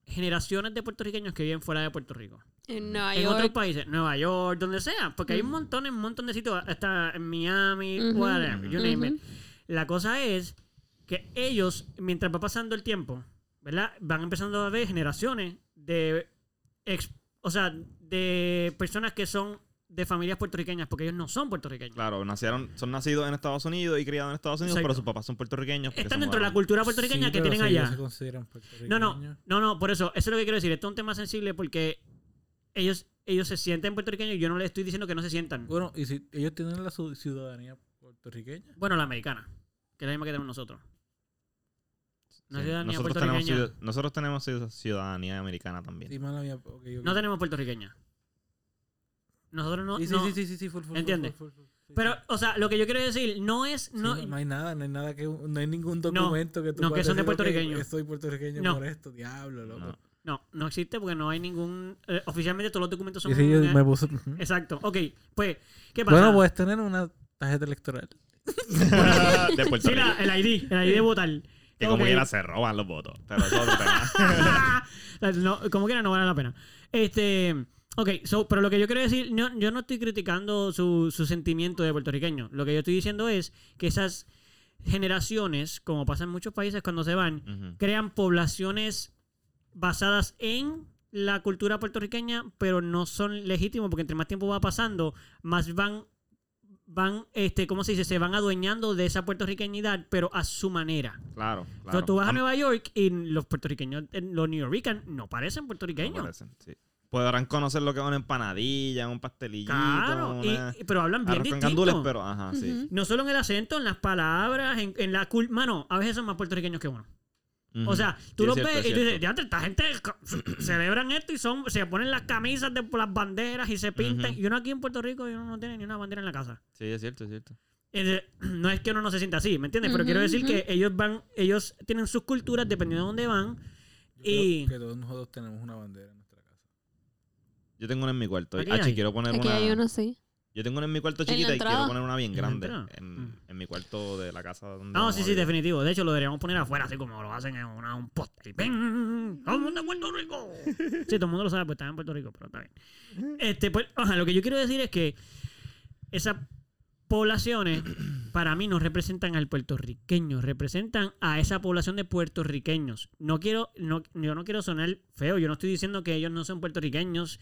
generaciones de puertorriqueños que viven fuera de Puerto Rico. En Nueva En otros York. países, Nueva York, donde sea, porque hay un montón, un montón de sitios, hasta en Miami, whatever, you name it. La cosa es que ellos, mientras va pasando el tiempo, ¿verdad? Van empezando a ver generaciones de, ex- o sea, de personas que son de familias puertorriqueñas, porque ellos no son puertorriqueños. Claro, nacieron, son nacidos en Estados Unidos y criados en Estados Unidos, Exacto. pero sus papás son puertorriqueños. Están dentro de la cultura puertorriqueña Sí, que pero tienen si ellos allá. se consideran No, puertorriqueños. no, no, no, por eso, eso es lo que quiero decir. Esto es un tema sensible porque ellos, ellos se sienten puertorriqueños y yo no les estoy diciendo que no se sientan. Bueno, y si ellos tienen la ciudadanía puertorriqueña. Bueno, la americana, que es la misma que tenemos nosotros. Sí, ciudadanía nosotros, tenemos, nosotros tenemos ciud- ciudadanía americana también. Sí, mala mía. ok, ok. No tenemos puertorriqueña. Nosotros no. Sí, sí, no- sí, sí, sí, sí, full, full, full, ¿Entiendes? full, full, full, sí, Pero, sí. o sea, lo que yo quiero decir no es. Sí, No, no, no hay nada, no hay nada que no hay ningún No, documento que tú no, que son de puertorriqueños. Soy puertorriqueño No. por esto, diablo, loco. No. no, no existe porque no hay ningún. eh, oficialmente todos los documentos son. Y sí, yo eh, me [laughs] ujú. Exacto. Ok, pues, ¿qué pasa? Bueno, puedes tener una tarjeta electoral. [laughs] de Puerto Sí, Rico. la- el ID, el ID de votar. que como quiera se roban los votos. Pero eso no, [laughs] como quiera, no vale la pena. Este. Ok, so, pero lo que yo quiero decir, no- yo no estoy criticando su, su sentimiento de puertorriqueño. Lo que yo estoy diciendo es que esas generaciones, como pasa en muchos países cuando se van, Ujú. crean poblaciones basadas en la cultura puertorriqueña, pero no son legítimos porque entre más tiempo va pasando, más van, van, este, ¿cómo se dice? Se van adueñando de esa puertorriqueñidad, pero a su manera. Claro, claro. tú vas a Nueva York y los puertorriqueños, eh, los New Yorkers no parecen puertorriqueños. parecen, sí. Podrán conocer lo que es una empanadilla, un pastelillito, Claro, y- una... y- pero hablan bien distinto. gandules, pero ajá, sí. No solo en el acento, en las palabras, en, en la cul... Mano, a veces son más puertorriqueños que uno. O sea, tú Sí, los cierto, ves es y tú dices, ya esta gente celebran esto y son, se ponen las camisas de las banderas y se pintan. Y uno aquí en Puerto Rico y uno no tiene ni una bandera en la casa. Sí, es cierto, es cierto. [clears throat] No es que uno no se sienta así, ¿me entiendes? Pero quiero decir que ellos van, ellos tienen sus culturas dependiendo de dónde van. Yo Y- creo que todos nosotros tenemos una bandera casa. Yo tengo una en mi cuarto. Aquí Ah, hay. quiero poner Aquí una... hay uno así. Yo tengo una en mi cuarto chiquita y quiero poner una bien ¿En la grande en, Mm. en en mi cuarto de la casa donde. No, sí, sí, definitivo. De hecho, lo deberíamos poner afuera, así como lo hacen en una- un poste. ¡Ven! ¡Todo el mundo en Puerto Rico! [laughs] Sí, todo el mundo lo sabe, pues está en Puerto Rico, pero está bien. Este, pues, ajá, lo que yo quiero decir es que esas poblaciones, [clears throat] para mí, no representan al puertorriqueño, representan a esa población de puertorriqueños. No quiero, no, yo no quiero sonar feo, yo no estoy diciendo que ellos no son puertorriqueños.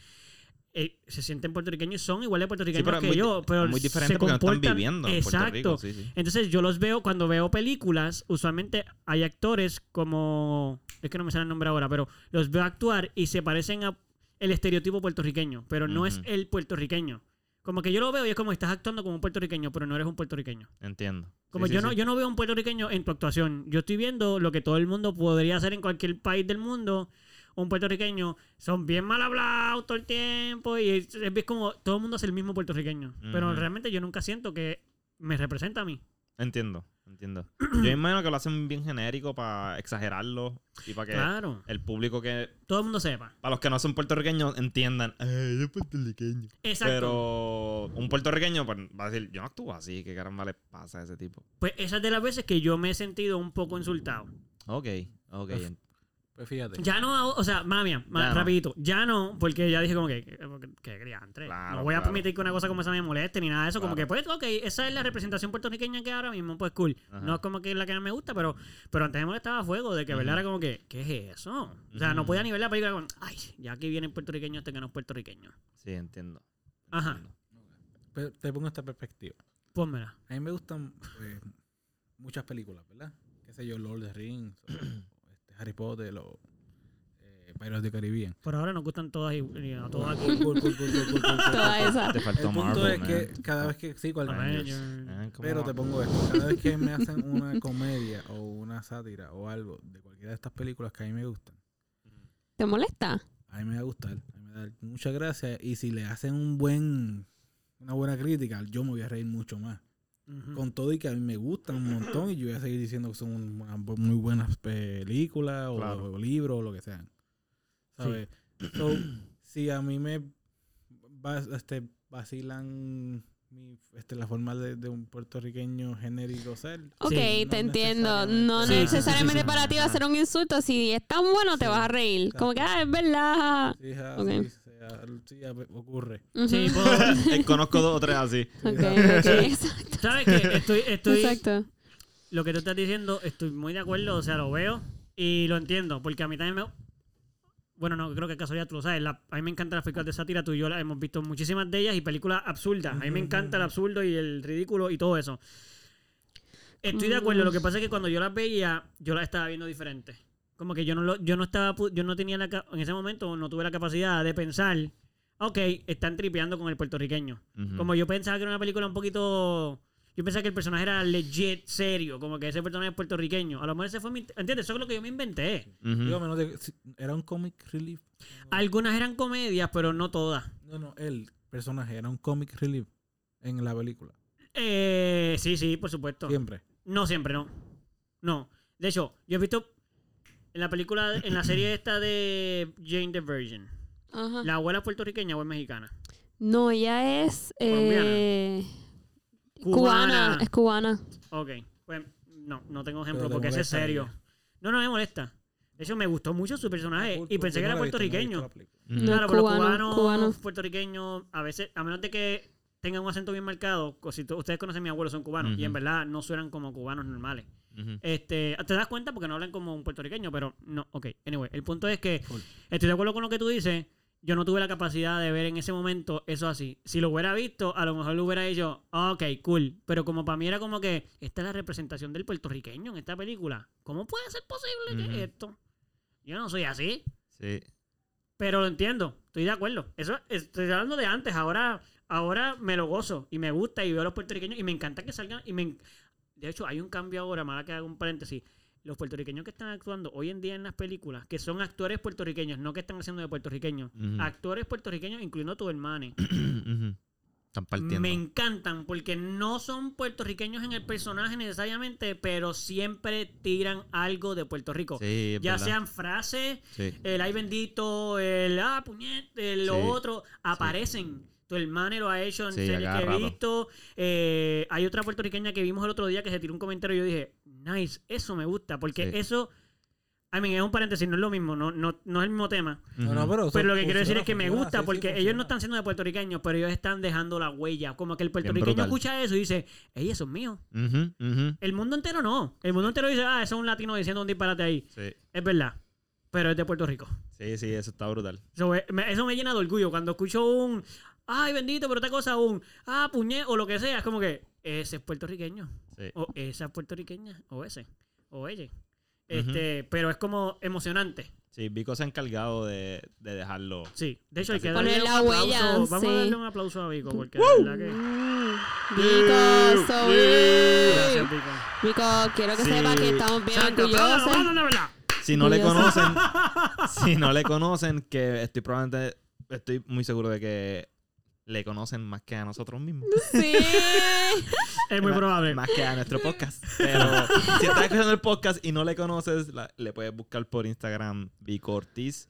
eh, se sienten puertorriqueños, son igual de puertorriqueños que muy, yo, pero muy diferente se porque no están comportan- viviendo en Exacto. Puerto Rico. Sí, sí. Entonces yo los veo, cuando veo películas, usualmente hay actores como, es que no me sale el nombre ahora, pero los veo actuar y se parecen a el estereotipo puertorriqueño, pero no es el puertorriqueño. Como que yo lo veo y es como estás actuando como un puertorriqueño, pero no eres un puertorriqueño. Entiendo. Como Sí, sí, yo no sí. yo no veo un puertorriqueño en tu actuación. Yo estoy viendo lo que todo el mundo podría hacer en cualquier país del mundo. Un puertorriqueño son bien mal hablados todo el tiempo y es, es como todo el mundo es el mismo puertorriqueño. Pero realmente yo nunca siento que me representa a mí. Entiendo, entiendo. Yo [clears throat] imagino que lo hacen bien genérico para exagerarlo y para que Claro. el público que. Todo el mundo sepa. Para los que no son puertorriqueños entiendan. Ay, yo puertorriqueño. Exacto. Pero un puertorriqueño pues, va a decir, yo no actúo así, ¿qué caramba le pasa a ese tipo? Pues esa es de las veces que yo me he sentido un poco insultado. Ok, ok. En- Pues fíjate. Ya no, o sea, mala mía, ma- Ya no. rapidito. Ya no, porque ya dije como que, que, que criantre. Claro, no voy a claro. permitir que una cosa como esa me moleste ni nada de eso. Como que, pues, ok, esa es la representación puertorriqueña que ahora mismo, pues cool. Ajá. No es como que la que no me gusta, pero, pero antes me molestaba a fuego de que, ¿verdad? Era como que, ¿qué es eso? O sea, no podía ni ver la película con, ay, ya aquí viene el puertorriqueño este que no es puertorriqueño. Sí, entiendo. Ajá. Entiendo. Pe- Te pongo esta perspectiva. Pónmela. A mí me gustan eh, muchas películas, ¿verdad? Qué sé yo, Lord of the Rings, o, [clears throat] Harry Potter, o eh, Pirates de Caribbean. Por ahora nos gustan todas y, a todas [laughs] aquí. Cool, cool, cool, cool, cool, cool, cool, cool. Toda esa. Te El faltó punto Marvel, es man. que cada vez que, sí, cual- Avengers. Ah, ¿cómo pero te pongo esto, cada vez que me hacen una comedia o una sátira o algo de cualquiera de estas películas que a mí me gustan, ¿Te molesta? a mí me va a gustar, a mí me da mucha gracia y si le hacen un buen una buena crítica, yo me voy a reír mucho más. Con todo y que a mí me gustan un montón y yo voy a seguir diciendo que son muy buenas películas o, Claro. o libros o lo que sean. ¿Sabes? So, si a mí me este, vacilan mi, este, la forma de, de un puertorriqueño genérico ser. Ok, no te entiendo. No necesariamente. Sí, sí, sí, sí, necesariamente sí. para ti va a ser un insulto. Si es tan bueno, te Sí, vas a reír. exacto. Como que, ah, es verdad. Sí, ja, Ok. Sí, ocurre. Ujú. Sí, puedo- [laughs] Eh, Conozco dos o tres así. Ok, [laughs] [laughs] exacto. ¿Sabes qué? Estoy, estoy, Exacto. lo que tú estás diciendo, estoy muy de acuerdo, o sea, lo veo y lo entiendo, porque a mí también me... Bueno, no, creo que casualidad tú lo sabes, la- a mí me encantan las películas de sátira, tú y yo las hemos visto muchísimas de ellas y películas absurdas, a mí me encanta el absurdo y el ridículo y todo eso. Estoy de acuerdo, lo que pasa es que cuando yo las veía, yo las estaba viendo diferente. Como que yo no lo, yo no estaba, yo no tenía la, en ese momento no tuve la capacidad de pensar, ok, están tripeando con el puertorriqueño. Como yo pensaba que era una película un poquito. Yo pensaba que el personaje era legit, serio, como que ese personaje es puertorriqueño. A lo mejor ese fue mi. ¿Entiendes? Eso es lo que yo me inventé. De- si- era un comic relief. Algunas eran comedias, pero no todas. No, no, el personaje era un comic relief en la película. Eh, sí, sí, por supuesto. Siempre. No siempre, no. No. De hecho, yo he visto en la película, en la serie esta de Jane the Virgin. Ajá. ¿La abuela es puertorriqueña o es mexicana? No, ella es eh, cubana. Es cubana. Ok. Pues no, no tengo ejemplo Pero porque ese es serio. No, no me molesta. De hecho, me gustó mucho su personaje Cool, y pensé que no era visto, no puertorriqueño. Claro, pero cubano, cubanos, cubano. puertorriqueños, a veces, a menos de que tengan un acento bien marcado, si ustedes conocen a mi abuelo, son cubanos, y en verdad no suenan como cubanos normales. Este, te das cuenta porque no hablan como un puertorriqueño, pero no, ok. Anyway, el punto es que Cool. estoy de acuerdo con lo que tú dices. Yo no tuve la capacidad de ver en ese momento eso así. Si lo hubiera visto, a lo mejor lo hubiera dicho, "Ah, ok, cool. Pero como para mí era como que esta es la representación del puertorriqueño en esta película. ¿Cómo puede ser posible que esto? Yo no soy así. Sí. Pero lo entiendo, estoy de acuerdo. Eso estoy hablando de antes, ahora, ahora me lo gozo y me gusta y veo a los puertorriqueños y me encanta que salgan y me de hecho hay un cambio ahora, mala que haga un paréntesis. Los puertorriqueños que están actuando hoy en día en las películas, que son actores puertorriqueños, no que están haciendo de puertorriqueños, actores puertorriqueños, incluyendo tu hermano, [clears throat] Ujú. Están partiendo. me encantan porque no son puertorriqueños en el personaje necesariamente, pero siempre tiran algo de Puerto Rico. Sí, ya verdad. sean frases, Sí. el ay bendito, el ah, puñet, el lo otro, aparecen. Tu hermana lo ha hecho en Sí, series que he visto. Eh, hay otra puertorriqueña que vimos el otro día que se tiró un comentario y yo dije, nice, eso me gusta. Porque Sí. eso, I mean, es un paréntesis, no es lo mismo, no, no, no es el mismo tema. No, no, pero, Pero lo que quiero decir es que me gusta sí, sí, porque ellos no están siendo de puertorriqueños, pero ellos están dejando la huella. Como que el puertorriqueño escucha eso y dice, ey, eso es mío. El mundo entero no. El mundo entero dice, ah, eso es un latino diciendo un disparate ahí. Sí, Es verdad. Pero es de Puerto Rico. sí, sí, eso está brutal. Me, eso me llena de orgullo. Cuando escucho un, ay, bendito, pero otra cosa, un, ah, puñet, o lo que sea, es como que, ese es puertorriqueño. Sí. O esa es puertorriqueña. O ese. O ella. Este, pero es como emocionante. Sí, Vico se ha encargado de, de dejarlo. Sí. De hecho, hay que darle un la aplauso. huella, Vamos a darle un aplauso a Vico, porque de verdad que. Vico, so big. Gracias, Vico. Vico, quiero que Sí. sepa que estamos bien Santo, orgullosos. Si no le conocen, si no le [laughs] conocen, que estoy probablemente, estoy muy seguro de que le conocen más que a nosotros mismos. Sí. [laughs] Es muy probable. Más que a nuestro podcast. Pero si estás escuchando el podcast y no le conoces, la- le puedes buscar por Instagram Vico Ortiz.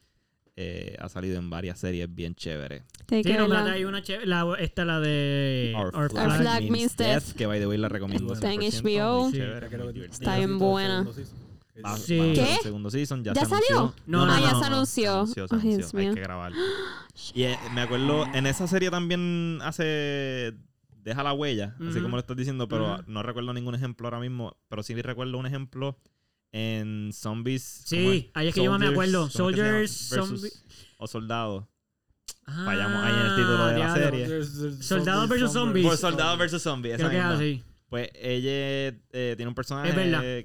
Eh, ha salido en varias series bien chéveres. Hay Sí, no, hay una chévere. La, esta, la de. Our, Our Flag, Flag Means Means Death, Death. que by the way la recomiendo. Está en 100%, HBO. Sí. Está bien buena. segundo. Va- Sí. va a ser ¿Qué? el segundo season, ya, ¿Ya se salió? anunció. No, no, ya no, se no. anunció. Se anunció, se Ay, anunció. Dios Hay mío. que grabar. [gasps] Y eh, me acuerdo, en esa serie también hace. Deja la huella, así como lo estás diciendo, pero no recuerdo ningún ejemplo ahora mismo. Pero sí recuerdo un ejemplo en Zombies. Sí, ahí es que yo me acuerdo. Soldiers, Versus- zombi- O Soldados. Ah, Fallamos ahí en el título de la serie. Soldados versus zombies. Por Soldados versus Zombies, esa Creo que es misma. así. Pues ella eh, tiene un personaje que,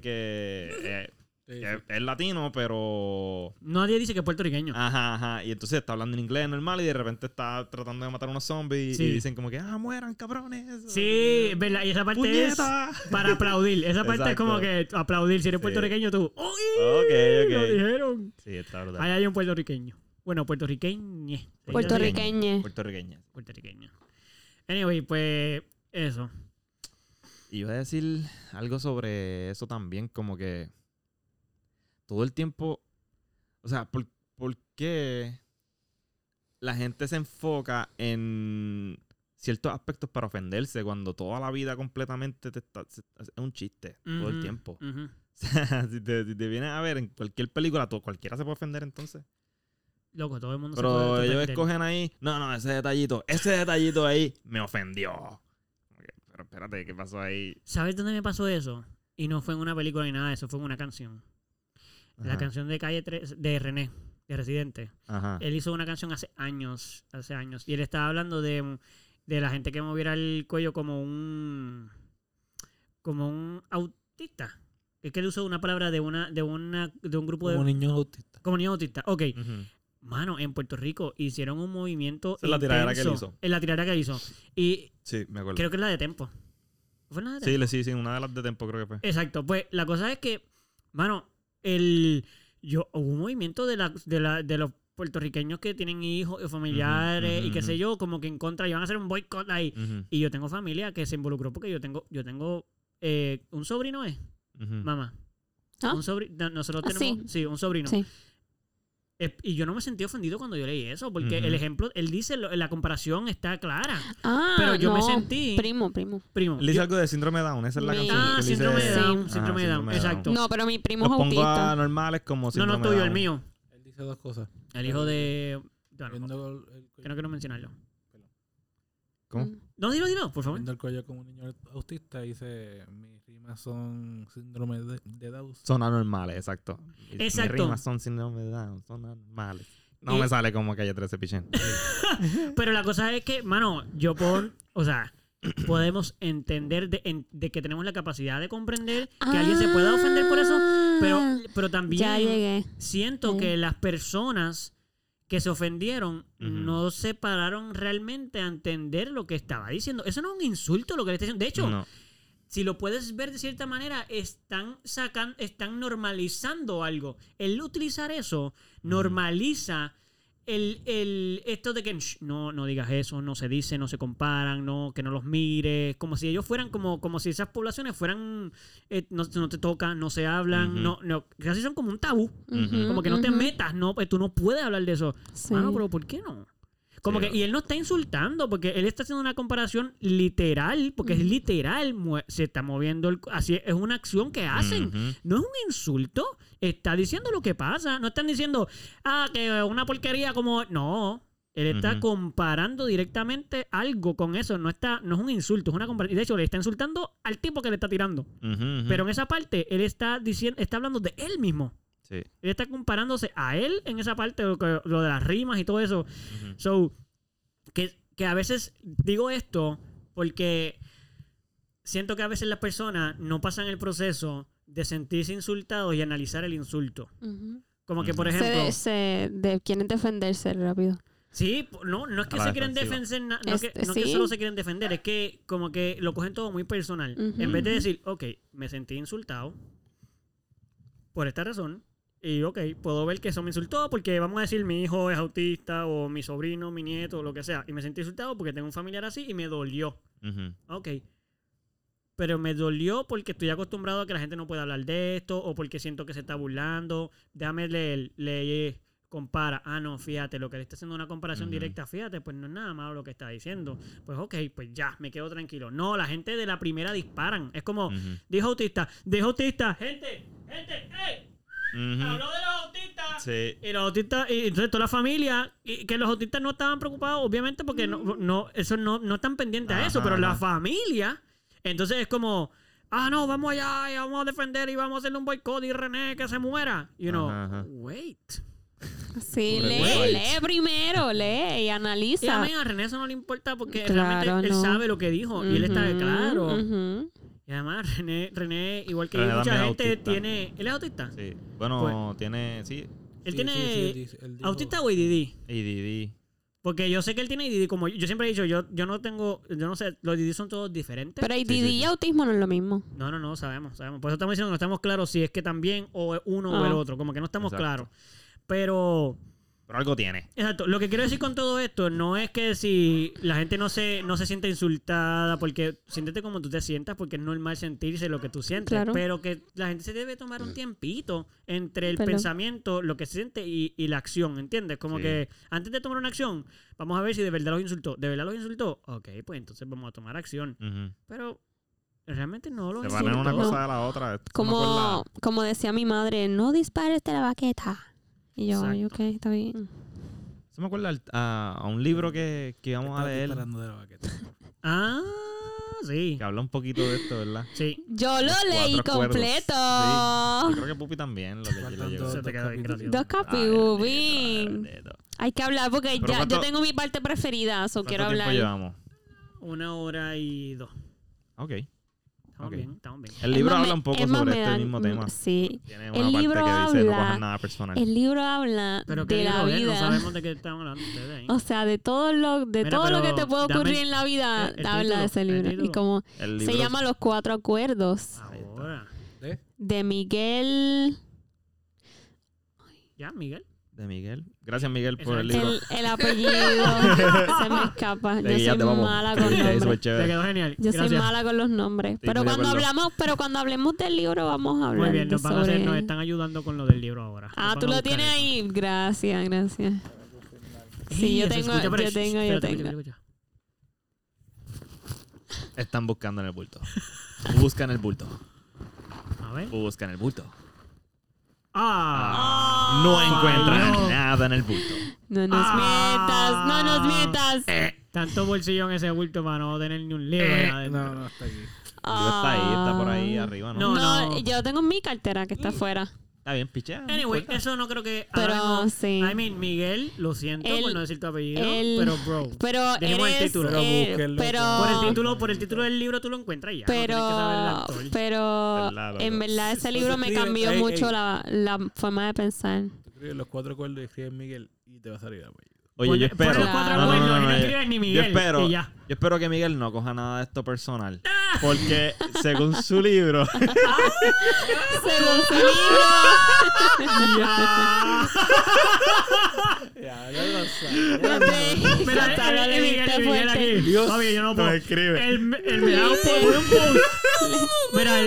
eh, Sí, sí. que es latino, pero Nadie dice que es puertorriqueño. Ajá, ajá. Y entonces está hablando en inglés normal y de repente está tratando de matar a unos zombies Sí. y dicen como que, ah, mueran, cabrones. Sí, verdad. Y esa parte ¡Puñeta! es para aplaudir. Esa parte es como que aplaudir. Si eres Sí. puertorriqueño, tú. ¡Uy! Ok, Lo ok. dijeron. Sí, está brutal. Ahí hay un puertorriqueño. Bueno, puertorriqueño. Puertorriqueñe. Puertorriqueña. Puertorriqueño. Anyway, pues eso. Iba a decir algo sobre eso también, como que todo el tiempo, o sea, ¿por, por qué la gente se enfoca en ciertos aspectos para ofenderse cuando toda la vida completamente te está, se- es un chiste todo el tiempo? [laughs] O sea, si te, si te vienes a ver en cualquier película, tú- cualquiera se puede ofender entonces. Loco, todo el mundo se Pero puede ellos ofender. escogen ahí, no, no, ese detallito, ese detallito ahí me ofendió. Pero espérate, ¿qué pasó ahí? ¿Sabes dónde me pasó eso? Y no fue en una película ni nada de eso, fue en una canción. La canción de Calle 3 de René, de Residente. Ajá. Él hizo una canción hace años, hace años. Y él estaba hablando de, de la gente que moviera el cuello como un como un autista. Es que él usó una palabra de una de una de un grupo Como de niños autistas. como niño autista. Ok. Mano, en Puerto Rico hicieron un movimiento es la tiradera que él hizo. Es la tiradera que él hizo. Y Sí, me acuerdo. creo que es la de Tempo. ¿Fue la de Tempo? Sí, le- sí, sí, una de las de Tempo creo que fue. Exacto. Pues la cosa es que, mano, el yo hubo un movimiento de la, de la, de los puertorriqueños que tienen hijos y familiares y qué sé yo, como que en contra, iban a hacer un boicot ahí. Y yo tengo familia que se involucró porque yo tengo, yo tengo eh, un sobrino, ¿es? Mamá. ¿Ah? Un sobrino, nosotros Ah, tenemos, sí. un sobrino. Sí. Y yo no me sentí ofendido cuando yo leí eso, porque Ujú. el ejemplo, él dice, la comparación está clara. Ah, Pero yo me no. sentí- Primo, primo. Primo. Dice yo- algo de síndrome de Down, esa es la Mi- canción. ah, que síndrome de Down, Ajá, síndrome de Down, exacto. No, pero mi primo Los es pongo autista. a normales como no, síndrome no tuyo, de el mío. Él dice dos cosas. El hijo de... bueno, Viendo el, el que no quiero mencionarlo. ¿Cómo? No, dilo, dilo, por favor. viendo el cuello como un niño autista dice mis rimas son síndrome de, de Down. Son anormales, exacto. Exacto. Mis rimas son síndrome de Down, son anormales. No me sale como calle 13 pichén. Pero la cosa es que, mano, yo por... O sea, podemos entender de, en- de que tenemos la capacidad de comprender que alguien se pueda ofender por eso, pero, Ah, pero también... Ya llegué. siento Sí. que las personas que se ofendieron no se pararon realmente a entender lo que estaba diciendo. Eso no es un insulto lo que le está diciendo. De hecho, No. si lo puedes ver de cierta manera, están sacando, están normalizando algo. El utilizar eso normaliza el, el- esto de que "Shh, no, no digas eso, no se dice, no se comparan, no, que no los mires, como si ellos fueran como, como si esas poblaciones fueran, eh, no, no te tocan, no se hablan, Ujú. no, no, casi son como un tabú. Como que no te metas, no, pues tú no puedes hablar de eso. Sí. Mano, pero ¿por qué no? Como Sí, que, y él no está insultando, porque él está haciendo una comparación literal, porque es literal, se está moviendo, el, así es una acción que hacen. No es un insulto, está diciendo lo que pasa. No están diciendo, ah, que una porquería como. No. Él está comparando directamente algo con eso. No está, no es un insulto, es una comparación. De hecho, le está insultando al tipo que le está tirando. Pero en esa parte, él está diciendo, está hablando de él mismo. Sí. Él está comparándose a él en esa parte, lo, de las rimas y todo eso. Ujú. So, que, que a veces digo esto porque siento que a veces las personas no pasan el proceso de sentirse insultados y analizar el insulto. Como que, por ejemplo, de- se de, quieren defenderse rápido. sí, no, no es que se quieren defender, no, Es- que, no que sí. solo se quieren defender, es que como que lo cogen todo muy personal. En vez de decir, ok, me sentí insultado por esta razón. Y ok, puedo ver que eso me insultó porque vamos a decir mi hijo es autista o mi sobrino, mi nieto, lo que sea. Y me sentí insultado porque tengo un familiar así y me dolió. Ujú. Ok. Pero me dolió porque estoy acostumbrado a que la gente no pueda hablar de esto o porque siento que se está burlando. Déjame leer, leer, compara. Ah, no, fíjate, lo que le está haciendo una comparación directa, fíjate, pues no es nada malo lo que está diciendo. Pues ok, pues ya, me quedo tranquilo. No, la gente de la primera disparan. Es como, dijo autista, dijo autista, gente, gente, ¡ey! Habló de los autistas. Sí. Y los autistas, y entonces toda la familia, y que los autistas no estaban preocupados, obviamente, porque no, no, eso no, no están pendientes a eso, Ajá, pero la ajá. familia, entonces es como, ah, no, vamos allá y vamos a defender y vamos a hacerle un boicot y René que se muera. You know, Ajá, ajá. wait. Sí, lee, lee primero, lee y Y analiza. a mí a René eso no le importa porque Claro, realmente él no. sabe lo que dijo y él está Ujú, claro. ujú. Y además René, René igual que René mucha gente, autista. tiene... ¿Él es autista? Sí. Bueno, tiene. Sí. Él Sí, tiene sí, sí, él dice- él dijo- autista o ADD. ADD. Porque yo sé que él tiene ADD, como yo siempre he dicho, yo, yo no tengo, yo no sé, los ADD son todos diferentes. Pero sí. y autismo no es lo mismo. no, no, no, sabemos, sabemos. Por eso estamos diciendo que no estamos claros si es que también o es uno o el Ah. otro, como que no estamos Exacto. claros. Pero, Pero algo tiene. exacto, lo que quiero decir con todo esto no es que si la gente no se, no se siente insultada, porque siéntete como tú te sientas, porque es normal sentirse lo que tú sientes, Claro. pero que la gente se debe tomar un tiempito entre el Pero- pensamiento, lo que se siente y, y la acción, ¿entiendes? Como Sí. que antes de tomar una acción, vamos a ver si de verdad los insultó. ¿De verdad los insultó? Ok, pues entonces vamos a tomar acción. Pero realmente no los Se van una insultó. cosa de la otra. Como, decía mi madre, no dispares de la baqueta. Y yo, ay, ok, Exacto. está bien. Eso me acuerda al- a, a un libro que, que íbamos a leer de la baqueta. [laughs] Ah, sí. que habla un poquito de esto, ¿verdad? Sí. Yo lo Los leí completo. Sí. Yo creo que Pupi también lo, le- lo Se te quedó bien. Dos ay, bendito. Hay que hablar porque Pero ya ¿cuánto- yo tengo mi parte preferida, so ¿Cuánto quiero tiempo hablar. llevamos? Una hora y dos. Ok. Estamos Ok. bien, estamos bien. El libro habla me- un poco sobre este dan- mismo tema. Sí. Tiene El parte libro que dice no habla- nada personal. El libro habla Pero qué de la es, no vida. sabemos de qué estamos hablando ustedes ahí. O sea, de todo lo, de Mira, todo lo que te puede ocurrir en la vida, el- el habla título, de ese el libro. Y como se llama Los Cuatro Acuerdos Ahora. ¿Eh? de Miguel. Ya, Miguel. De Miguel. Gracias, Miguel, por el libro. El, el apellido [laughs] se me escapa. Yo soy mala con es nombres. chévere. Te quedó genial. Yo Gracias. soy mala con los nombres. pero cuando hablamos, pero cuando hablemos del libro vamos a hablar Muy bien, nos van a sobre... hacer, nos están ayudando con lo del libro ahora. Ah, Nos tú van a lo buscar tienes eso. ahí. Gracias, gracias. Sí, yo se tengo, escucha, pero- yo tengo, yo espérate, tengo. escucha. Están buscando en el bulto. Buscan el bulto. A ver. Buscan el bulto. Ah. No encuentran nada en el bulto. No nos Ah. mientas, no nos mientas. Tanto bolsillo en ese bulto para no tener ni un libro. Eh, no, no, está aquí. Está ahí, está por ahí arriba, ¿no? No, No, no. yo tengo mi cartera que está afuera. Está bien, pichea. no Anyway, importa. eso no creo que. Pero ahora mismo- sí. I mean, Miguel, lo siento Él- por no decir tu apellido. él- pero, bro. Pero Dejemos el eres, título. Pero eh, búsquenlo, pero, Por el título, por el título del libro tú lo encuentras ya. no tienes que saber el pero, actor. pero, Verdad, loco. en verdad ese Eso libro me cambió ey, mucho ey. la, la forma de pensar. Los cuatro acuerdos y escribes Miguel y te va a salir apellido. Oye, yo espero. los cuatro Claro. acuerdos No, no, no, y no no, yo- espero, y ya. yo espero que Miguel no coja nada de esto personal. Porque según su libro, [laughs] Según su libro. Ya. [laughs] Ya, no lo sabes. Mira, hasta lo eh, eh, Miguel, leíste Miguel aquí. Dios yo no puedo. escribe. Él, me da un post. [laughs] Mira,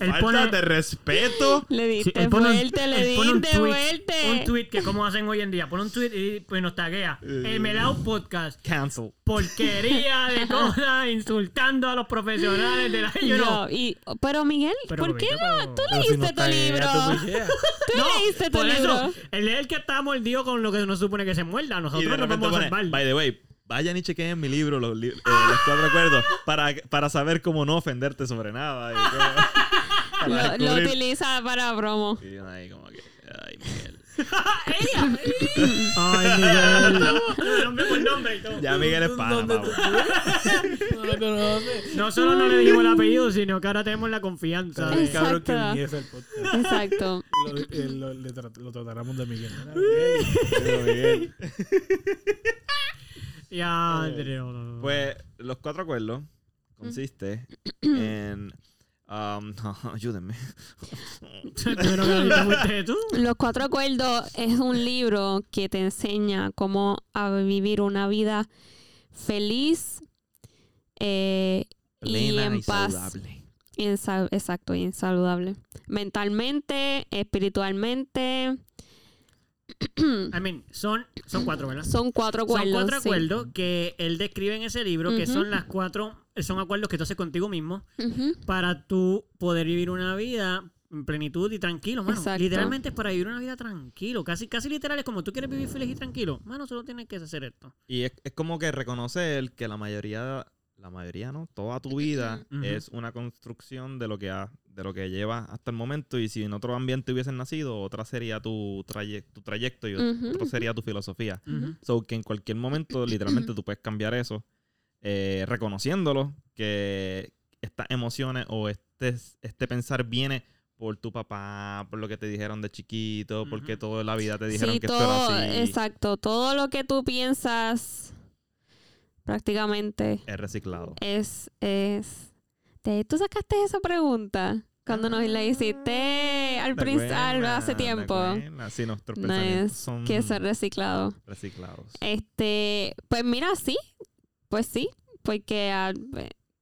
él- pone- de respeto. Le Sí, diste él pone un- le él pone un diste tweet, fuerte. Un tweet que como hacen hoy en día. Pone un tweet y pues nos taguea. El Melao Podcast. Cancel. Porquería de [laughs] cosas, insultando a los profesionales de la... Yo no. Y, pero Miguel, Pero, ¿por qué no? Tú si leíste no tu libro. tú No, leíste tu por libro. eso, él es el que está mordido con lo que no supone que se muerda. Nosotros no vamos a salvar. by the way, vayan y chequen mi libro, los, li- eh, los cuatro acuerdos, para, para saber cómo no ofenderte sobre nada. Y [laughs] cómo- [laughs] Lo, utiliza para promo. Y ahí como que, ay, Miguel. ¡Ella! [laughs] ¡Ay, [laughs] Miguel! nombre por nombre y todo. Ya Miguel es pana, ¿Dónde pavo. No lo conoces. No solo no le dijimos el apellido, sino que ahora tenemos la confianza. El Exacto. cabrón que empieza el podcast. Exacto. Lo, eh, lo- le tra- lo trataremos de Miguel. Pero Miguel. Ya, André, no, no, no. Pues los cuatro acuerdos consiste en... um, [laughs] no, ayúdenme. Los Cuatro Acuerdos es un libro que te enseña cómo a vivir una vida feliz eh, y en y paz. saludable. Exacto, y en saludable. Mentalmente, espiritualmente. I mean, son, son cuatro, ¿verdad? Son cuatro acuerdos. Son cuatro sí. acuerdos que él describe en ese libro, que son las cuatro, son acuerdos que tú haces contigo mismo para tú poder vivir una vida en plenitud y tranquilo, mano. Exacto. Literalmente es para vivir una vida tranquilo. Casi, casi literal es como tú quieres vivir feliz y tranquilo. Mano, solo tienes que hacer esto. Y es, es como que reconocer que la mayoría, la mayoría no, toda tu vida es una construcción de lo que ha, de lo que llevas hasta el momento. Y si en otro ambiente hubiesen nacido, otra sería tu, traye- tu trayecto y Ujú. otro sería tu filosofía. Ujú. So que en cualquier momento, [coughs] literalmente, tú puedes cambiar eso, eh, reconociéndolo, que estas emociones o este, este pensar viene por tu papá, por lo que te dijeron de chiquito, porque toda la vida te dijeron Sí, que todo, esto era así. exacto. Todo lo que tú piensas prácticamente Es reciclado. es, es. ¿Te, ¿Tú sacaste esa pregunta? Cuando nos la hiciste al ¿Te principio acuerdas? hace ¿Te tiempo. Sí, nuestros No pensamientos es son que ser reciclado. reciclados. Este, pues mira, sí, pues sí, porque a,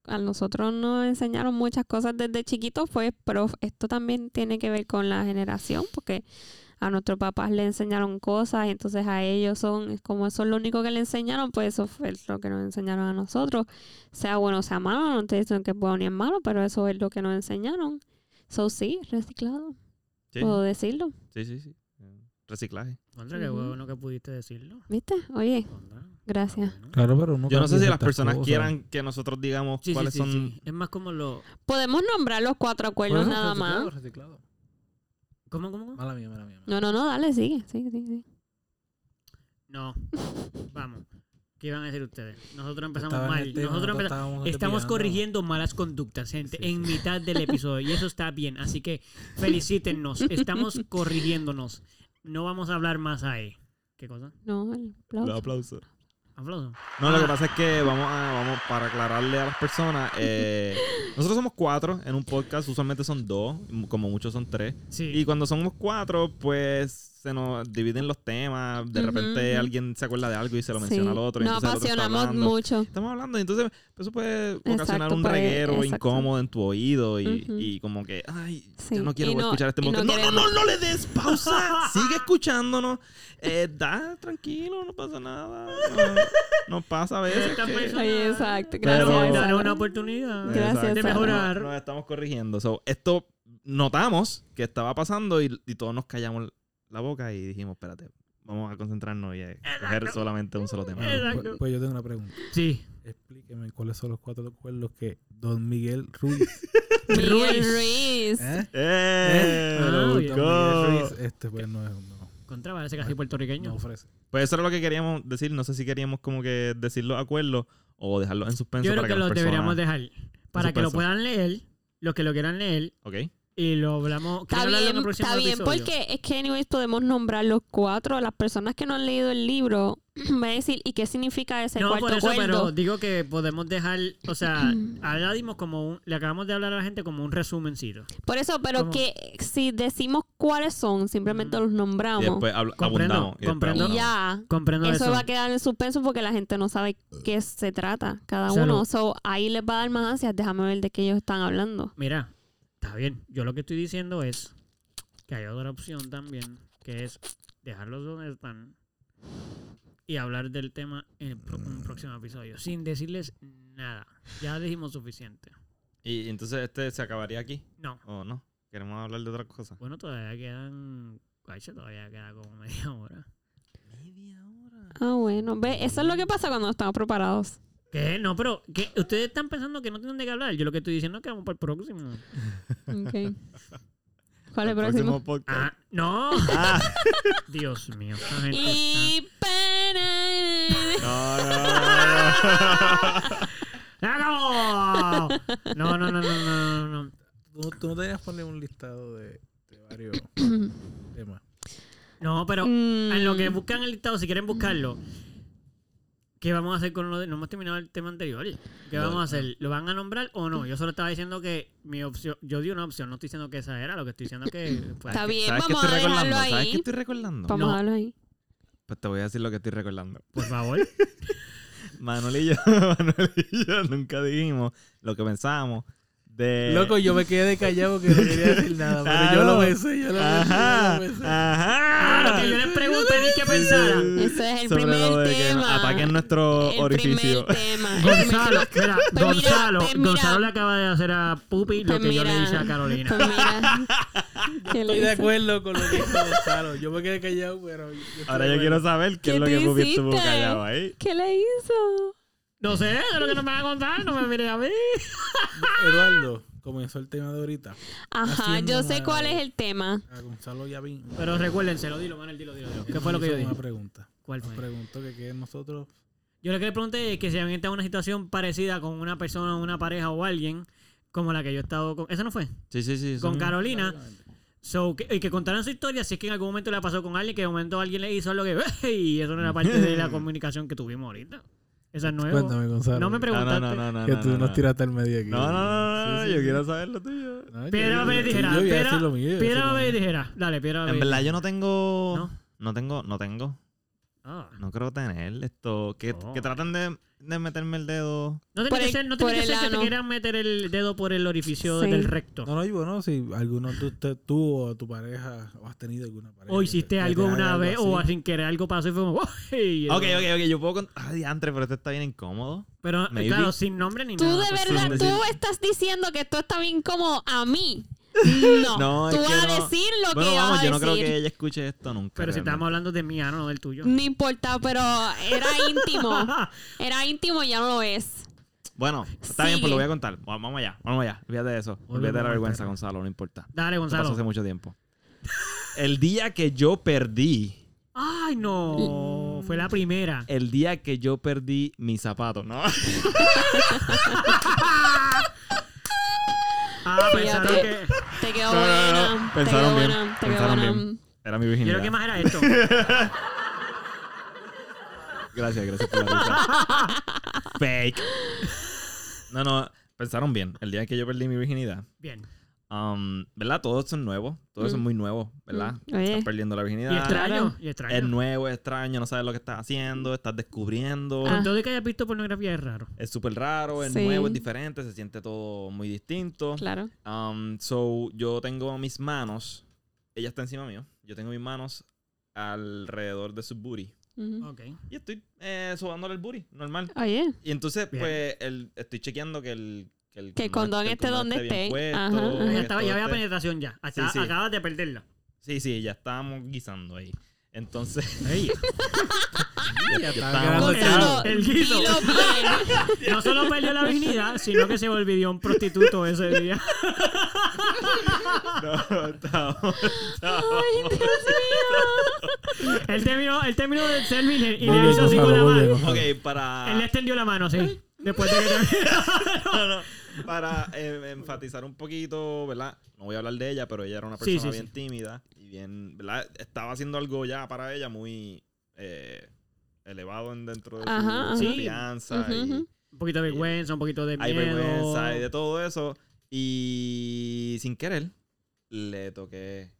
a nosotros nos enseñaron muchas cosas desde chiquitos, pues, pero esto también tiene que ver con la generación, porque a nuestros papás le enseñaron cosas y entonces a ellos son, como eso es lo único que le enseñaron, pues eso fue lo que nos enseñaron a nosotros, sea bueno o sea malo, no te dicen que es bueno ni es malo, pero eso es lo que nos enseñaron. So sí, reciclado, Sí, puedo decirlo, sí, sí. sí. Reciclaje. Contra, qué bueno que pudiste decirlo. ¿viste? Oye, gracias. Claro, pero uno Yo no sé si las personas cosas. quieran que nosotros digamos Sí, sí, cuáles sí, son... sí. Es más como lo... Podemos nombrar los cuatro acuerdos Bueno, nada reciclado, más. reciclado. ¿Cómo, cómo, cómo? Mala mía, mala mía. No, no, no, dale, sigue, sigue, sigue. sigue. No. Vamos. ¿Qué iban a decir ustedes? Nosotros empezamos Estaba en mal. el tema, Nosotros empezamos... estábamos Estamos corrigiendo malas conductas, gente, Sí, en sí. mitad del [laughs] episodio. Y eso está bien. Así que felicítennos. Estamos corrigiéndonos. No vamos a hablar más ahí. ¿Qué cosa? No, el Los aplauso. Aplauso. No, lo que Ah. pasa es que vamos a, vamos, para aclararle a las personas, eh, [laughs] nosotros somos cuatro en un podcast, usualmente son dos, como muchos son tres. Sí. Y cuando somos cuatro, pues se nos dividen los temas, de repente alguien se acuerda de algo y se lo Sí, menciona al otro. y Nos otro apasionamos hablando. mucho. Estamos hablando y entonces eso puede ocasionar Exacto, un puede- reguero exacto. incómodo en tu oído y, y como que, ay, Sí, yo no quiero no- escuchar este no podcast. No, no, no, no, le des pausa. Sigue escuchándonos. Eh, da, tranquilo, no pasa nada. No, no pasa a veces. Que- exacto. Pero- Gracias. Sara. una oportunidad Gracias, de mejorar. Nos estamos corrigiendo. So, esto notamos que estaba pasando y, y todos nos callamos la boca y dijimos, espérate, vamos a concentrarnos y a coger solamente un solo tema. Exacto. Pues, pues yo tengo una pregunta. Sí. Explíqueme cuáles son los cuatro acuerdos que Don Miguel Ruiz. [laughs] Miguel Ruiz. Ruiz. ¿Eh? ¡Eh! Ah. Don. Miguel Ruiz, este pues no es no, Contra, parece casi puertorriqueño. no ofrece. Pues eso era lo que queríamos decir. No sé si queríamos como que decir los acuerdos o dejarlos en suspenso Yo creo para que que, los personas... deberíamos dejar. Para que lo puedan leer, los que lo quieran leer, Ok. Y lo hablamos. Está ¿Quieren hablarlo en bien, el próximo está bien, episodio? porque es que, anyways, podemos nombrar los cuatro. Las personas que no han leído el libro [clears throat] van a decir, ¿y qué significa ese No, cuarto por eso, pero digo que podemos dejar, o sea, [clears throat] ahora dimos como un, le acabamos de hablar a la gente como un resumencito. Por eso, pero ¿Cómo? que si decimos cuáles son, simplemente los Y nombramos. después Comprendo, abundamos. y comprendo. Y ya. Comprendo Eso, eso. va a quedar en suspenso porque la gente no sabe qué se trata cada Salud. uno. So, ahí les va a dar más ansias. Déjame ver de qué ellos están hablando. Mira, Está bien. Yo lo que estoy diciendo es que hay otra opción también, que es dejarlos donde están y hablar del tema en el pro- un próximo episodio, sin decirles nada. Ya dijimos suficiente. Y entonces este se acabaría aquí, No. ¿o no? ¿Queremos hablar de otra cosa? Bueno, todavía quedan... Todavía queda como media hora. Media hora. Ah, bueno. Ve, eso es lo que pasa cuando estamos preparados. ¿Qué? No, pero ¿qué? ustedes están pensando que no tienen de qué hablar. Yo lo que estoy diciendo es que vamos para el próximo. Ok. [laughs] ¿Cuál es el próximo? podcast. Ah, no. Ah. [laughs] Dios mío. Y... No, no, [laughs] no. No, no, no, no, no, no, no. ¿Tú, tú no tenías poner un listado de, de varios [coughs] temas. No, pero Mm. en lo que buscan el listado, si quieren buscarlo, ¿qué vamos a hacer con lo de.? No hemos terminado el tema anterior. ¿Qué vamos a hacer? ¿Lo van a nombrar o no? [laughs] Yo solo estaba diciendo que mi opción. Yo di una opción, no estoy diciendo que esa era, lo que estoy diciendo es que. [laughs] pues, Está bien, ¿Sabes qué vamos estoy a dejarlo recordando? ¿Sabes qué ahí. estoy recordando? Vamos No. a dejarlo ahí. Pues te voy a decir lo que estoy recordando. Por favor. [laughs] Manuel y yo, Manuel y yo nunca dijimos lo que pensábamos de... Loco, yo me quedé callado que no quería decir nada, pero yo lo pensé, yo lo pensé, Ajá, yo lo pensé. ajá. Lo que yo les pregunté ni que pensara. Ese es el Sobre primer tema. ataquen nuestro el orificio. primer tema. [laughs] Gonzalo, mira, Gonzalo, pues. Gonzalo le acaba de hacer a Pupi lo Pues que yo le hice a Carolina. Pues mira. [laughs] ¿Qué le Estoy de acuerdo con lo que hizo Gonzalo. Yo me quedé callado, pero. yo Ahora yo quiero saber qué, ¿Qué es lo que Pupi estuvo callado ahí. ¿Qué le hizo? No sé, es lo que no me va a contar, no me mire a mí. [laughs] Eduardo comenzó el tema de ahorita. Ajá, yo sé cuál es el tema. A Gonzalo ya vi. Pero recuérdenselo, dilo, Manuel, dilo, dilo. dilo. ¿Qué fue lo que yo dije? Una pregunta. ¿Cuál Nos fue? preguntó que qué nosotros. Yo lo que le pregunté es que si habían estado en una situación parecida con una persona, una pareja o alguien, como la que yo he estado con. ¿Esa no fue? Sí, sí, sí. Con Carolina. So, que, y que contaran su historia si es que en algún momento le pasó con alguien, que de momento alguien le hizo algo que. [laughs] Y eso no era [laughs] parte de la comunicación que tuvimos ahorita. Eso es nuevo. Cuéntame, Gonzalo. No me No, preguntaste. no, no, no, no. Que tú no, nos no. tiraste al medio aquí. No, no, no, no, Sí, sí, yo sí. quiero saber lo tuyo. Piedra, papel, yo- tijera. yo voy a Piedra, papel, mío. tijera. Dale, piedra, papel. En verdad yo no tengo... ¿No? No tengo, no tengo. Ah. No creo tener esto. Que, Oh. que traten de, de meterme el dedo. No tiene que ser, no tiene que, ser que te quieran meter el dedo por el orificio Sí. del recto. No, no, y bueno, si alguno tú, te- tú o tu pareja o has tenido alguna pareja. o hiciste que algo una algo vez o sin querer algo pasó y fue como... [laughs] "Uy", y Ok, ok, ok. Yo puedo contar... Ah, diantre, pero esto está bien incómodo. Pero Maybe. claro, sin nombre ni Tú nada. de pues, verdad, sin tú decir- estás diciendo que esto está bien como a mí. No, [laughs] No, tú es vas que a no. decir lo Bueno, que vamos, vas a yo no creo que ella escuche esto nunca. Pero si estamos hablando de mi ano, no del tuyo. No importa, pero era [laughs] íntimo. Era íntimo y ya no lo es. Bueno, está bien, pues lo voy a contar. Va- Vamos allá, vamos allá. Olvídate de eso. Olvídate de la vergüenza. Gonzalo, no importa. Dale, Eso pasó hace Gonzalo. mucho tiempo. El día que yo perdí, Ay, no. Fue la primera. el día que yo perdí mis zapatos, ¿no? [laughs] Ah, pensaron Fíjate. que... Te quedó No, no, no, buena. Te pensaron quedó bien, buena. Te quedó pensaron buena. bien. Era mi Yo virginidad. creo que más era esto. [laughs] Gracias, gracias por la risa. [laughs] Fake. No, no, pensaron bien. El día que yo perdí mi virginidad, Bien. Um, ¿verdad? Todos son nuevos. Todos son Mm. muy nuevos, ¿verdad? Mm. Oye. Estás perdiendo la Y virginidad. extraño. Y extraño. Es nuevo, es extraño, no sabes lo que estás haciendo, estás descubriendo. Ah. Y que hayas visto pornografía es raro. Es súper raro, es Sí. nuevo, es diferente, se siente todo muy distinto. Claro. Um, so, yo tengo mis manos, ella está encima mío, yo tengo mis manos alrededor de su booty. Ujú. Ok. Y estoy eh, sobándole el booty, normal. Oye. Y entonces, Bien. pues, el, estoy chequeando que el, que el Que condón esté donde esté. puesto, Ajá, ajá. que Ya, estaba, ya había esté- penetración ya. Hasta, sí. Acabas de perderla. Sí, sí, ya estábamos guisando ahí. Entonces, [laughs] Ey, [laughs] ya, ya estábamos- el guiso. [laughs] no solo perdió la virginidad, sino que se volvió un prostituto ese día. No, estábamos- Ay, Dios mío. él terminó, él terminó de ser virgen y le hizo así con la mano. Ok, para... Él le extendió la mano, sí. Después de que terminó. No, no. Para eh, enfatizar un poquito, ¿verdad? No voy a hablar de ella, pero ella era una persona sí, bien tímida y bien, ¿verdad? Estaba haciendo algo ya para ella muy eh, elevado en dentro de Ajá, su confianza y. Un poquito de vergüenza, un poquito de hay miedo. vergüenza y de todo eso. Y sin querer, le toqué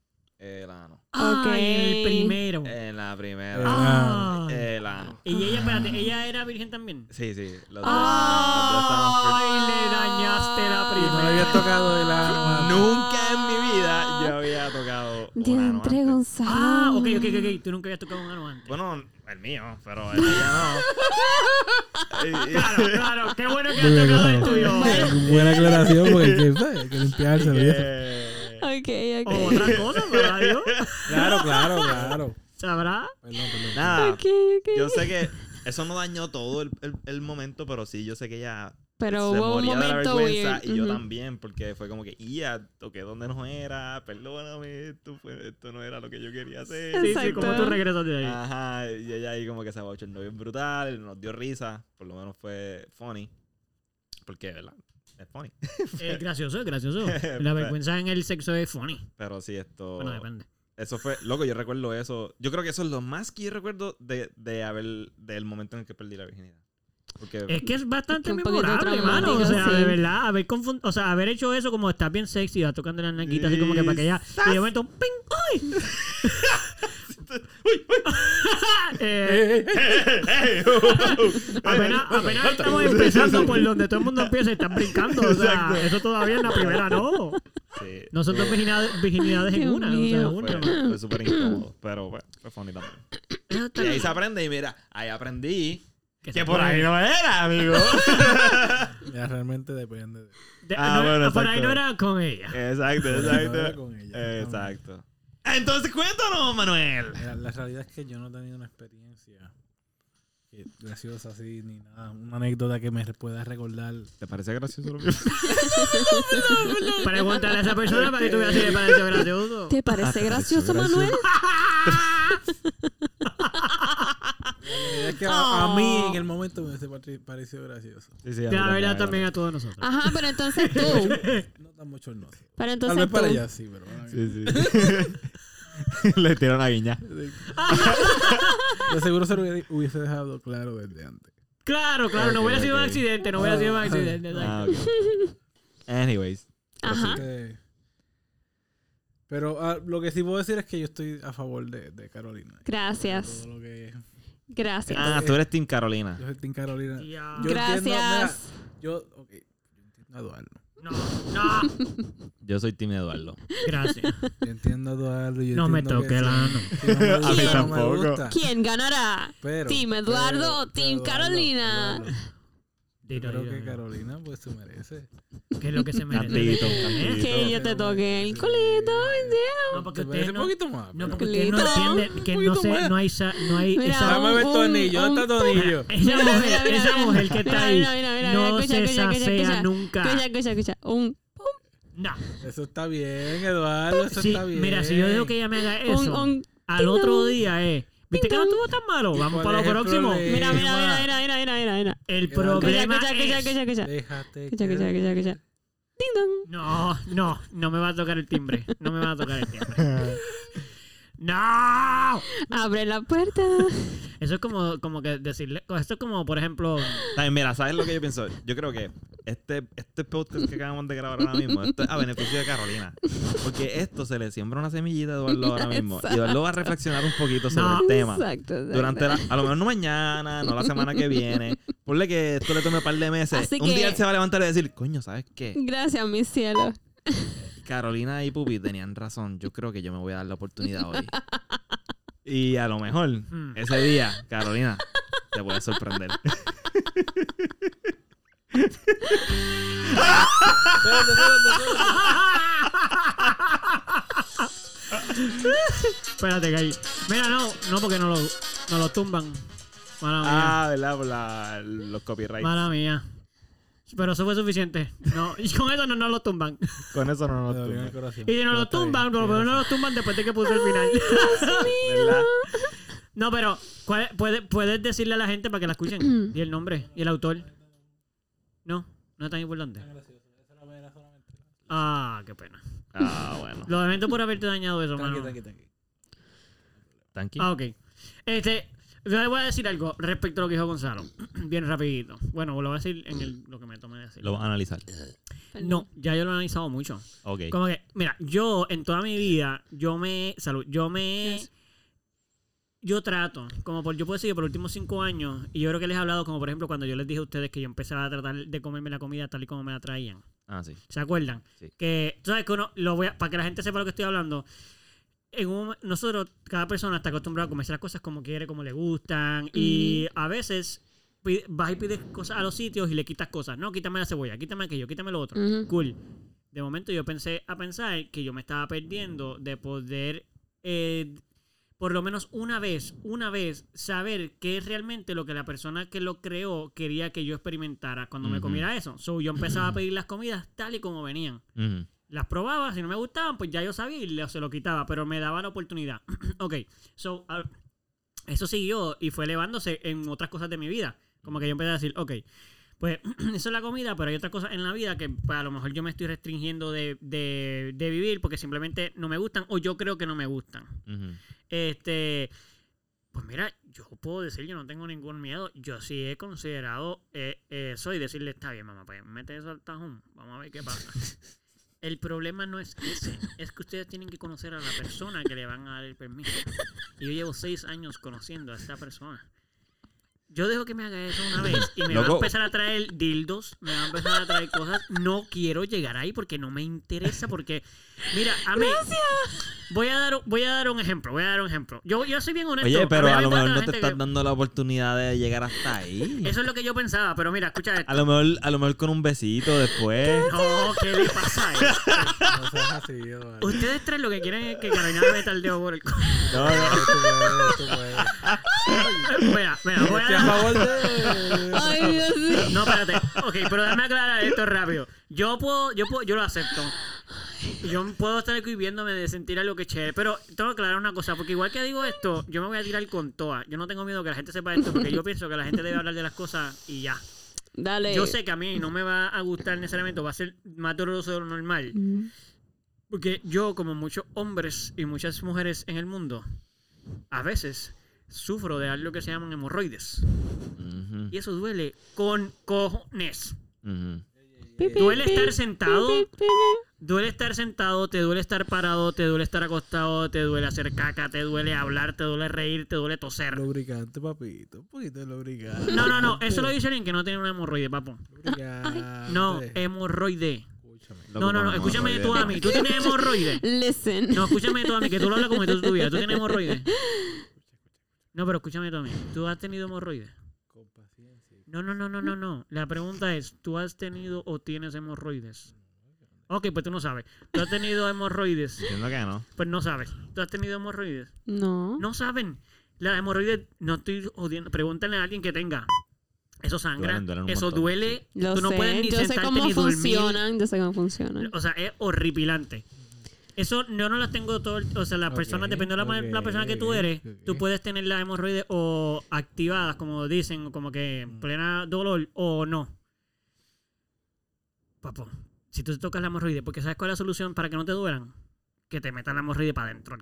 El ano. Ah, Ok. en el primero. En la primera. Ah. El ano. Y ella, espérate, ella era virgen también. Sí, sí. Los dos, Ah. los dos estaban Ay, le dañaste la no primera. le habías tocado el alma. Nunca en mi vida yo había tocado un ano Diantre. Gonzalo. Ah, ok, ok, ok. Tú nunca habías tocado un ano antes. Bueno, el mío, pero el de ella no. [laughs] Claro, claro. Qué bueno que has tocado el tuyo. Buena aclaración porque hay que, [laughs] hay que limpiárselo. Ok, otra cosa, ¿verdad? Claro, claro, claro. ¿Sabrá? Perdón, perdón. Nada, yo sé que eso no dañó todo el, el- el momento, pero sí, yo sé que ella Pero se hubo un moría de la momento vergüenza weird. y yo también, porque fue como que, ya, toqué donde no era, perdóname, esto, fue, esto no era lo que yo quería hacer. Sí, sí, como tú regresas de ahí. Ajá, y ella ahí como que se abochornó bien brutal, nos dio risa, por lo menos fue funny, porque, ¿verdad? Es funny. [laughs] Es gracioso, es gracioso. [laughs] La vergüenza en el sexo es funny. Pero sí, esto... Bueno, depende. Eso fue, loco, yo recuerdo eso. Yo creo que eso es lo más que yo recuerdo de, de haber, del momento en el que perdí la virginidad. Porque Es que es bastante Es que memorable, mano. O sea, sí. de verdad, haber confund- o sea, haber hecho eso como estás bien sexy, vas tocando las nanguitas así como que para que ella. Y de momento, ¡ping! ¡Ay! [laughs] Eh, apenas apenas estamos empezando por donde todo el mundo empieza y están brincando. O sea, Exacto. eso todavía en la primera no. sí, No son dos virginidades, virginidades en una. O sea, una. fue, fue súper incómodo, pero bueno, fue funny también. Y ahí se aprende y mira, ahí aprendí Que que por ahí no era, amigo. [laughs] Ya realmente depende. de- De- Ah, no, bueno, por ahí exacto. no era con ella. exacto, No era exacto. con ella. Exacto. Entonces cuéntanos, Manuel. Mira, la realidad es que yo no he tenido una experiencia graciosa así, ni nada. Una anécdota que me pueda recordar. ¿Te parece gracioso lo que [laughs] Pregúntale a esa persona para que tú veas si le pareció gracioso. ¿Te parece gracioso, gracioso. Manuel? [laughs] Realidad es que a, a mí en el momento me parecido gracioso. Sí, sí, a la verdad también a todos nosotros. Ajá, pero entonces [laughs] tú. No tan mucho no. Pero Tal entonces vez para tú. ella sí, pero Sí, sí. [laughs] Le tiró una guiña. [laughs] De seguro se lo hubiese- hubiese dejado claro desde antes. Claro, claro, no hubiera sido un accidente, no hubiera sido un accidente. Ah, exacto. ok. Anyways. Ajá. Este, pero ah, lo que sí puedo decir es que yo estoy a favor de, de Carolina. Gracias. Todo lo que- Gracias. Ah, tú eres Team Carolina. yo soy Team Carolina. Yo entiendo, mira, Gracias. yo, ok, yo entiendo a Eduardo. No, no. [laughs] Yo soy Team Eduardo. Gracias. Yo entiendo a Eduardo. Yo No me toque el ano. no gusta, mí no tampoco. gusta, ¿Quién ganará? pero- ¿Team Eduardo pero- o Team pero Carolina? Eduardo, Dilo, creo dilo, que dilo. Carolina pues se merece. ¿Qué es lo que se [laughs] merece? Cantito, ¿Eh? cantito. Que yo te toque el culito. No, porque Se merece usted un no... poquito más. No, pero- porque usted no Culito. entiende que Un no poquito sé, más. no hay, sa- no hay Mira, esa, Dame ver un- tornillo. ¿Dónde está un- tornillo? esa Mira, mujer, mira, mira, esa mira. mujer que está Mira, ahí mira, mira, mira, no escucha, se escucha, escucha, sasea escucha. nunca. Escucha, escucha, escucha. Un, No. Eso está bien, Eduardo. Eso Sí, está bien. mira, si yo dejo que ella me haga un, eso, un. al ting otro día es, ¿viste que no estuvo tan malo? ¿Y Vamos para lo próximo. Mira, mira, mira, mira, mira, mira, mira. El problema es... Déjate. No, no, no me va a tocar el timbre. No me va a tocar el timbre. [laughs] ¡No! Abre la puerta. [laughs] Eso es como, como que decirle. Esto es como, por ejemplo. También, mira, ¿sabes lo que yo pienso? Yo creo que este, este podcast que acabamos de grabar ahora mismo, esto es a beneficio de Carolina. Porque esto se le siembra una semillita a Eduardo ahora mismo. Y Eduardo va a reflexionar un poquito sobre No. el tema. Exacto. exacto. Durante la, a lo mejor no mañana, no la semana que viene. Ponle que esto le tome un par de meses. Así un que- día él se va a levantar y decir, coño, ¿sabes qué? Gracias, mi cielo. [laughs] Carolina y Pupi tenían razón. Yo creo que yo me voy a dar la oportunidad hoy. [laughs] Y a lo mejor, Hmm. ese día, Carolina, te puede sorprender. [laughs] Espérate, que ahí. Mira, no, no, porque no lo, no lo tumban. Mala mía. Ah, ¿verdad? Por la- los copyrights. Mala mía. Pero eso fue suficiente. No, [laughs] y con eso no nos lo tumban. Con eso no nos dolió en el tumba. corazón. Y si no Pero lo tumban, por lo menos no razón. lo tumban después de que puse el final. ¿Verdad? No, pero ¿cuál- puede- puedes decirle a la gente para que la escuchen. [clears throat] y el nombre y el autor. No, no es tan importante. Ah, qué pena. Ah, bueno. Lo lamento por haberte dañado eso, Tranqui, mano. tranqui, tranqui. Tranqui. Ah, ok. Este, Yo le voy a decir algo respecto a lo que dijo Gonzalo. [clears throat] Bien rapidito. Bueno, lo voy a decir en el, lo que me tomé de decir. Lo vas a analizar. No, ya yo lo he analizado mucho. Ok. Como que, mira, yo en toda mi vida, yo me. Salud, yo me. Yes. Yo trato, como por, yo puedo decir que por los últimos cinco años, y yo creo que les he hablado, como por ejemplo, cuando yo les dije a ustedes que yo empezaba a tratar de comerme la comida tal y como me la traían. Ah, sí. ¿Se acuerdan? Sí. Que, tú sabes que uno, lo voy a- para que la gente sepa lo que estoy hablando, en un- nosotros, cada persona está acostumbrada a comerse las cosas como quiere, como le gustan, y a veces vas y pides cosas a los sitios y le quitas cosas. No, quítame la cebolla, quítame aquello, quítame lo otro. Ujú. Cool. De momento yo pensé a pensar que yo me estaba perdiendo de poder, eh, por lo menos una vez, una vez, saber qué es realmente lo que la persona que lo creó quería que yo experimentara cuando me Ujú. comiera eso. So, yo empezaba a pedir las comidas tal y como venían. Ujú. Las probaba, si no me gustaban, pues ya yo sabía y se lo quitaba, pero me daba la oportunidad. [clears throat] ok, so, ah, eso siguió y fue elevándose en otras cosas de mi vida. Como que yo empecé a decir, ok, pues [clears throat] eso es la comida, pero hay otras cosas en la vida que pues, a lo mejor yo me estoy restringiendo de, de- de vivir porque simplemente no me gustan o yo creo que no me gustan. Este, pues mira, yo puedo decir, yo no tengo ningún miedo. Yo sí he considerado eh, eso y decirle, está bien, mamá, pues mete eso al tajón, vamos a ver qué pasa. [laughs] El problema no es ese, es que ustedes tienen que conocer a la persona que le van a dar el permiso. Y yo llevo seis años conociendo a esta persona. Yo dejo que me haga eso una vez y me va a empezar a traer dildos, me va a empezar a traer cosas. No quiero llegar ahí porque no me interesa, porque, mira, a mí... Voy a, dar, voy a dar un ejemplo, voy a dar un ejemplo. Yo, yo soy bien honesto. Oye, pero a lo mejor no te estás que- dando la oportunidad de llegar hasta ahí. Eso es lo que yo pensaba, pero mira, escucha esto. A lo mejor, a lo mejor con un besito después. [laughs] No, ¿qué le pasa a él? [laughs] No seas así, Eduardo. Ustedes tres lo que quieren es que Carolina me meta el dedo por el culo. No, no. Tú puedes, tú puedes. Mira, mira, voy a. [laughs] Ay, Dios mío. No, espérate. Ok, pero déjame aclarar esto rápido. Yo puedo, yo puedo, yo lo acepto. Yo puedo estar aquí viéndome de sentir algo que chévere, pero tengo que aclarar una cosa, porque igual que digo esto, yo me voy a tirar con toa. Yo no tengo miedo que la gente sepa esto, porque yo [laughs] pienso que la gente debe hablar de las cosas y ya. Dale. Yo sé que a mí no me va a gustar necesariamente, o va a ser más doloroso de lo normal. Mm. Porque yo, como muchos hombres y muchas mujeres en el mundo, a veces sufro de algo que se llaman hemorroides. Y eso duele con cojones. Duele estar sentado. Duele estar sentado, te duele estar parado, te duele estar acostado, te duele hacer caca, te duele hablar, te duele reír, te duele toser. Lubricante, papito. Un poquito de lubricante. No, no, no, eso lo dice alguien que no tiene una hemorroide, papo. Lubricante. No, hemorroide. No, no, no, escúchame tú hemorroides. a mí. ¿Tú tienes hemorroide? Listen. No, escúchame tú a mí, que tú lo hablas como si tú tuvieras. ¿Tú tienes [laughs] hemorroides? No, pero escúchame tú a mí. ¿Tú has tenido hemorroides? No, no, no, no, no, no. La pregunta es, ¿tú has tenido o tienes hemorroides? Ok, pues tú no sabes. ¿Tú has tenido hemorroides? Entiendo que no. Pues no sabes. ¿Tú has tenido hemorroides? No. No saben. La hemorroides, no estoy jodiendo. Pregúntale a alguien que tenga. Eso sangra. Duelen, duelen un eso montón, duele. Lo tú no sé. puedes ni yo sé cómo ni dormir. funcionan. Yo sé cómo funcionan. O sea, es horripilante. Eso yo no las tengo todo el- O sea, las Ok, personas, dependiendo de la, persona que tú eres, ok. tú puedes tener las hemorroides o activadas, como dicen, como que en plena dolor, o no. Papo, si tú te tocas la hemorroide, porque ¿sabes cuál es la solución para que no te duelan? Que te metan la hemorroide para adentro.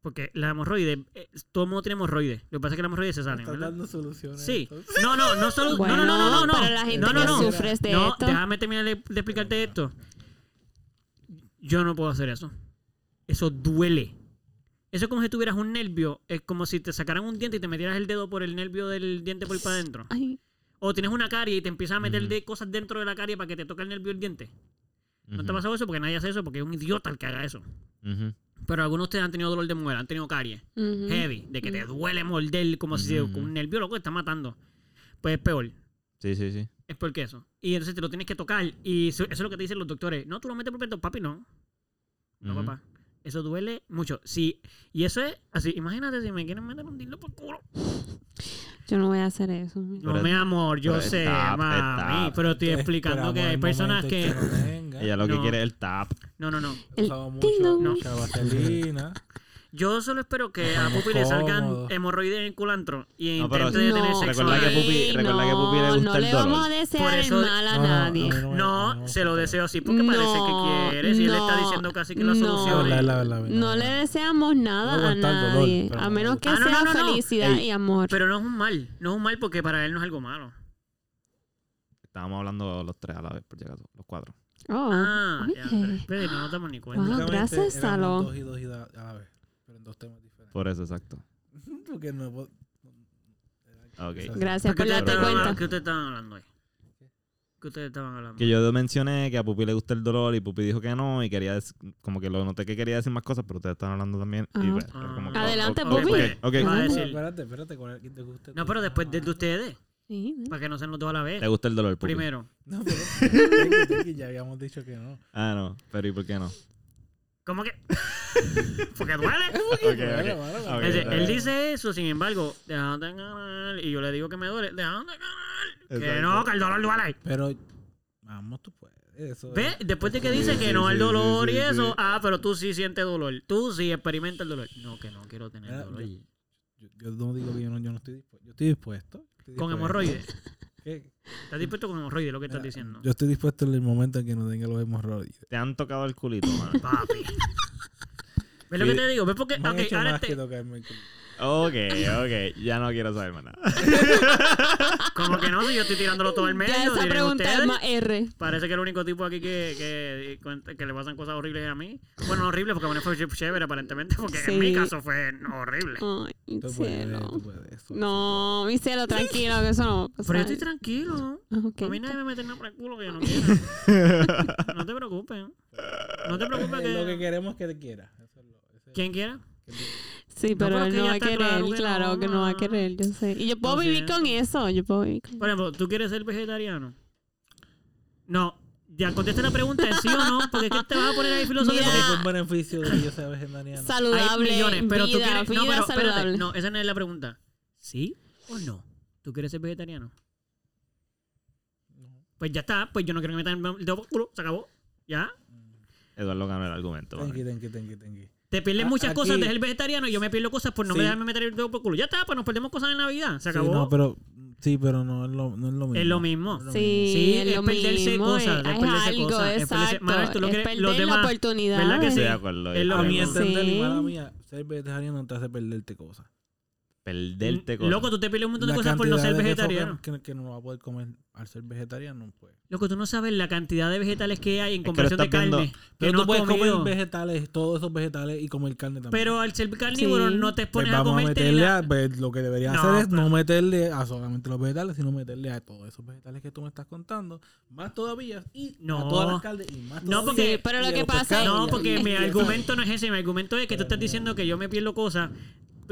Porque la hemorroide, eh, todo el mundo tiene hemorroides. Lo que pasa es que las hemorroides se salen, Estás ¿verdad? dando soluciones. Sí. No, no, no solo. Bueno, no, no, no, no, no. para la gente no, no, que no. sufres de no, esto. déjame terminar de, de explicarte esto. Yo no puedo hacer eso. Eso duele. Eso es como si tuvieras un nervio. Es como si te sacaran un diente y te metieras el dedo por el nervio del diente por ahí para adentro. Ay, O tienes una carie y te empiezas a meter de cosas dentro de la carie para que te toque el nervio del diente. ¿No te ha pasado eso? Porque nadie hace eso, porque es un idiota el que haga eso. Pero algunos de ustedes han tenido dolor de muela, han tenido caries. Heavy, de que te duele morder como si con un nervio loco te está matando. Pues es peor. Sí, sí, sí. Es peor que eso. Y entonces te lo tienes que tocar. Y eso, eso es lo que te dicen los doctores. No, tú lo metes por dentro, papi, no. No, Ujú. papá. Eso duele mucho. Sí. Y eso es así. Imagínate si me quieren meter un dildo por culo. Yo no voy a hacer eso. No, Pero- mi amor, yo pero sé, está- mami. Pero estoy explicando que hay personas momento que. no venga. Ella lo que No. quiere es el tap. No, no, no. El Usamos mucho, vaselina. Yo solo espero que a Pupi le salgan hemorroides en el culantro y No, pero- intente tener No, sexo. Recuerda que. Pupi- recuerda que Pupi le gusta no el le vamos a desear eso- el mal a No, no, nadie. no No, se lo deseo así porque parece que quiere. Si él está no, diciendo casi que la no. solución La es- verdad, la verdad, la No le deseamos nada No a nadie, a no menos que Ah, no, sea no, no, no. felicidad Ey, y amor. Pero no es un mal. No es un mal porque para él no es algo malo. Estábamos hablando los tres a la vez, por si acaso, los cuatro. Oh, Ah, ya, pero- pero no nos damos ni cuenta. Wow. Gracias, Salo. Dos y dos y da- a la vez, en dos temas diferentes. Por eso, exacto. [laughs] Porque no puedo- Ok. Gracias por ¿Qué ustedes darte estaban- cuenta. ¿Qué ustedes estaban hablando hoy? ¿Qué ustedes estaban hablando? Que yo mencioné que a Pupi le gusta el dolor y Pupi dijo que no y quería como que lo noté que quería decir más cosas, pero ustedes están hablando también. y pues, como que- Adelante, ok, Pupi. ok, ok. Va a No, espérate, espérate, ¿cuál es- quién te gusta? No, pero después de, de ustedes. Sí, Para que no sean los dos a la vez. ¿Te gusta el dolor, Pupi? Primero. No, pero [laughs] ya habíamos dicho que no. Ah, no. Pero ¿y por qué no? ¿Cómo que? [laughs] porque duele. Ok, Bueno, ok. bueno, Ok, Es decir, ok. él dice eso, sin embargo, dejándote ganar. Y yo le digo que me duele. Dejándote ganar. Que no, que el dolor duele. Pero, vamos, tú puedes. Eso ¿Ves? es- Después de que Sí, dice que no sí, dolor sí, y eso, sí. ah, pero tú sí sientes dolor. Tú sí experimenta el dolor. No, que no quiero tener Mira, dolor. Yo, yo no digo que yo no, yo no estoy dispuesto. Yo estoy dispuesto. Estoy Con hemorroides. [laughs] ¿Qué? ¿Estás dispuesto con hemorroides lo que estás diciendo? Yo estoy dispuesto en el momento en que no tenga los hemorroides. Te han tocado el culito, man. Papi. ¿Ves lo que te digo? ¿Ves porque.? Me han Ok, hecho ahora más te- que tocarme el culo. Ok, ok. Ya no quiero saber más nada. [laughs] Como que no, si yo estoy tirándolo todo el medio. Ya esa pregunta es ustedes. más R. Parece que el único tipo aquí que, que, que le pasan cosas horribles es a mí. Bueno, no horribles porque a mí fue chévere aparentemente, porque en mi caso fue horrible. Ay, mi Tú puedes, cielo. tú puedes. eso, No, mi cielo, tranquilo, que eso no. Pero yo estoy tranquilo. Ah. A mí nadie me mete nada por el culo que yo no quiero. [laughs] No te preocupes. No te eso. preocupes Es lo que que... queremos que te quiera. Eso es lo- ese es- ¿Quién quiera? que tú- Sí, No, pero pero él que no va a querer, claro que claro no, que no va a no. querer, yo sé. Y yo puedo vivir con eso, yo puedo vivir con Por ejemplo, ¿tú quieres ser vegetariano? No. Ya contesta la pregunta en sí o no, porque es que te vas a poner ahí filosófico. Mira, Es un beneficio de que yo sea vegetariano. Saludable, Hay millones, pero tú quieres... vida No, pero espérate. No, esa no es la pregunta. ¿Sí o no? ¿Tú quieres ser vegetariano? Pues ya está. Pues yo no quiero que me metan el dedo por el culo. Se acabó. ¿Ya? Eduardo ganó el argumento. Tenki, tenki, tenki, tenki. Te pierdes muchas aquí- cosas de ser vegetariano y yo me pierdo cosas por no Sí. me dejarme meter el dedo por el culo. Ya está, pues nos perdemos cosas en la vida. Se acabó. Sí, no, pero, sí, pero no es lo, no es lo mismo. Es lo mismo. Sí, Sí, es es lo perderse mismo, cosas, es, es es perderse algo, cosas, es perderse- exacto. Manuel, tú lo es perder los la demás- oportunidad. ¿verdad que Estoy sí? de acuerdo. Es lo A mi mismo. entender y Sí. mala mía, ser vegetariano no te hace perderte cosas. Perderte cosas. Loco, tú te pierdes un montón de La cosas por no ser vegetariano. Que, que, que no va a poder comer al ser vegetariano, pues. Loco, tú no sabes la cantidad de vegetales que hay en que lo comparación de viendo- carne. Que Pero no tú has puedes comido. comer vegetales, todos esos vegetales y comer carne también. Pero al ser carnívoro Sí. no te Pues pones a vamos a comerte meterle la- a, pues, lo que debería No, hacer es pero- no meterle a solamente los vegetales, sino meterle a todos esos vegetales que tú me estás contando, más todavía, y No. a todas las carnes y más No, porque- Sí, pero lo que pasa No, porque mi argumento no es ese. Mi argumento es que tú estás diciendo que yo me pierdo cosas,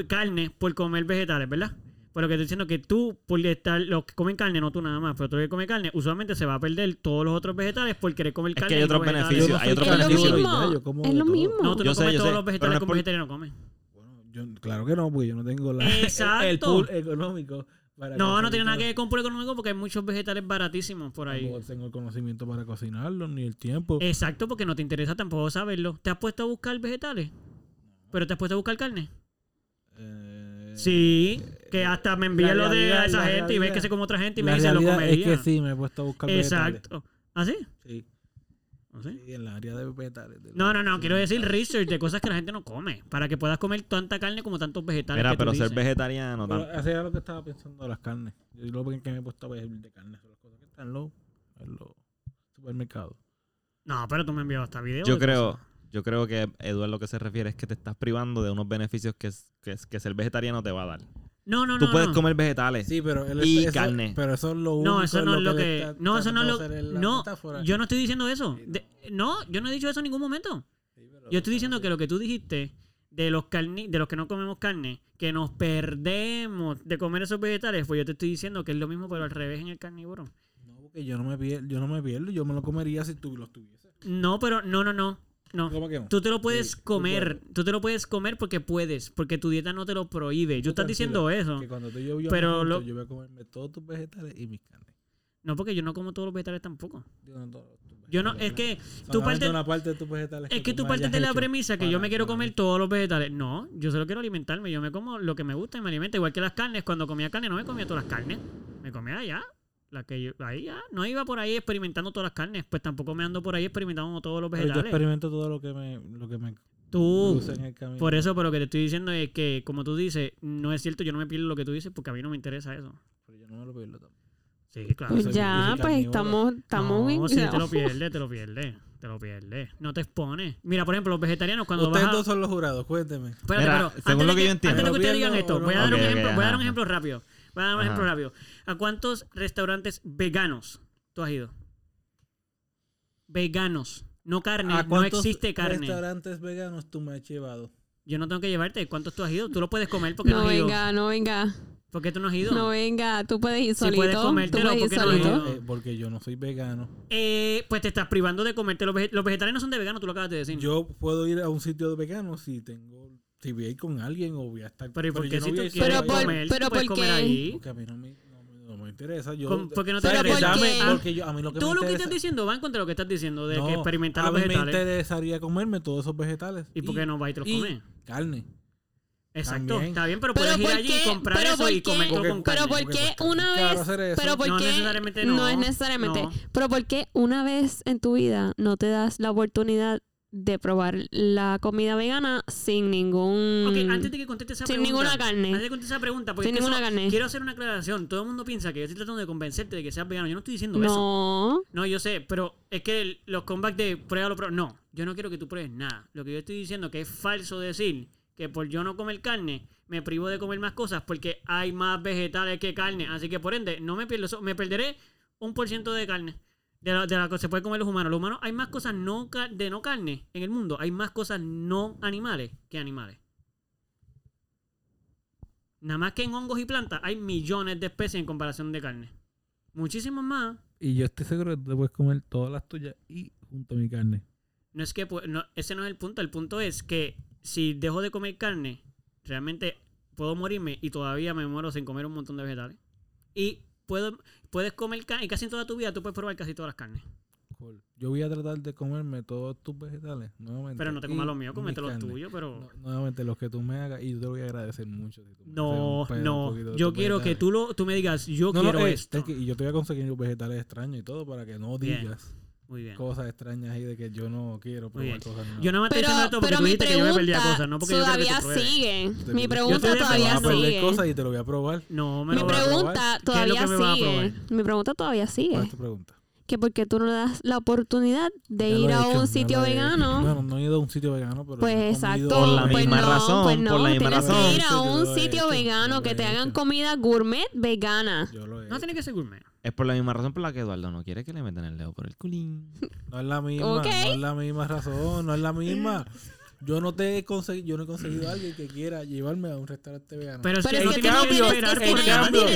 carne, por comer vegetales, ¿verdad? Por lo que estoy diciendo que tú, por estar, los que comen carne, no tú nada más, pero tú que comes carne, usualmente se va a perder todos los otros vegetales por querer comer que carne. hay y no otros beneficios, no hay otros Es lo beneficios. carnívoro mismo, ya, yo como es lo mismo. No, tú Yo no sé, comes todos sé, los pero vegetales no es como por- vegetariano comes. Bueno, yo, claro que no, porque yo no tengo la, [laughs] Exacto. el pool económico para No, no tiene nada que ver con puro económico porque hay muchos vegetales baratísimos por ahí. Tampoco tengo el conocimiento para cocinarlo, ni el tiempo. Exacto, porque no te interesa tampoco saberlo. ¿Te has puesto a buscar vegetales? ¿Pero te has puesto a buscar carne? Eh, Sí, que hasta me envían la lo de realidad- esa la gente y realidad- que se come otra gente y me dice lo comería. es que sí, me he puesto a buscar vegetales. Exacto. ¿Ah, sí? Sí, ¿Ah, sí? sí, en la área de vegetales. de No, no, no, quiero decir research de cosas que la gente no come, para que puedas comer tanta carne como tantos vegetales. Mira, que tú pero ser dices. vegetariano Pero tam- así era lo que estaba pensando de las carnes. Yo lo que me he puesto a ver de carne son las cosas que están en los, en los supermercados. No, pero tú me enviabas hasta video. Yo creo, cosas. Yo creo que Eduardo lo que se refiere es que te estás privando de unos beneficios que, que, que ser vegetariano te va a dar. No, no, Tú no. puedes no. comer vegetales. Sí, pero él Y eso- carne. Pero eso es lo único. No, eso no es lo que. está No, eso no es lo. No, metáfora. yo no estoy diciendo eso. No. De- no, yo no he dicho eso en ningún momento. Sí, Yo estoy lo diciendo que lo que tú dijiste de los carni de los que no comemos carne, que nos perdemos de comer esos vegetales, pues yo te estoy diciendo que es lo mismo pero al revés en el carnívoro. No, porque yo no me pierdo, yo no me pierdo, yo me lo comería si tú los tuviese. No, pero no, no, no. No. ¿Cómo que no? Tú te lo puedes Sí, comer, tú te lo puedes comer porque puedes, porque tu dieta no te lo prohíbe. Yo estás diciendo eso. Que cuando tú y yo Pero pero lo- yo voy a comerme todos tus vegetales y mis carnes. No, porque yo no como todos los vegetales tampoco. Yo no, Yo es que tú partes, una parte de tus vegetales es que tú partes de la premisa que yo me quiero comer todos los vegetales. No, yo solo quiero alimentarme. Yo me como lo que me gusta y me alimenta. Igual que las carnes. Cuando comía carne no me comía todas las carnes. Me comía ya. La que yo, ahí ya. No iba por ahí experimentando todas las carnes. Pues tampoco me ando por ahí experimentando todos los Pero yo vegetales. experimento todo lo que me, lo que me Tú. en el camino. Por eso, pero lo que te estoy diciendo es que, como tú dices, no es cierto, yo no me pierdo lo que tú dices porque a mí no me interesa eso. Pero yo no me lo pierdo tampoco. Sí, claro. Pues ya, pues estamos, estamos no, sí, te lo [laughs] pierdes, te lo pierdes. Te lo pierdes. No te expones. Mira, por ejemplo, los vegetarianos cuando Ustedes vas a... dos son los jurados, cuénteme. Espérate, Mira, pero según lo que yo entiendo. Antes de que ustedes digan ¿Gobierno esto, voy a dar un ejemplo, voy a dar un ejemplo rápido. Voy a dar un Ajá. ejemplo rápido. ¿A cuántos restaurantes veganos tú has ido? Veganos. No carne, ¿A no existe carne. restaurantes veganos tú me has llevado? Yo no tengo que llevarte. ¿Cuántos tú has ido? Tú lo puedes comer porque no, No has ido. venga, no venga. ¿Por qué tú no has ido? No venga, tú puedes ir Si solito. puedes comértelo, puedes ir ¿por qué no has ido? Eh, porque yo no soy vegano. Eh, pues te estás privando de comerte. Los, vege- los vegetales no son de vegano, tú lo acabas de decir. Yo puedo ir a un sitio de vegano si tengo, si voy a ir con alguien o voy a estar. pero ¿y por yo qué no si voy tú a ir Pero por- comer, pero ¿por comer qué? ahí? Porque a mí no me, no me- no me interesa. Yo, ¿Cómo- por qué no te interesa? Dame- ¿Por qué? porque yo, a mí lo que Todo me lo que estás diciendo va en contra de lo que estás diciendo, de no, que experimentar a los mí me vegetales. interesaría comerme todos esos vegetales. ¿Y por qué no vas y te los y comes? Carne. Exacto, También. está bien, pero, Pero puedes ir ¿por allí qué? y comprar Pero eso ¿por y Porque- con Pero carne. ¿por porque una vez? eso. Pero ¿por No necesariamente no. es necesariamente. No. Pero ¿por qué una vez en tu vida no te das la oportunidad de probar la comida vegana sin ningún. Ok, antes de que conteste esa sin pregunta. ninguna carne. Antes de que conteste esa pregunta, porque Sin ninguna eso- carne. quiero hacer una aclaración. Todo el mundo piensa que yo estoy tratando de convencerte de que seas vegano. Yo no estoy diciendo eso. No. Yo sé, pero es que el- los comebacks de pruébalo, pruébalo. No, yo no quiero que tú pruebes nada. Lo que yo estoy diciendo es que es falso decir que por yo no comer carne, me privo de comer más cosas porque hay más vegetales que carne. Así que por ende, no me pierdo eso. Me perderé un por ciento de carne. De la, de la que se puede comer los humanos. Los humanos hay más cosas no de no carne en el mundo. Hay más cosas no animales que animales. Nada más que en hongos y plantas hay millones de especies en comparación de carne. Muchísimos más. Y yo estoy seguro que te puedes comer todas las tuyas y junto a mi carne. No es que, no, ese no es el punto. El punto es que si dejo de comer carne, realmente puedo morirme y todavía me muero sin comer un montón de vegetales. Y puedo, puedes comer carne, y casi en toda tu vida tú puedes probar casi todas las carnes. Cool. Yo voy a tratar de comerme todos tus vegetales. Nuevamente. Pero no te comas los míos, mi cómete los tuyos, pero... No- nuevamente, los que tú me hagas. Y yo te voy a agradecer mucho. si tú me No, haces un pedo, un no. Yo quiero que tú, lo, tú me digas, yo No, no, quiero eh, esto. es que- y yo te voy a conseguir los vegetales extraños y todo para que no Bien. Digas Muy bien. cosas extrañas ahí de que yo no quiero probar cosas nuevas. Yo te Pero, estoy diciendo esto porque pero tú mi dijiste que yo me perdía pregunta cosas, no porque yo quiero que todavía tú pruebes. sigue. Te Mi pregunta Yo te Te todavía vas a perder sigue. cosas y te lo voy a probar. No, me Mi lo vas a probar. pregunta ¿Qué es lo todavía que me vas a sigue. probar? Mi pregunta todavía sigue. ¿Cuál es tu pregunta? Que porque tú no le das la oportunidad de Ya lo ir he a hecho, un ya sitio lo he hecho. vegano. Bueno, no he ido a un sitio vegano, pero. Pues he comido- exacto. Por la pues misma no, razón, pues no, por la misma tienes razón. que ir a Yo un lo he sitio hecho, vegano que te hagan comida gourmet vegana. Yo lo he No hecho. tiene que ser gourmet. Es por la misma razón por la que Eduardo no quiere que le metan el dedo por el culín. No es la misma, no es la misma razón, no es la misma. [laughs] Yo no te he conseguido, yo no he conseguido a alguien que quiera llevarme a un restaurante vegano. Pero que es no que tienes tú no que tienes esperar que- es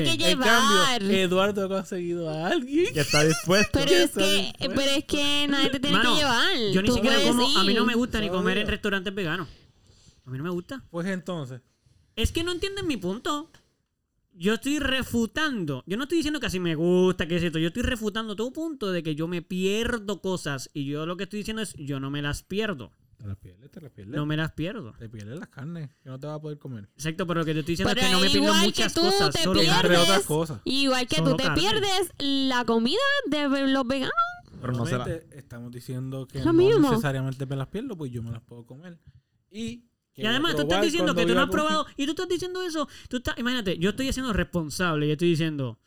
que que llevar. cambio, Eduardo ha conseguido a alguien. Ya está dispuesto. Pero es está que, dispuesto. pero es que nadie te tiene Mano, que llevar. Yo ni siquiera como, a mí no me gusta ni comer en restaurantes veganos. A mí no me gusta. Pues entonces, Es que no entienden mi punto. Yo estoy refutando. Yo no estoy diciendo que así me gusta, que es esto. Yo estoy refutando tu punto de que yo me pierdo cosas. Y yo lo que estoy diciendo es, yo no me las pierdo. te las pierdes, te las pierdes. No me las pierdo. Te pierdes las carnes que no te vas a poder comer. Exacto, pero lo que te estoy diciendo Pero es que no me pierdo igual muchas que tú cosas. te Solo pierdes, Entre otras cosas. Igual que Solo tú te carne. pierdes la comida de los veganos. Pero no se la- estamos diciendo que Lo no mismo. necesariamente me las pierdo, pues yo me las puedo comer. Y, Y además tú estás diciendo que tú no has probado y tú estás diciendo eso. Tú estás, imagínate, yo estoy siendo responsable y estoy diciendo,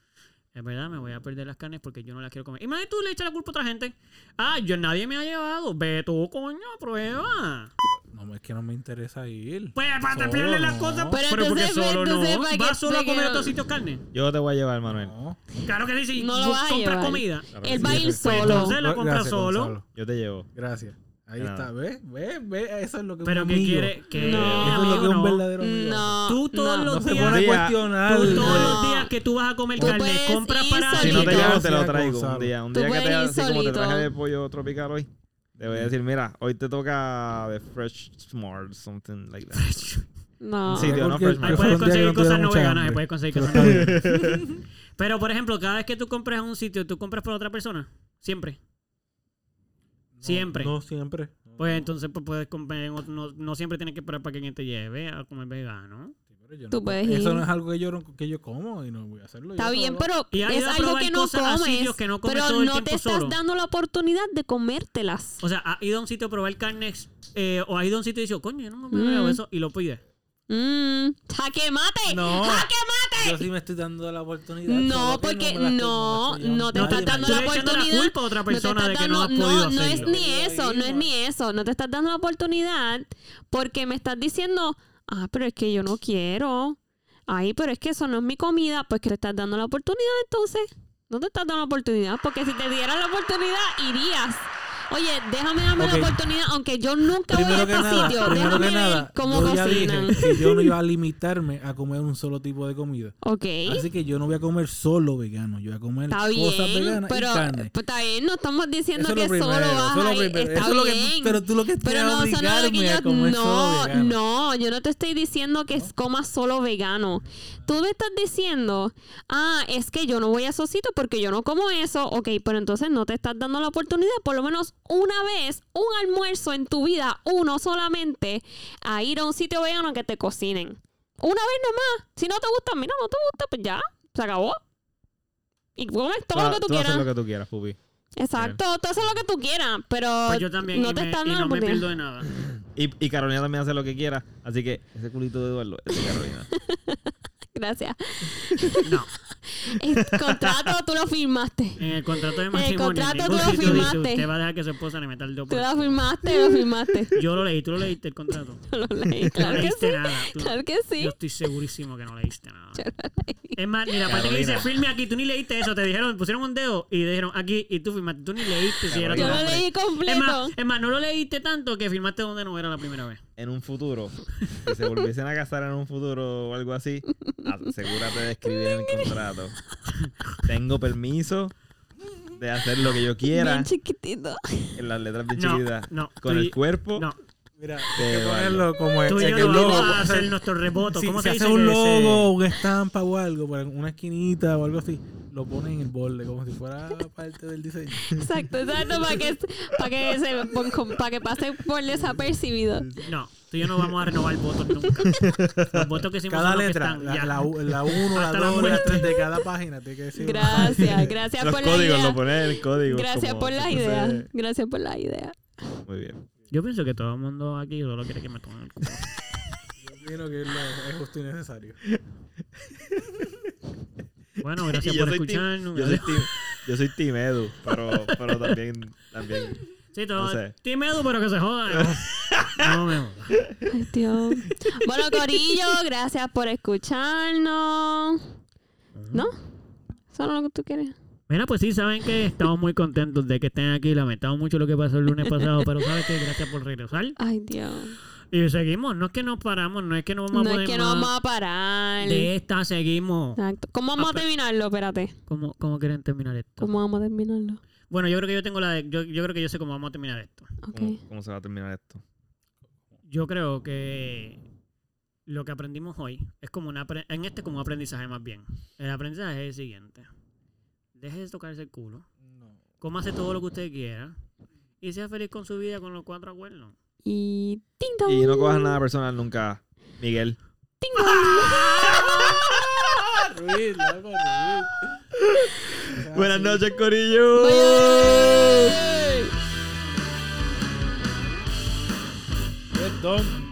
es verdad, me voy a perder las carnes porque yo no las quiero comer. Imagínate tú le echas la culpa a otra gente. Ah, yo nadie me ha llevado. Ve tú, coño, prueba. No, es que no me interesa ir. Pues para te pierdes las no. cosas, Pero pero, porque entonces, solo entonces, no. ¿para qué- ¿Vas solo a comer a otros sitios carne? Yo te voy a llevar, Manuel. No. Claro que sí, sí. No lo vas a compras llevar. comida. Él va a ir Pues solo. entonces- la compra gracias, solo. Gonzalo. Yo te llevo. Gracias. Ahí está. ¿Ves? ¿Ves? ¿Ves? Eso es lo que Pero un que amigo. quiere que No. Eso es lo amigo, que es un no. verdadero amigo. No. Tú todos no. los No se días pone a Día- cuestionar. Tú todos No. los días que tú vas a comer Tú carne, compras para Si no te llevo, te lo traigo un día. Un Tú día que te, así como te traje de pollo tropical hoy. Te voy a decir, mira, hoy te toca de Fresh Smart, something like that. No. Sí, tío, no, Fresh Ahí puedes conseguir no cosas no veganas, ahí puedes conseguir [laughs] cosas no veganas. [laughs] Pero, por ejemplo, cada vez que tú compras en un sitio, ¿tú compras por otra persona? Siempre. Siempre. No, siempre. Pues entonces pues, puedes otro- no, no siempre tienes que esperar para que alguien te lleve a comer vegano. Tú no- puedes Eso ir. no es algo que yo, no- que yo como y no voy a hacerlo. Está yo bien, solo. pero es algo que no comes. sitios que no comes pero todo el no te estás solo. dando la oportunidad de comértelas. O sea, has ido a un sitio a probar carnes eh, o has ido a un sitio y dices, coño, yo no me veo Mm. eso y lo pides. Mmm. ¡Jaque mate! No. ¡Jaque mate! Yo sí me estoy dando la oportunidad. No, porque no, estoy no te estás dando la oportunidad. culpa a otra No persona estás de que no no, no es ni eso, no es ni eso. No te estás dando la oportunidad porque me estás diciendo, ah, pero es que yo no quiero. Ay, pero es que eso no es mi comida. Pues que le estás dando la oportunidad entonces. No te estás dando la oportunidad porque si te dieran la oportunidad, irías. Oye, déjame darme la oportunidad, aunque yo nunca voy a este nada, sitio. Déjame ver nada, cómo yo ya cocinan. dije que yo no iba a limitarme a comer un solo tipo de comida. Ok. Así que yo no voy a comer solo vegano, yo voy a comer Está cosas bien, veganas pero y carne. pues, está bien, no estamos diciendo Eso que primero, solo vas a ir- está eso que bien. pero tú lo que Pero quieres no, eso no es que yo- no, no, yo no te estoy diciendo que comas solo vegano. Tú me estás diciendo, ah, es que yo no voy a esos sitios porque yo no como eso. Ok, pero entonces no te estás dando la oportunidad, por lo menos una vez, un almuerzo en tu vida, uno solamente, a ir a un sitio vegano que te cocinen. Una vez nomás. Si no te gusta, mira, no te gusta, pues ya, se acabó. Y comes todo lo que tú Tú haces quieras. lo que tú quieras, Pupi. Exacto, tú haces lo que tú quieras, pero Pues yo también no y, te me, estás y dando no me pierdo de nada. Y, y Carolina también hace lo que quiera. Así que ese culito de Eduardo es de Carolina. [laughs] Gracias. No. [laughs] El contrato tú lo firmaste. En el contrato de el matrimonio, contrato en tú ningún lo sitio dice firmaste. usted va a dejar que su esposa le meta el dedo Tú el lo firmaste, lo firmaste. [laughs] Yo lo leí, tú lo leíste el contrato. [laughs] Yo lo leí. No Claro que leíste sí. nada. tú- Claro que sí. Yo estoy segurísimo que no leíste nada. Yo lo leí. Es más, ni la parte que dice firme aquí, tú ni leíste eso. Te dijeron, pusieron un dedo y dijeron aquí y tú firmaste. Tú ni leíste si era Yo lo leí Es más, completo. es más, no lo leíste tanto que firmaste donde no era la primera vez. En un futuro, si se volviesen a casar en un futuro o algo así, asegúrate de escribir en el contrato. Tengo permiso de hacer lo que yo quiera Bien chiquitito. en las letras bien No, chiquitas. no. Con tú el y- cuerpo. No, Mira, hay que ponerlo como tú y yo el no logo. vamos a O sea, hacer nuestros revotos. si ¿Cómo se se hace un logo, una estampa o algo, por una esquinita o algo así, lo ponen en el borde como si fuera parte del diseño. Exacto, exacto, para que, para que, se, para que pase por desapercibido. No, tú y yo no vamos a renovar votos nunca. Los votos que hicimos Cada letra, están, la, la, la 1, la Hasta la 2, la muerte. 3 de cada página, tiene que decir. Gracias, gracias Los por la códigos, idea. lo ponen en el código. Gracias como por la idea. Gracias por la idea. Muy bien. Yo pienso que todo el mundo aquí solo quiere que me tomen el culo. Yo opino que es justo y necesario. [laughs] Bueno, [laughs] gracias por escucharnos. Yo soy team, yo soy team Edu, pero, pero también, también Sí, todo. no sé. Team Edu, pero que se joda. No, no me joda. Ay, Dios. Bueno, Corillo, gracias por escucharnos. ¿No? ¿Eso no es lo que tú quieres? Mira, pues sí, saben que estamos muy contentos de que estén aquí. Lamentamos mucho lo que pasó el lunes pasado, pero saben que gracias por regresar. Ay, Dios. Y seguimos. No es que nos paramos, no es que no vamos a No es poder que no más. vamos a parar. De esta seguimos. Exacto. ¿Cómo vamos a Ah, terminarlo? Espérate. ¿Cómo, ¿Cómo quieren terminar esto? ¿Cómo vamos a terminarlo? Bueno, yo creo que yo tengo la de- yo, yo creo que yo sé cómo vamos a terminar esto. ¿Cómo, cómo se va a terminar esto? Yo creo que lo que aprendimos hoy es como una en este como un aprendizaje más bien. El aprendizaje es el siguiente. Deje de tocarse el culo. No. Cómase todo lo que usted quiera. Y sea feliz con su vida con los cuatro acuerdos. Y... ¡Ting dong! Y no cojas nada personal nunca, Miguel. ¡Ting dong! [laughs] Ruiz, loco, Ruiz. Buenas noches, Corillo. Bye. Perdón.